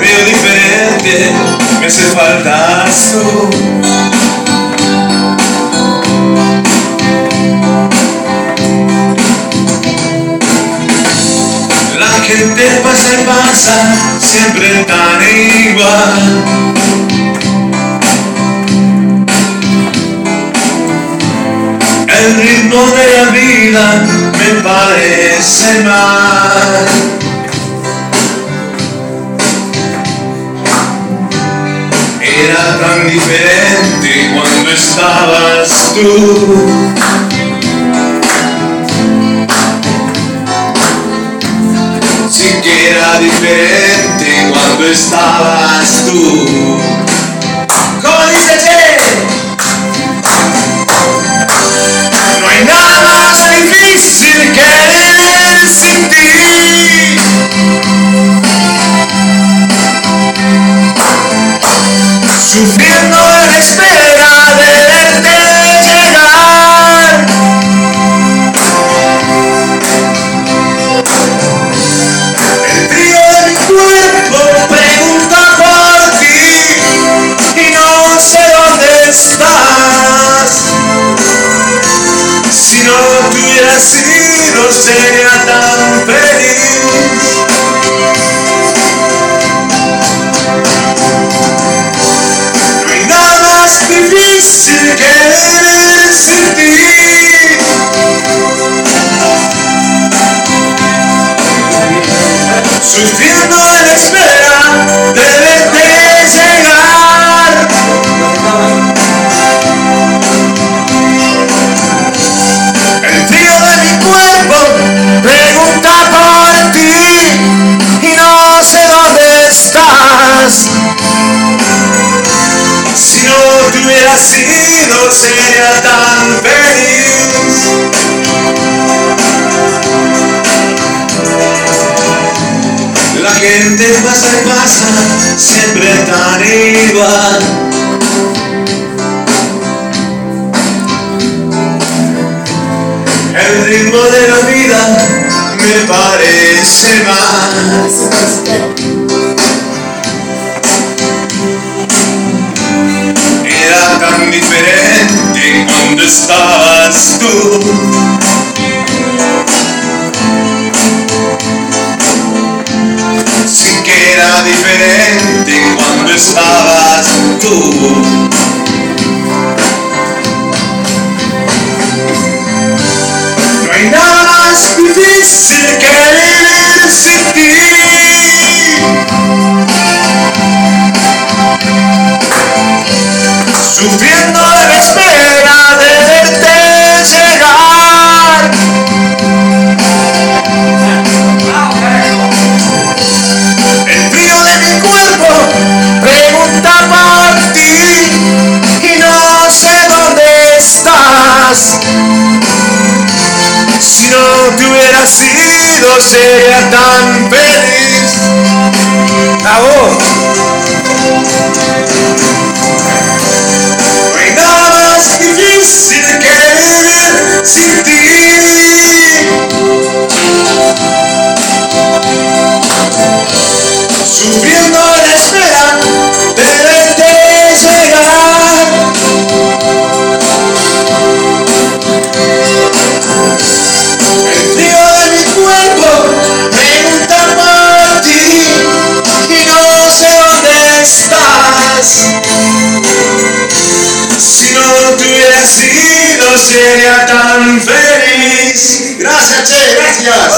veo diferente, me hace falta tú. La gente pasa y pasa, siempre tan igual. El ritmo de la vida me parece mal. Era tan diferente cuando estabas tú. Sí que era diferente cuando estabas tú. ¿Cómo dice Che? No hay nada más difícil que vivir sin ti. Sufriendo en espera de verte llegar. El frío de mi cuerpo pregunta por ti y no sé dónde estás. Si no te hubieras sido sería tan feliz. Difícil que vivir sin ti. Sufriendo en espera de verte llegar. El frío de mi cuerpo pregunta por ti y no sé dónde estás. Si no te hubieras sido sería tan feliz. La gente pasa y pasa, siempre tan igual. El ritmo de la vida me parece mal. Estabas tú. Sí que era diferente cuando estabas tú. Gracias.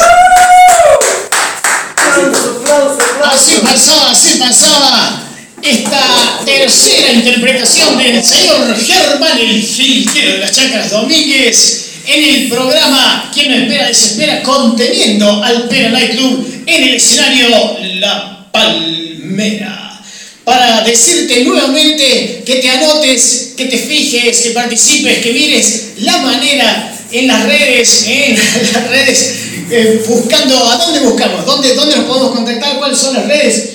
Así pasaba, así pasaba esta tercera interpretación del señor Germán el Gilquero de las Chacras Domínguez en el programa ¿Quién no espera desespera? conteniendo al Pera Night Club en el escenario La Palmera. Para decirte nuevamente que te anotes, que te fijes, que participes, que mires la manera en las redes, en las redes, eh, buscando, ¿a dónde buscamos? ¿Dónde, ¿Dónde nos podemos contactar? ¿Cuáles son las redes?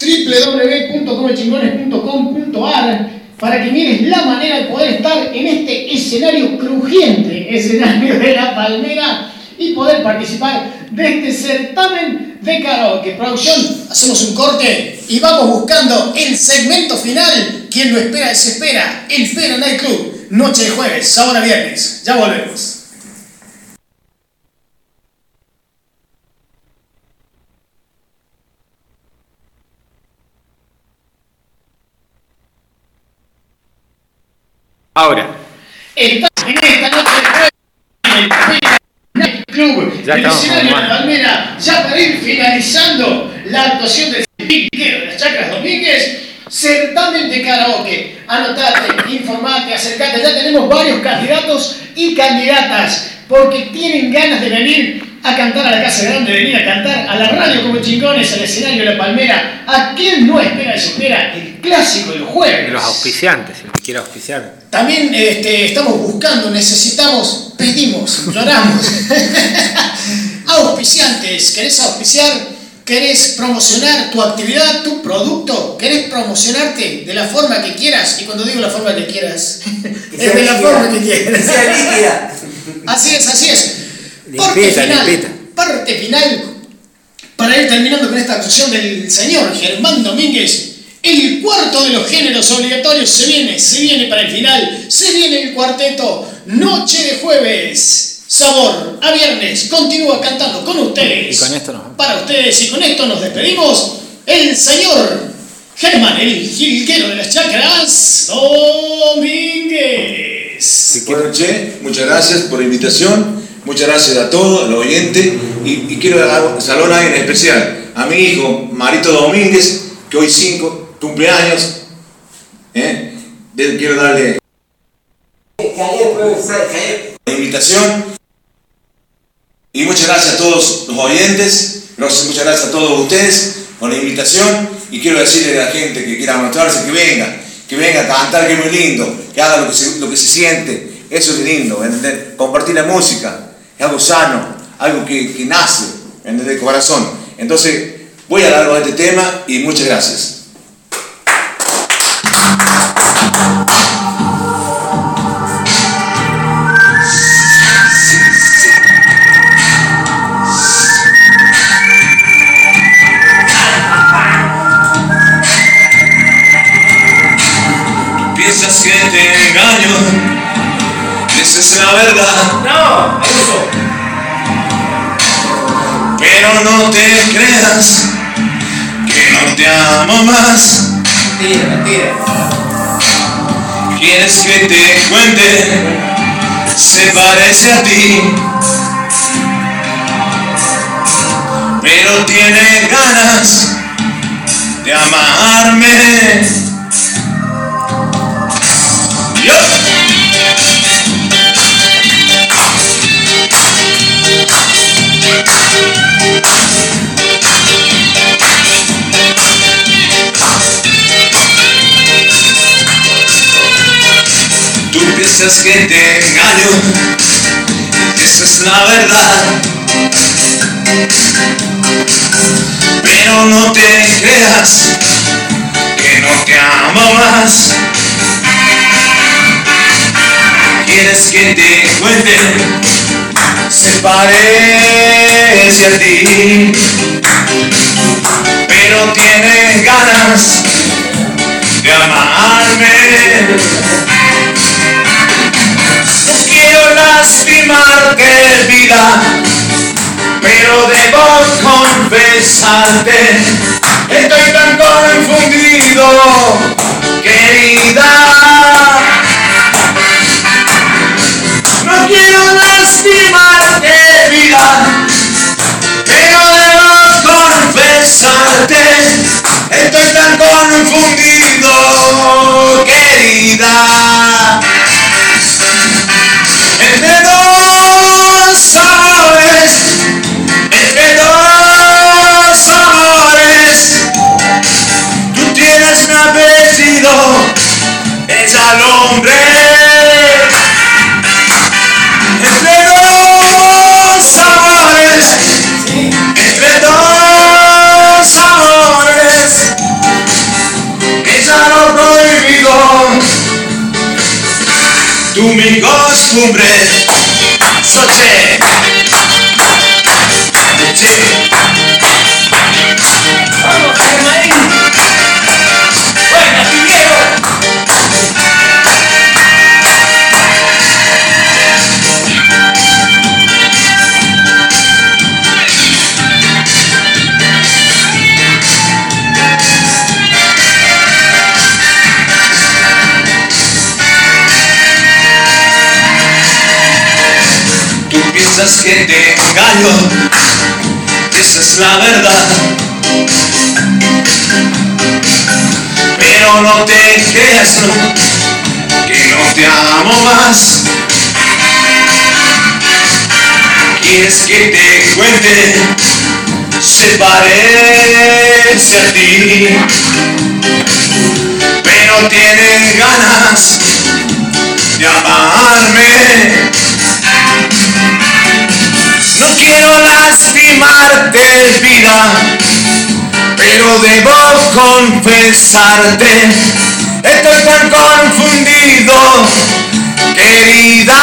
www.comechingones.com.ar para que mires la manera de poder estar en este escenario crujiente, escenario de la palmera y poder participar de este certamen de karaoke. Producción, hacemos un corte y vamos buscando el segmento final. Quien lo espera desespera. El Pera Night Club. Noche de jueves, sábado a viernes. Ya volvemos. Ahora. En esta noche de el Club Ya del estamos, escenario de la. Palmera. Ya para ir finalizando la actuación del Piquero de las Chacras Domínguez. Certamen de karaoke. Anotate, informate, acercate. Ya tenemos varios candidatos y candidatas porque tienen ganas de venir a cantar a la Casa Grande, de venir a cantar a la radio como chingones, al escenario de la Palmera. ¿A quién no espera desespera el clásico del jueves? De los auspiciantes, el que quiera auspiciar. También este, estamos buscando, necesitamos, pedimos, imploramos. Auspiciantes, ¿querés auspiciar? ¿Querés promocionar tu actividad, tu producto? ¿Querés promocionarte de la forma que quieras? Y cuando digo la forma que quieras, es de la forma que quieras. Así es, así es. Parte Limpita, final, limpita. parte final, para ir terminando con esta actuación del señor Germán Domínguez. El cuarto de los géneros obligatorios se viene, se viene para el final, se viene el cuarteto, noche de jueves. Sabor a viernes, continúa cantando con ustedes. Y con esto nos vamos. Para ustedes, y con esto nos despedimos. El señor Germán, el jilguero de las chacras, Domínguez. Bueno, Che, muchas gracias por la invitación, muchas gracias a todos, los oyentes, y, y quiero dar un saludo a alguien en especial, a mi hijo Marito Domínguez, que hoy 5 cumpleaños, ¿eh? Quiero darle la invitación, y muchas gracias a todos los oyentes, gracias- muchas gracias a todos ustedes por la invitación, y quiero decirle a la gente que quiera mostrarse que venga, que venga a cantar, que es muy lindo, que haga lo que se, lo que se siente, eso es lindo, ¿entendés? Compartir la música, es algo sano, algo que, que nace, ¿entendés? De corazón. Entonces, voy a hablar de este tema y muchas gracias. Piensas que te engaño, esa es la verdad. No, eso. Pero no te creas que no te amo más. Mentira, mentira. Quieres que te cuente, se parece a ti. Pero tiene ganas de amarme. Que te engaño, esa es la verdad. Pero no te creas que no te amo más. ¿Quieres que te cuente? Se parece a ti, pero tiene ganas de amarme. No quiero lastimarte, vida, pero debo confesarte, estoy tan confundido, querida. No quiero lastimarte, vida, pero debo confesarte, estoy tan confundido, querida. Costumbre, soche. Esa es la verdad. Pero no te creas, no, que no te amo más. ¿Quieres que te cuente? Se parece a ti, pero tiene ganas de amarme. No quiero lastimarte, vida, pero debo confesarte, estoy tan confundido, querida.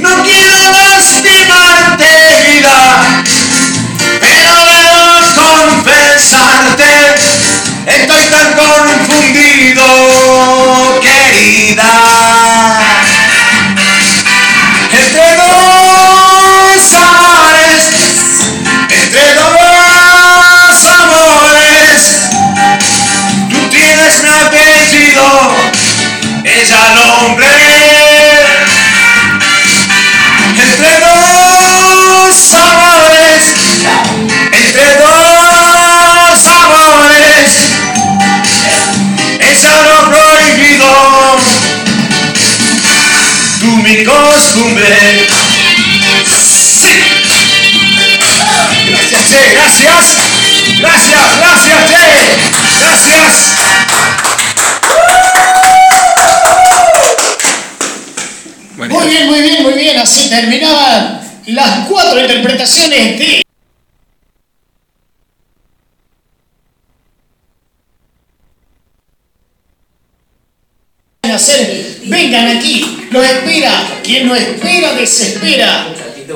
No quiero lastimarte, vida, pero debo confesarte, estoy tan confundido, querida. Hombre. Entre dos amores, entre dos amores, ella lo prohibido tú mi costumbre. Sí. Gracias, gracias. Gracias, gracias, Así terminaban las cuatro interpretaciones de. Vengan aquí, los espera. Quien no espera, desespera.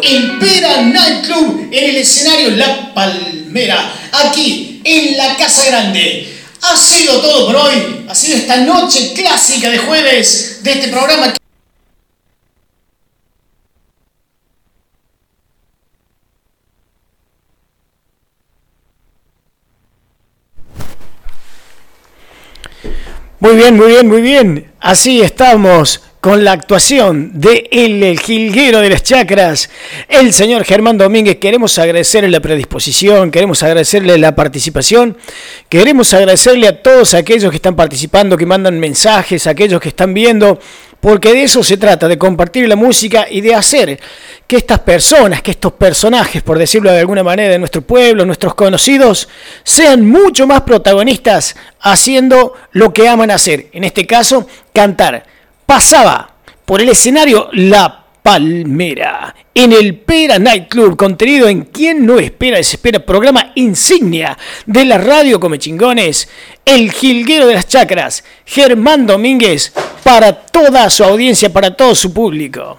El Pera Nightclub en el escenario La Palmera, aquí en la Casa Grande. Ha sido todo por hoy. Ha sido esta noche clásica de jueves de este programa. Bien, muy bien, muy bien. Así estamos con la actuación de el, jilguero de las chacras, el señor Germán Domínguez. Queremos agradecerle la predisposición, queremos agradecerle la participación, queremos agradecerle a todos aquellos que están participando, que mandan mensajes, aquellos que están viendo, porque de eso se trata, de compartir la música y de hacer que estas personas, que estos personajes, por decirlo de alguna manera, de nuestro pueblo, nuestros conocidos, sean mucho más protagonistas haciendo lo que aman hacer. En este caso, cantar. Pasaba por el escenario La Palmera, en el Pera Night Club, contenido en Quien no espera, desespera, programa insignia de la radio Come Chingones, el jilguero de las chacras, Germán Domínguez, para toda su audiencia, para todo su público.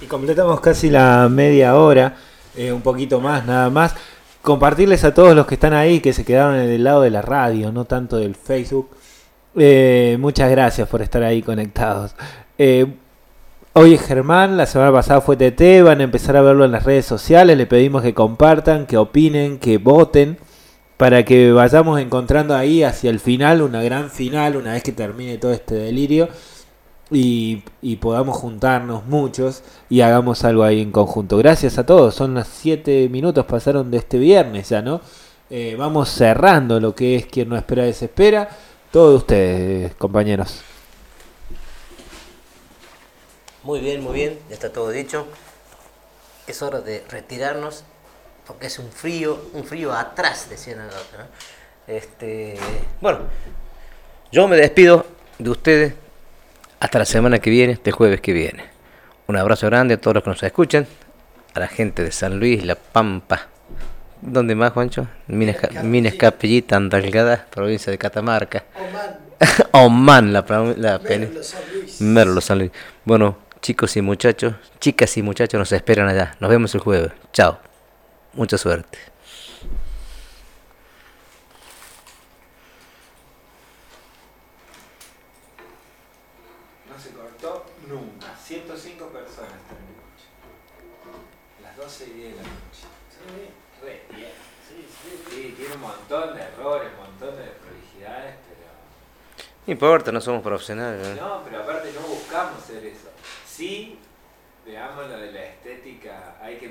Y completamos casi la media hora, eh, un poquito más, nada más. Compartirles a todos los que están ahí, que se quedaron en el lado de la radio, no tanto del Facebook. Eh, muchas gracias por estar ahí conectados. Eh, hoy es Germán, la semana pasada fue TT, van a empezar a verlo en las redes sociales, le pedimos que compartan, que opinen, que voten, para que vayamos encontrando ahí hacia el final, una gran final, una vez que termine todo este delirio, y, podamos juntarnos muchos y hagamos algo ahí en conjunto. Gracias a todos, son las 7 minutos, pasaron de este viernes ya, ¿no? Eh, vamos cerrando lo que es quien no espera desespera. Todos ustedes, compañeros. Muy bien, muy bien, ya está todo dicho. Es hora de retirarnos porque es un frío, un frío atrás, decían el otro. ¿no? Este, bueno, yo me despido de ustedes hasta la semana que viene, este jueves que viene. Un abrazo grande a todos los que nos escuchan, a la gente de San Luis, La Pampa. ¿Dónde más, Juancho? Minas, Minas Capellita, Andalgada, provincia de Catamarca. Oman, la, pro- la pen- Merlo, San Luis. Bueno, chicos y muchachos, chicas y muchachos nos esperan allá. Nos vemos el jueves. Chao. Mucha suerte. No se cortó nunca. 105 personas están en Las 12 y 10 de la noche. Sí, re bien. Sí, sí, sí, tiene un montón de errores, un montón de prolijidades, pero. No importa, no somos profesionales. ¿no? No, pero aparte no buscamos ser eso. Sí, veamos lo de la estética, hay que